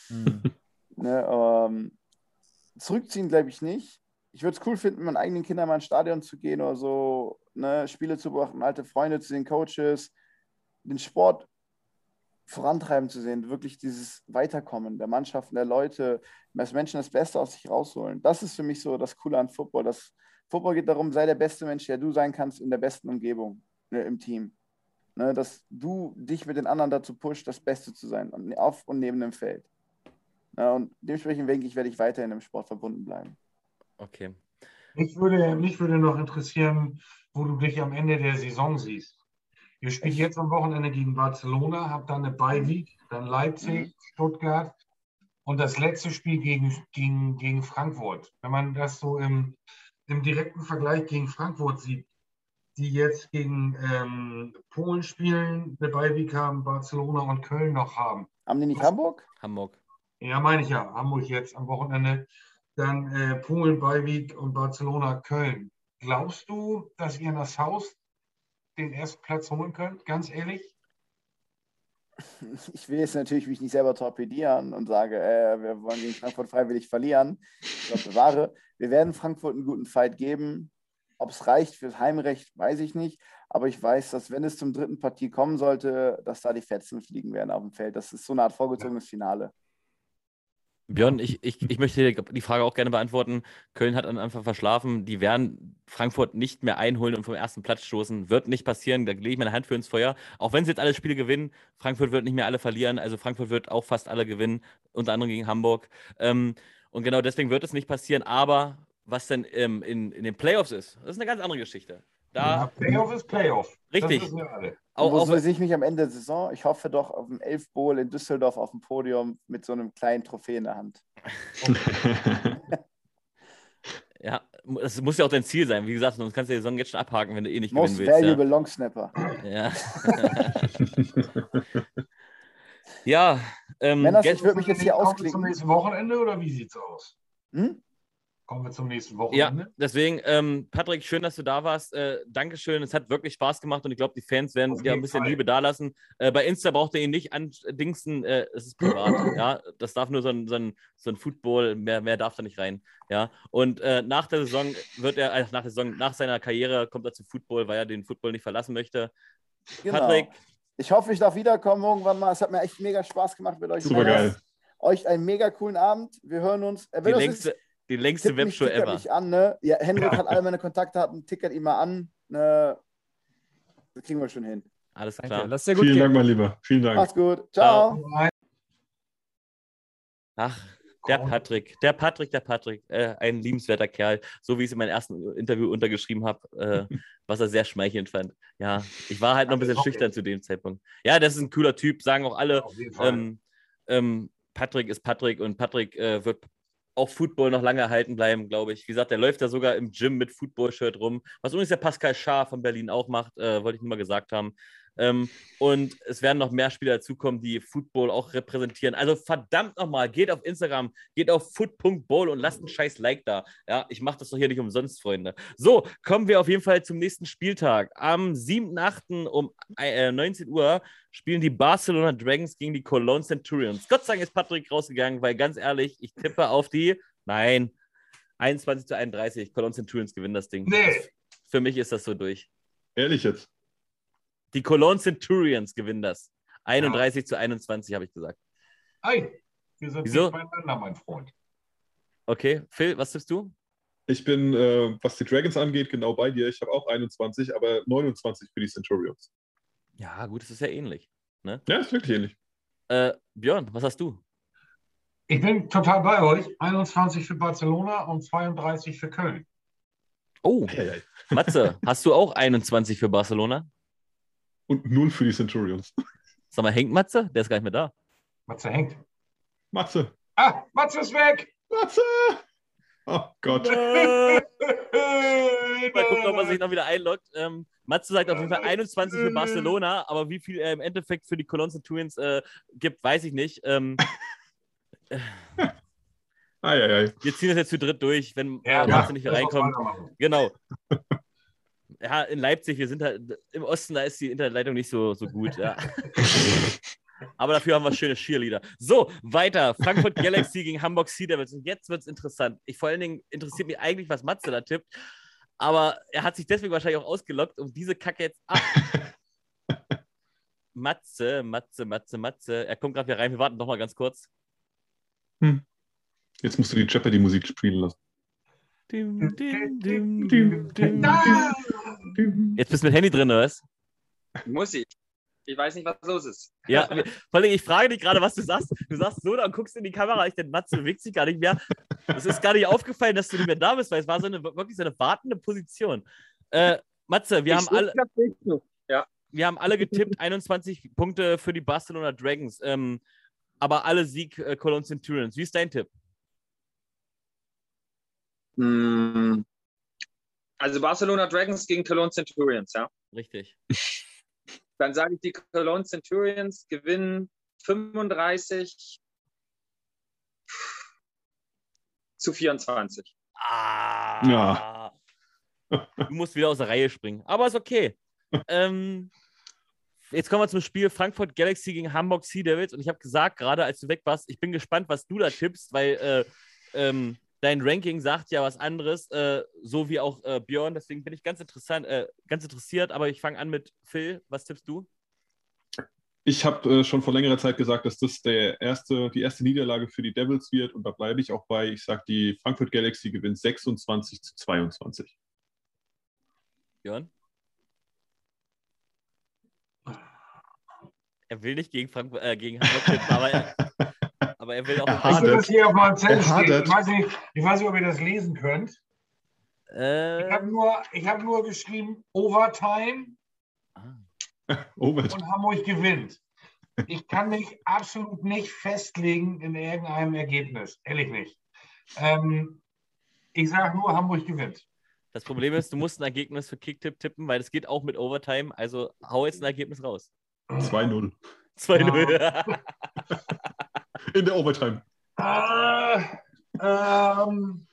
Mhm. ne, ähm, zurückziehen glaube ich nicht. Ich würde es cool finden, mit meinen eigenen Kindern mal ins Stadion zu gehen oder so, ne, Spiele zu beobachten, alte Freunde zu sehen, Coaches, den Sport vorantreiben zu sehen, wirklich dieses Weiterkommen der Mannschaften, der Leute, dass Menschen das Beste aus sich rausholen. Das ist für mich so das Coole an Football, dass Football geht darum, sei der beste Mensch, der du sein kannst in der besten Umgebung ne, im Team. Ne, dass du dich mit den anderen dazu pusht, das Beste zu sein, auf und neben dem Feld. Ja, und dementsprechend denke ich, werde ich weiterhin im Sport verbunden bleiben. Okay. Mich würde, mich würde noch interessieren, wo du dich am Ende der Saison siehst. Ihr spielt jetzt am Wochenende gegen Barcelona, habt dann eine Beiweek, dann Leipzig, mhm. Stuttgart und das letzte Spiel gegen, gegen, gegen Frankfurt. Wenn man das so im, im direkten Vergleich gegen Frankfurt sieht, die jetzt gegen ähm, Polen spielen, eine Beiweg haben, Barcelona und Köln noch haben. Haben die nicht Hamburg? Hamburg. Ja, meine ich ja. Hamburg jetzt am Wochenende. Dann äh, Polen, Beiweg und Barcelona, Köln. Glaubst du, dass ihr in das Haus den ersten Platz holen könnt? Ganz ehrlich? Ich will jetzt natürlich mich nicht selber torpedieren und sage, äh, wir wollen gegen Frankfurt freiwillig verlieren. Ich glaube, bewahre. Wir werden Frankfurt einen guten Fight geben. Ob es reicht fürs Heimrecht, weiß ich nicht. Aber ich weiß, dass wenn es zum dritten Partie kommen sollte, dass da die Fetzen fliegen werden auf dem Feld. Das ist so eine Art vorgezogenes Finale. Björn, ich, ich, ich möchte die Frage auch gerne beantworten. Köln hat am Anfang verschlafen. Die werden Frankfurt nicht mehr einholen und vom ersten Platz stoßen. Wird nicht passieren. Da lege ich meine Hand für ins Feuer. Auch wenn sie jetzt alle Spiele gewinnen, Frankfurt wird nicht mehr alle verlieren. Also Frankfurt wird auch fast alle gewinnen, unter anderem gegen Hamburg. Ähm, und genau deswegen wird es nicht passieren. Aber was denn ähm, in, in den Playoffs ist, das ist eine ganz andere Geschichte. Da, ja, Playoff ist Playoff. Richtig. Auch, Wo sehe ich mich am Ende der Saison? Ich hoffe doch auf dem Elf Bowl in Düsseldorf auf dem Podium mit so einem kleinen Trophäe in der Hand. ja, das muss ja auch dein Ziel sein. Wie gesagt, sonst kannst du die Saison jetzt schon abhaken, wenn du eh nicht Most gewinnen willst. Valuable ja. Long Snapper. Ja. ja. Ähm, Männers, ich würde mich jetzt hier ausklicken. Zum nächsten Wochenende oder wie sieht's aus? Hm? Kommen wir zum nächsten Wochenende. Ja, deswegen, ähm, Patrick, schön, dass du da warst. Äh, Dankeschön. Es hat wirklich Spaß gemacht und ich glaube, die Fans werden dir ein bisschen Fall. Liebe dalassen. Äh, bei Insta braucht ihr ihn nicht andingsen. Äh, es ist privat. ja, das darf nur so ein, so ein, so ein Football, mehr, mehr darf da nicht rein. Ja, und äh, nach der Saison wird er, äh, nach der Saison, nach seiner Karriere kommt er zu Football, weil er den Football nicht verlassen möchte. Genau. Patrick. Ich hoffe, ich darf wiederkommen irgendwann mal. Es hat mir echt mega Spaß gemacht mit euch. Super geil. Euch einen mega coolen Abend. Wir hören uns. Äh, die längste, ist, die längste Tipp Webshow ever. Mich an, ne? Ja, Henrik ja. hat alle meine Kontaktdaten, tickert ihn mal an. Ne? Das kriegen wir schon hin. Alles klar. Lass dir gut Vielen gehen. Dank, mein Lieber. Vielen Dank. Mach's gut. Ciao. Ach, der Patrick, der Patrick, der Patrick, äh, ein liebenswerter Kerl, so wie ich es in meinem ersten Interview untergeschrieben habe, äh, was er sehr schmeichelnd fand. Ja, ich war halt noch ein bisschen schüchtern zu dem Zeitpunkt. Ja, das ist ein cooler Typ, sagen auch alle. Ähm, ähm, Patrick ist Patrick und Patrick äh, wird auch Football noch lange erhalten bleiben, glaube ich. Wie gesagt, der läuft ja sogar im Gym mit Football-Shirt rum, was übrigens der Pascal Schaar von Berlin auch macht, äh, wollte ich nur mal gesagt haben. Ähm, und es werden noch mehr Spieler dazukommen, die Football auch repräsentieren. Also verdammt nochmal, geht auf Instagram, geht auf foot.bowl und lasst einen scheiß Like da. Ja, ich mache das doch hier nicht umsonst, Freunde. So, kommen wir auf jeden Fall zum nächsten Spieltag. Am 7.8. um äh, 19 Uhr spielen die Barcelona Dragons gegen die Cologne Centurions. Gott sei Dank ist Patrick rausgegangen, weil ganz ehrlich, ich tippe auf die, nein, 21 zu 31. Cologne Centurions gewinnen das Ding. Nee. Für mich ist das so durch. Ehrlich jetzt? Die Cologne Centurions gewinnen das. 31 ja. zu 21, habe ich gesagt. Ei, wir sind Wieso? beieinander, mein Freund. Okay, Phil, was tippst du? Ich bin, äh, was die Dragons angeht, genau bei dir. Ich habe auch 21, aber 29 für die Centurions. Ja, gut, es ist ja ähnlich. Ne? Ja, ist wirklich ähnlich. Äh, Björn, was hast du? Ich bin total bei euch. 21 für Barcelona und 32 für Köln. Oh, Matze, hast du auch 21 für Barcelona? Und null für die Centurions. Sag mal, hängt Matze? Der ist gar nicht mehr da. Matze hängt. Matze. Ah, Matze ist weg. Matze. Oh Gott. Mal gucken, ob man sich noch wieder einloggt. Ähm, Matze sagt auf jeden Fall 21 für Barcelona, aber wie viel er im Endeffekt für die Cologne Centurions äh, gibt, weiß ich nicht. Ähm, äh, ei, ei, ei. Wir ziehen das jetzt zu dritt durch, wenn ja, Matze nicht mehr reinkommt. Genau ja, in Leipzig, wir sind halt im Osten, da ist die Internetleitung nicht so, so gut. Ja. Aber dafür haben wir schöne Cheerleader. So, weiter. Frankfurt Galaxy gegen Hamburg Sea Devils. Und jetzt wird es interessant. Ich vor allen Dingen interessiert mich eigentlich, was Matze da tippt. Aber er hat sich deswegen wahrscheinlich auch ausgelockt, um diese Kacke jetzt ab. Matze, Matze, Matze, Matze. Er kommt gerade wieder rein. Wir warten noch mal ganz kurz. Hm. Jetzt musst du die Jeopardy-Musik spielen lassen. Dim, dim, dim, Jetzt bist du mit Handy drin, oder was? Muss ich. Ich weiß nicht, was los ist. Ja, vor allem, ich frage dich gerade, was du sagst. Du sagst so, dann guckst du in die Kamera, ich denke, Matze bewegt sich gar nicht mehr. Es ist gar nicht aufgefallen, dass du nicht mehr da bist, weil es war so eine, wirklich so eine wartende Position. Äh, Matze, wir ich haben alle. Ja. Wir haben alle getippt, 21 Punkte für die Barcelona Dragons. Ähm, aber alle Sieg äh, Cologne Centurions. Wie ist dein Tipp? Hm, Also Barcelona Dragons gegen Cologne Centurions, ja? Richtig. Dann sage ich, die Cologne Centurions gewinnen 35 zu 24. Ah. Ja. Du musst wieder aus der Reihe springen. Aber ist okay. ähm, jetzt kommen wir zum Spiel Frankfurt Galaxy gegen Hamburg Sea Devils. Und ich habe gesagt, gerade als du weg warst, ich bin gespannt, was du da tippst, weil äh, ähm, dein Ranking sagt ja was anderes, äh, so wie auch äh, Björn. Deswegen bin ich ganz, interessant, äh, ganz interessiert. Aber ich fange an mit Phil. Was tippst du? Ich habe äh, schon vor längerer Zeit gesagt, dass das der erste, die erste Niederlage für die Devils wird. Und da bleibe ich auch bei. Ich sage, die Frankfurt Galaxy gewinnt 26 zu 22. Björn? Er will nicht gegen, Frankfurt, äh, gegen Hamburg tippen, aber er, aber er will auch. Er Ich hadert. das hier auf meinem Zettel Er stehen. hadert. Ich weiß, nicht, ich weiß nicht, ob ihr das lesen könnt. Ich habe Äh, nur, ich hab nur geschrieben Overtime ah. Over. und Hamburg gewinnt. Ich kann mich absolut nicht festlegen in irgendeinem Ergebnis. Ehrlich nicht. Ähm, ich sage nur, Hamburg gewinnt. Das Problem ist, du musst ein Ergebnis für Kicktipp tippen, weil das geht auch mit Overtime. Also hau jetzt ein Ergebnis raus. 2-0. 2-0. In der Overtime. Äh, ähm,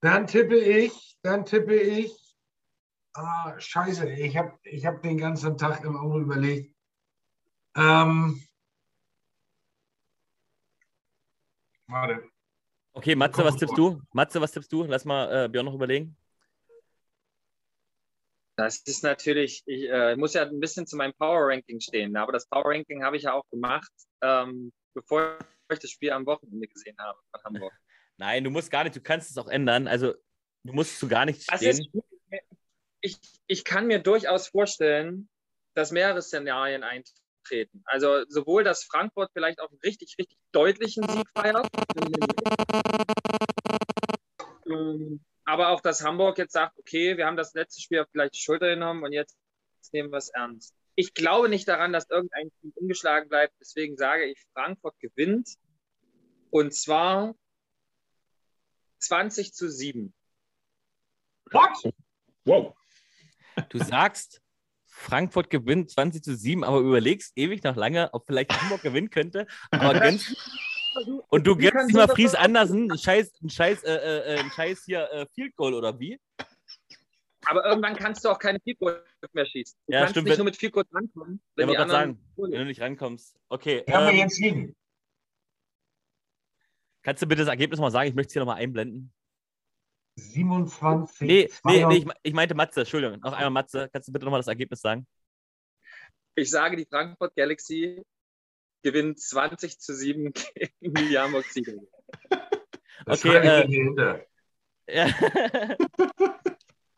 dann tippe ich, dann tippe ich. Ah, scheiße, ich habe ich hab den ganzen Tag im Auto überlegt. Ähm, warte. Okay, Matze, was tippst du? Matze, was tippst du? Lass mal äh, Björn noch überlegen. Das ist natürlich, ich äh, muss ja ein bisschen zu meinem Power Ranking stehen, aber das Power Ranking habe ich ja auch gemacht, ähm, bevor ich das Spiel am Wochenende gesehen habe von Hamburg. Nein, du musst gar nicht, du kannst es auch ändern. Also du musst zu gar nichts stehen. ist, ich, ich kann mir durchaus vorstellen, dass mehrere Szenarien eintreten. Also sowohl, dass Frankfurt vielleicht auch einen richtig, richtig deutlichen Sieg feiert, ähm, aber auch, dass Hamburg jetzt sagt, okay, wir haben das letzte Spiel auf vielleicht die Schulter genommen und jetzt nehmen wir es ernst. Ich glaube nicht daran, dass irgendein Team ungeschlagen bleibt. Deswegen sage ich, Frankfurt gewinnt. Und zwar 20 zu 7. What? Wow. Du sagst, Frankfurt gewinnt 20 zu 7, aber überlegst ewig noch lange, ob vielleicht Hamburg gewinnen könnte. Aber gönnst, und du gönnst immer sowas Fries? Andersen einen Scheiß, einen Scheiß, äh, äh, einen Scheiß hier äh, Field Goal oder wie? Aber irgendwann kannst du auch keine Field Goals mehr schießen. Du Ja, kannst stimmt, nicht nur mit Field Goals rankommen, Ja, wenn anderen. sagen, wenn du nicht rankommst. Okay, Wir haben wir ähm, jetzt liegen. kannst du bitte das Ergebnis mal sagen? Ich möchte es hier nochmal einblenden. 27. Nee, nee, nee ich, 22. me- ich meinte Matze, Entschuldigung. Noch einmal Matze. Kannst du bitte nochmal das Ergebnis sagen? Ich sage, die Frankfurt Galaxy gewinnt 20 zu 7 gegen die Hamburg. Das okay, äh, die. Ja.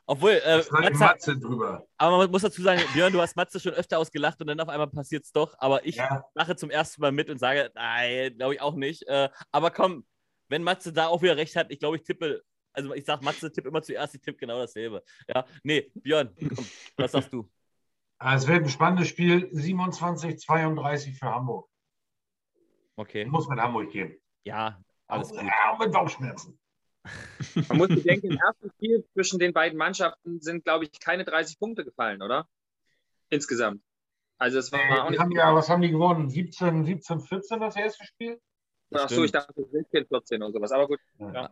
Obwohl, äh, Matze, Matze drüber. aber man muss dazu sagen, Björn, du hast Matze schon öfter ausgelacht und dann auf einmal passiert es doch. Aber ich Ja. mache zum ersten Mal mit und sage, nein, glaube ich auch nicht. Äh, aber komm, wenn Matze da auch wieder recht hat, ich glaube, ich tippe, also ich sage, Matze tippt immer zuerst, ich tippe genau dasselbe. Ja, nee, Björn, komm, was sagst du? Ah, Es wird ein spannendes Spiel. 27, 32 für Hamburg. Okay, Ich muss mit Hamburg gehen. ja, alles gut. Ja, mit Bauchschmerzen. Man muss bedenken, im ersten Spiel zwischen den beiden Mannschaften sind, glaube ich, keine 30 Punkte gefallen, oder? Insgesamt. Also es war auch Die nicht. haben ja, was haben die gewonnen? 17, 17, 14 das erste Spiel? Das Achso, ich stimmt. dachte 16, 14 und sowas. Aber gut.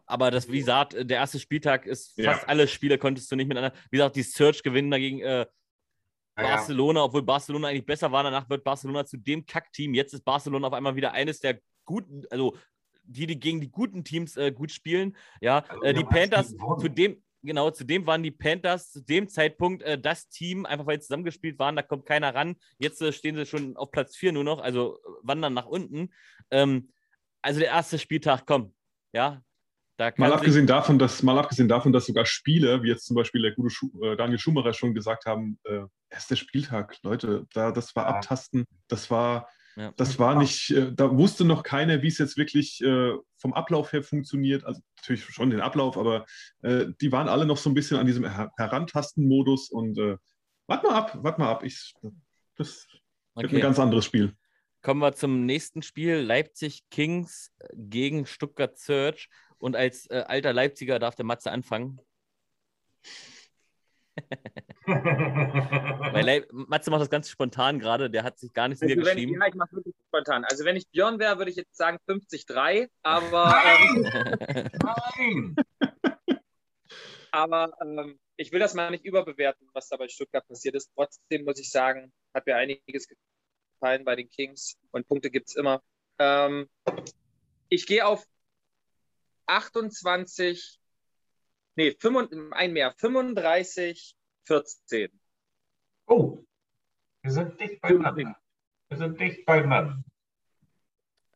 Aber das, wie gesagt, der erste Spieltag ist Ja. fast alle Spiele konntest du nicht miteinander. Wie gesagt, die Search gewinnen dagegen äh, Ja. Barcelona, obwohl Barcelona eigentlich besser war. Danach wird Barcelona zu dem Kackteam. Jetzt ist Barcelona auf einmal wieder eines der guten, also die, die gegen die guten Teams äh, gut spielen. Ja, Also, äh, die Panthers, zu dem, genau, zu dem waren die Panthers zu dem Zeitpunkt äh, das Team, einfach weil sie zusammengespielt waren, da kommt keiner ran. Jetzt äh, stehen sie schon auf Platz 4 nur noch, also äh, wandern nach unten. Ähm, also der erste Spieltag, komm, ja. Mal abgesehen, davon, dass, mal abgesehen davon, dass sogar Spieler, wie jetzt zum Beispiel der gute Schu äh, Daniel Schumacher schon gesagt haben, äh, erster Spieltag, Leute, da, das war Ja. Abtasten, das war, Ja. das war nicht, äh, da wusste noch keiner, wie es jetzt wirklich äh, vom Ablauf her funktioniert. Also natürlich schon den Ablauf, aber äh, die waren alle noch so ein bisschen an diesem Her Herantasten-Modus und äh, wart mal ab, wart mal ab. Ich, das wird ein Okay. ganz anderes Spiel. Kommen wir zum nächsten Spiel. Leipzig Kings gegen Stuttgart Search. Und als äh, alter Leipziger darf der Matze anfangen. Weil Le Matze macht das ganz spontan gerade, der hat sich gar nichts also niedergeschrieben. Wenn, ja, ich mache wirklich spontan. Also wenn ich Björn wäre, würde ich jetzt sagen 50-3, aber. Ähm, Nein! aber ähm, ich will das mal nicht überbewerten, was da bei Stuttgart passiert ist. Trotzdem muss ich sagen, hat mir einiges gefallen bei den Kings und Punkte gibt es immer. Ähm, ich gehe auf 28, nee, 5, ein mehr, 35, 14. Oh, wir sind dicht beieinander. Wir sind dicht beieinander.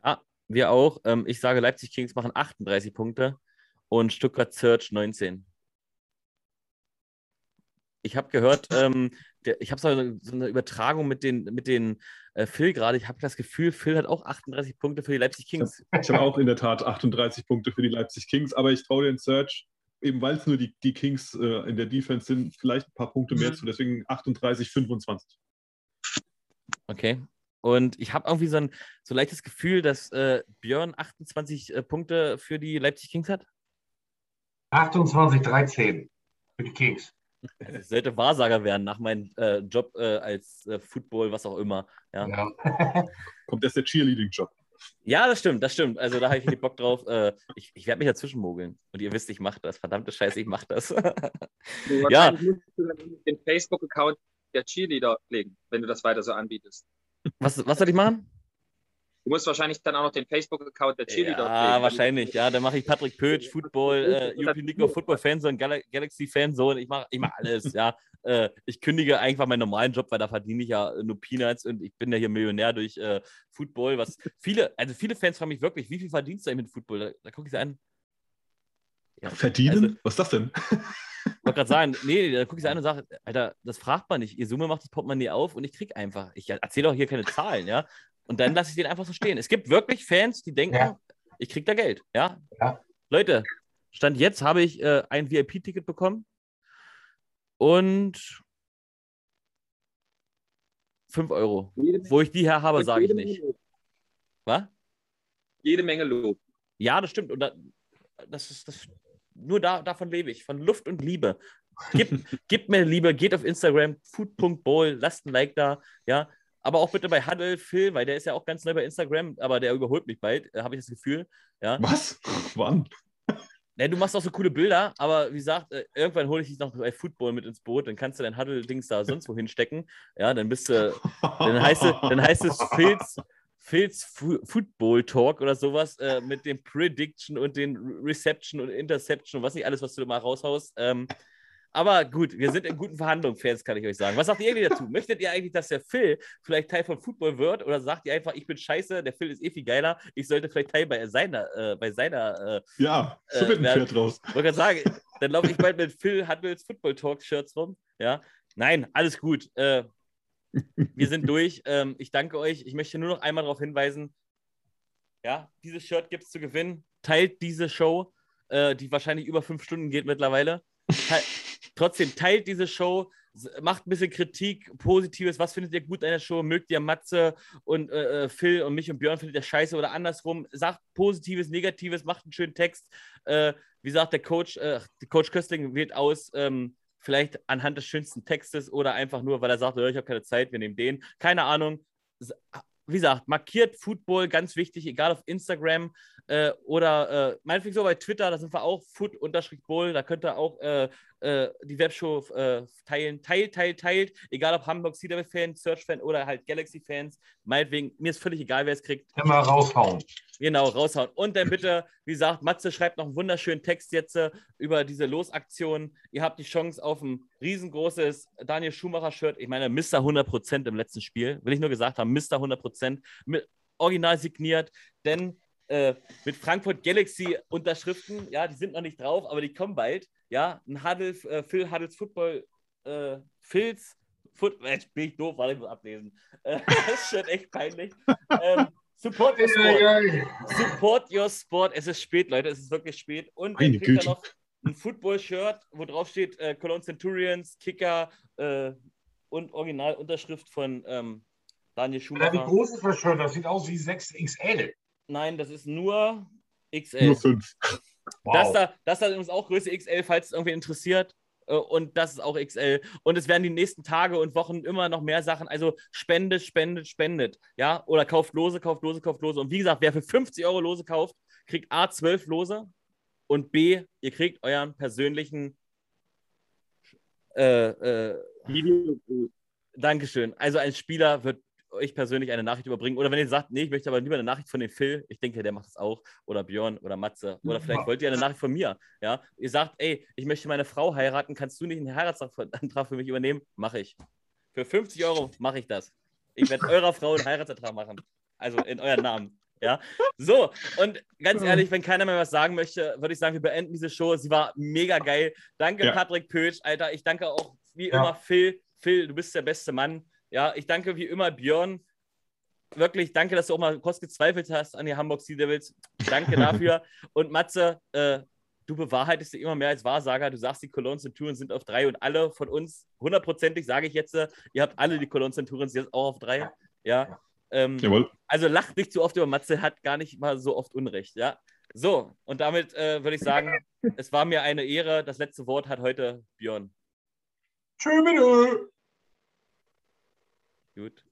Ah, wir auch. Ähm, ich sage, Leipzig Kings machen 38 Punkte und Stuttgart Search 19 ich habe gehört, ähm, der, ich habe so, so, eine Übertragung mit den, mit den äh, Phil gerade. Ich habe das Gefühl, Phil hat auch 38 Punkte für die Leipzig Kings. Ich habe auch in der Tat 38 Punkte für die Leipzig Kings, aber ich traue den Search, eben weil es nur die, die Kings äh, in der Defense sind, vielleicht ein paar Punkte mehr mhm. zu, deswegen 38, 25. Okay. Und ich habe irgendwie so ein so leichtes Gefühl, dass äh, Björn 28 äh, Punkte für die Leipzig Kings hat. 28, 13 für die Kings. Ich sollte Wahrsager werden nach meinem äh, Job äh, als äh, Football, was auch immer. Ja. ja. Kommt erst der Cheerleading-Job. Ja, das stimmt, das stimmt. Also da habe ich Bock drauf. Äh, ich, ich werde mich dazwischen mogeln. Und ihr wisst, ich mache das. Verdammte Scheiße, ich mache das. ja. den Facebook-Account der Cheerleader legen, wenn du das weiter so anbietest. Was, was soll ich machen? Du musst wahrscheinlich dann auch noch den Facebook-Account der Chili ja, wahrscheinlich. Ja, dann mache ich Patrick Pötsch, Football, äh, European League of Football Fanzone, Gal Galaxy Fanzone. Ich mache ich mach alles. ja, äh, ich kündige einfach meinen normalen Job, weil da verdiene ich ja nur Peanuts und ich bin ja hier Millionär durch äh, Football. Was viele, also viele Fans fragen mich wirklich, wie viel verdienst du eigentlich mit Football? Da, da gucke ich sie an. Ja, Verdienen? Also, Was ist das denn? Ich wollte gerade sagen, nee, da gucke ich sie an und sage, Alter, das fragt man nicht. Ihr Summe macht das Portemonnaie auf und ich kriege einfach. Ich erzähle auch hier keine Zahlen, ja. Und dann lasse ich den einfach so stehen. Es gibt wirklich Fans, die denken, ja. ich kriege da Geld. Ja? ja? Leute, Stand jetzt habe ich äh, ein VIP-Ticket bekommen und 5 Euro. Wo ich die her habe, sage ich nicht. Was? Jede Menge Lob. Ja, das stimmt. Und da, das ist das, nur da, davon lebe ich. Von Luft und Liebe. Gib, gib mir Liebe, geht auf Instagram, food.bowl, lasst ein Like da. Ja, aber auch bitte bei Huddle Phil, weil der ist ja auch ganz neu bei Instagram, aber der überholt mich bald, äh, habe ich das Gefühl. Ja. Was? Wann? Ja, du machst auch so coole Bilder, aber wie gesagt, äh, irgendwann hole ich dich noch bei Football mit ins Boot, dann kannst du dein Huddle-Dings da sonst wo hinstecken. Ja, dann bist du, dann heißt, es, dann heißt es Phils, Phils Football Talk oder sowas äh, mit dem Prediction und den Reception und Interception und was nicht alles, was du mal raushaust. Ähm, aber gut, wir sind in guten Verhandlungen, Fans, kann ich euch sagen. Was sagt ihr dazu? Möchtet ihr eigentlich, dass der Phil vielleicht Teil von Football wird? Oder sagt ihr einfach, ich bin scheiße, der Phil ist eh viel geiler, ich sollte vielleicht Teil bei seiner, äh, bei seiner. Äh, ja, so wird ein Pferd raus. Ich wollte gerade sagen, dann laufe ich bald mit Phil Handels Football Talk Shirts rum. Ja, nein, alles gut. Äh, wir sind durch. Ähm, ich danke euch. Ich möchte nur noch einmal darauf hinweisen: Ja, dieses Shirt gibt es zu gewinnen. Teilt diese Show, äh, die wahrscheinlich über fünf Stunden geht mittlerweile. Trotzdem teilt diese Show, macht ein bisschen Kritik, Positives. Was findet ihr gut an der Show? Mögt ihr Matze und äh, äh, Phil und mich und Björn findet ihr scheiße oder andersrum? Sagt Positives, Negatives, macht einen schönen Text. Äh, wie sagt der Coach, äh, Coach Köstling wählt aus, ähm, vielleicht anhand des schönsten Textes oder einfach nur, weil er sagt, ich habe keine Zeit, wir nehmen den. Keine Ahnung wie gesagt, markiert Football, ganz wichtig, egal auf Instagram äh, oder äh, meinetwegen so bei Twitter, da sind wir auch foot-bowl, da könnt ihr auch äh, äh die Webshow äh, teilen. Teilt, teilt, teilt, egal ob Hamburg Sea Fan, Search-Fan oder halt Galaxy-Fans, meinetwegen, mir ist völlig egal, wer es kriegt. Immer raushauen. Genau, raushauen. Und dann bitte, wie gesagt, Matze schreibt noch einen wunderschönen Text jetzt äh, über diese Losaktion. Ihr habt die Chance auf ein riesengroßes Daniel Schumacher-Shirt. Ich meine, Mr. 100% im letzten Spiel. Will ich nur gesagt haben, Mr. 100%. Mit, original signiert, denn äh, mit Frankfurt Galaxy Unterschriften, ja, die sind noch nicht drauf, aber die kommen bald. Ja, ein Huddle, äh, Phil Huddles Football, äh, Phils, Foot, äh, bin ich doof, warte, ich muss ablesen. Äh, das ist schon echt peinlich. Ähm, Support your Sport. Support your Sport. Es ist spät, Leute. Es ist wirklich spät. Und dann kriegt er noch ein Football-Shirt, wo drauf steht äh, Cologne Centurions, Kicker äh, und Originalunterschrift von ähm, Daniel Schumacher. Ja, wie groß ist das Shirt? Das sieht aus wie 6XL. Nein, das ist nur XL. Nur 5. Wow. Das da, das da uns auch Größe XL, falls es irgendwie interessiert. Äh, und das ist auch XL. Und es werden die nächsten Tage und Wochen immer noch mehr Sachen. Also spendet, spendet, spendet. Ja, oder kauft Lose, kauft Lose, kauft Lose. Und wie gesagt, wer für 50 Euro Lose kauft, kriegt A, 12 Lose und B, ihr kriegt euren persönlichen äh, äh, Video. Dankeschön. Also ein Spieler wird euch persönlich eine Nachricht überbringen. Oder wenn ihr sagt, nee, ich möchte aber lieber eine Nachricht von dem Phil, ich denke, der macht das auch, oder Björn oder Matze, oder vielleicht wollt ihr eine Nachricht von mir. Ja, ihr sagt, ey, ich möchte meine Frau heiraten, kannst du nicht einen Heiratsantrag für mich übernehmen? Mache ich. Für 50 Euro mache ich das. Ich werde eurer Frau einen Heiratsantrag machen. Also in euren Namen. Ja, so. Und ganz ehrlich, wenn keiner mehr was sagen möchte, würde ich sagen, wir beenden diese Show. Sie war mega geil. Danke, ja. Patrick Pötsch, Alter. Ich danke auch wie ja. immer Phil. Phil, du bist der beste Mann. Ja, ich danke wie immer Björn. Wirklich, danke, dass du auch mal kurz gezweifelt hast an die Hamburg Sea Devils. Danke dafür. Und Matze, äh, du bewahrheitest dich immer mehr als Wahrsager. Du sagst, die Cologne Centurions sind auf drei und alle von uns, hundertprozentig sage ich jetzt, ihr habt alle die Cologne Centurions jetzt auch auf drei. Ja. Ähm, Jawohl. Also lacht nicht zu oft über Matze, hat gar nicht mal so oft Unrecht. Ja. So, und damit äh, würde ich sagen, es war mir eine Ehre. Das letzte Wort hat heute Björn. Tschüss. Gut.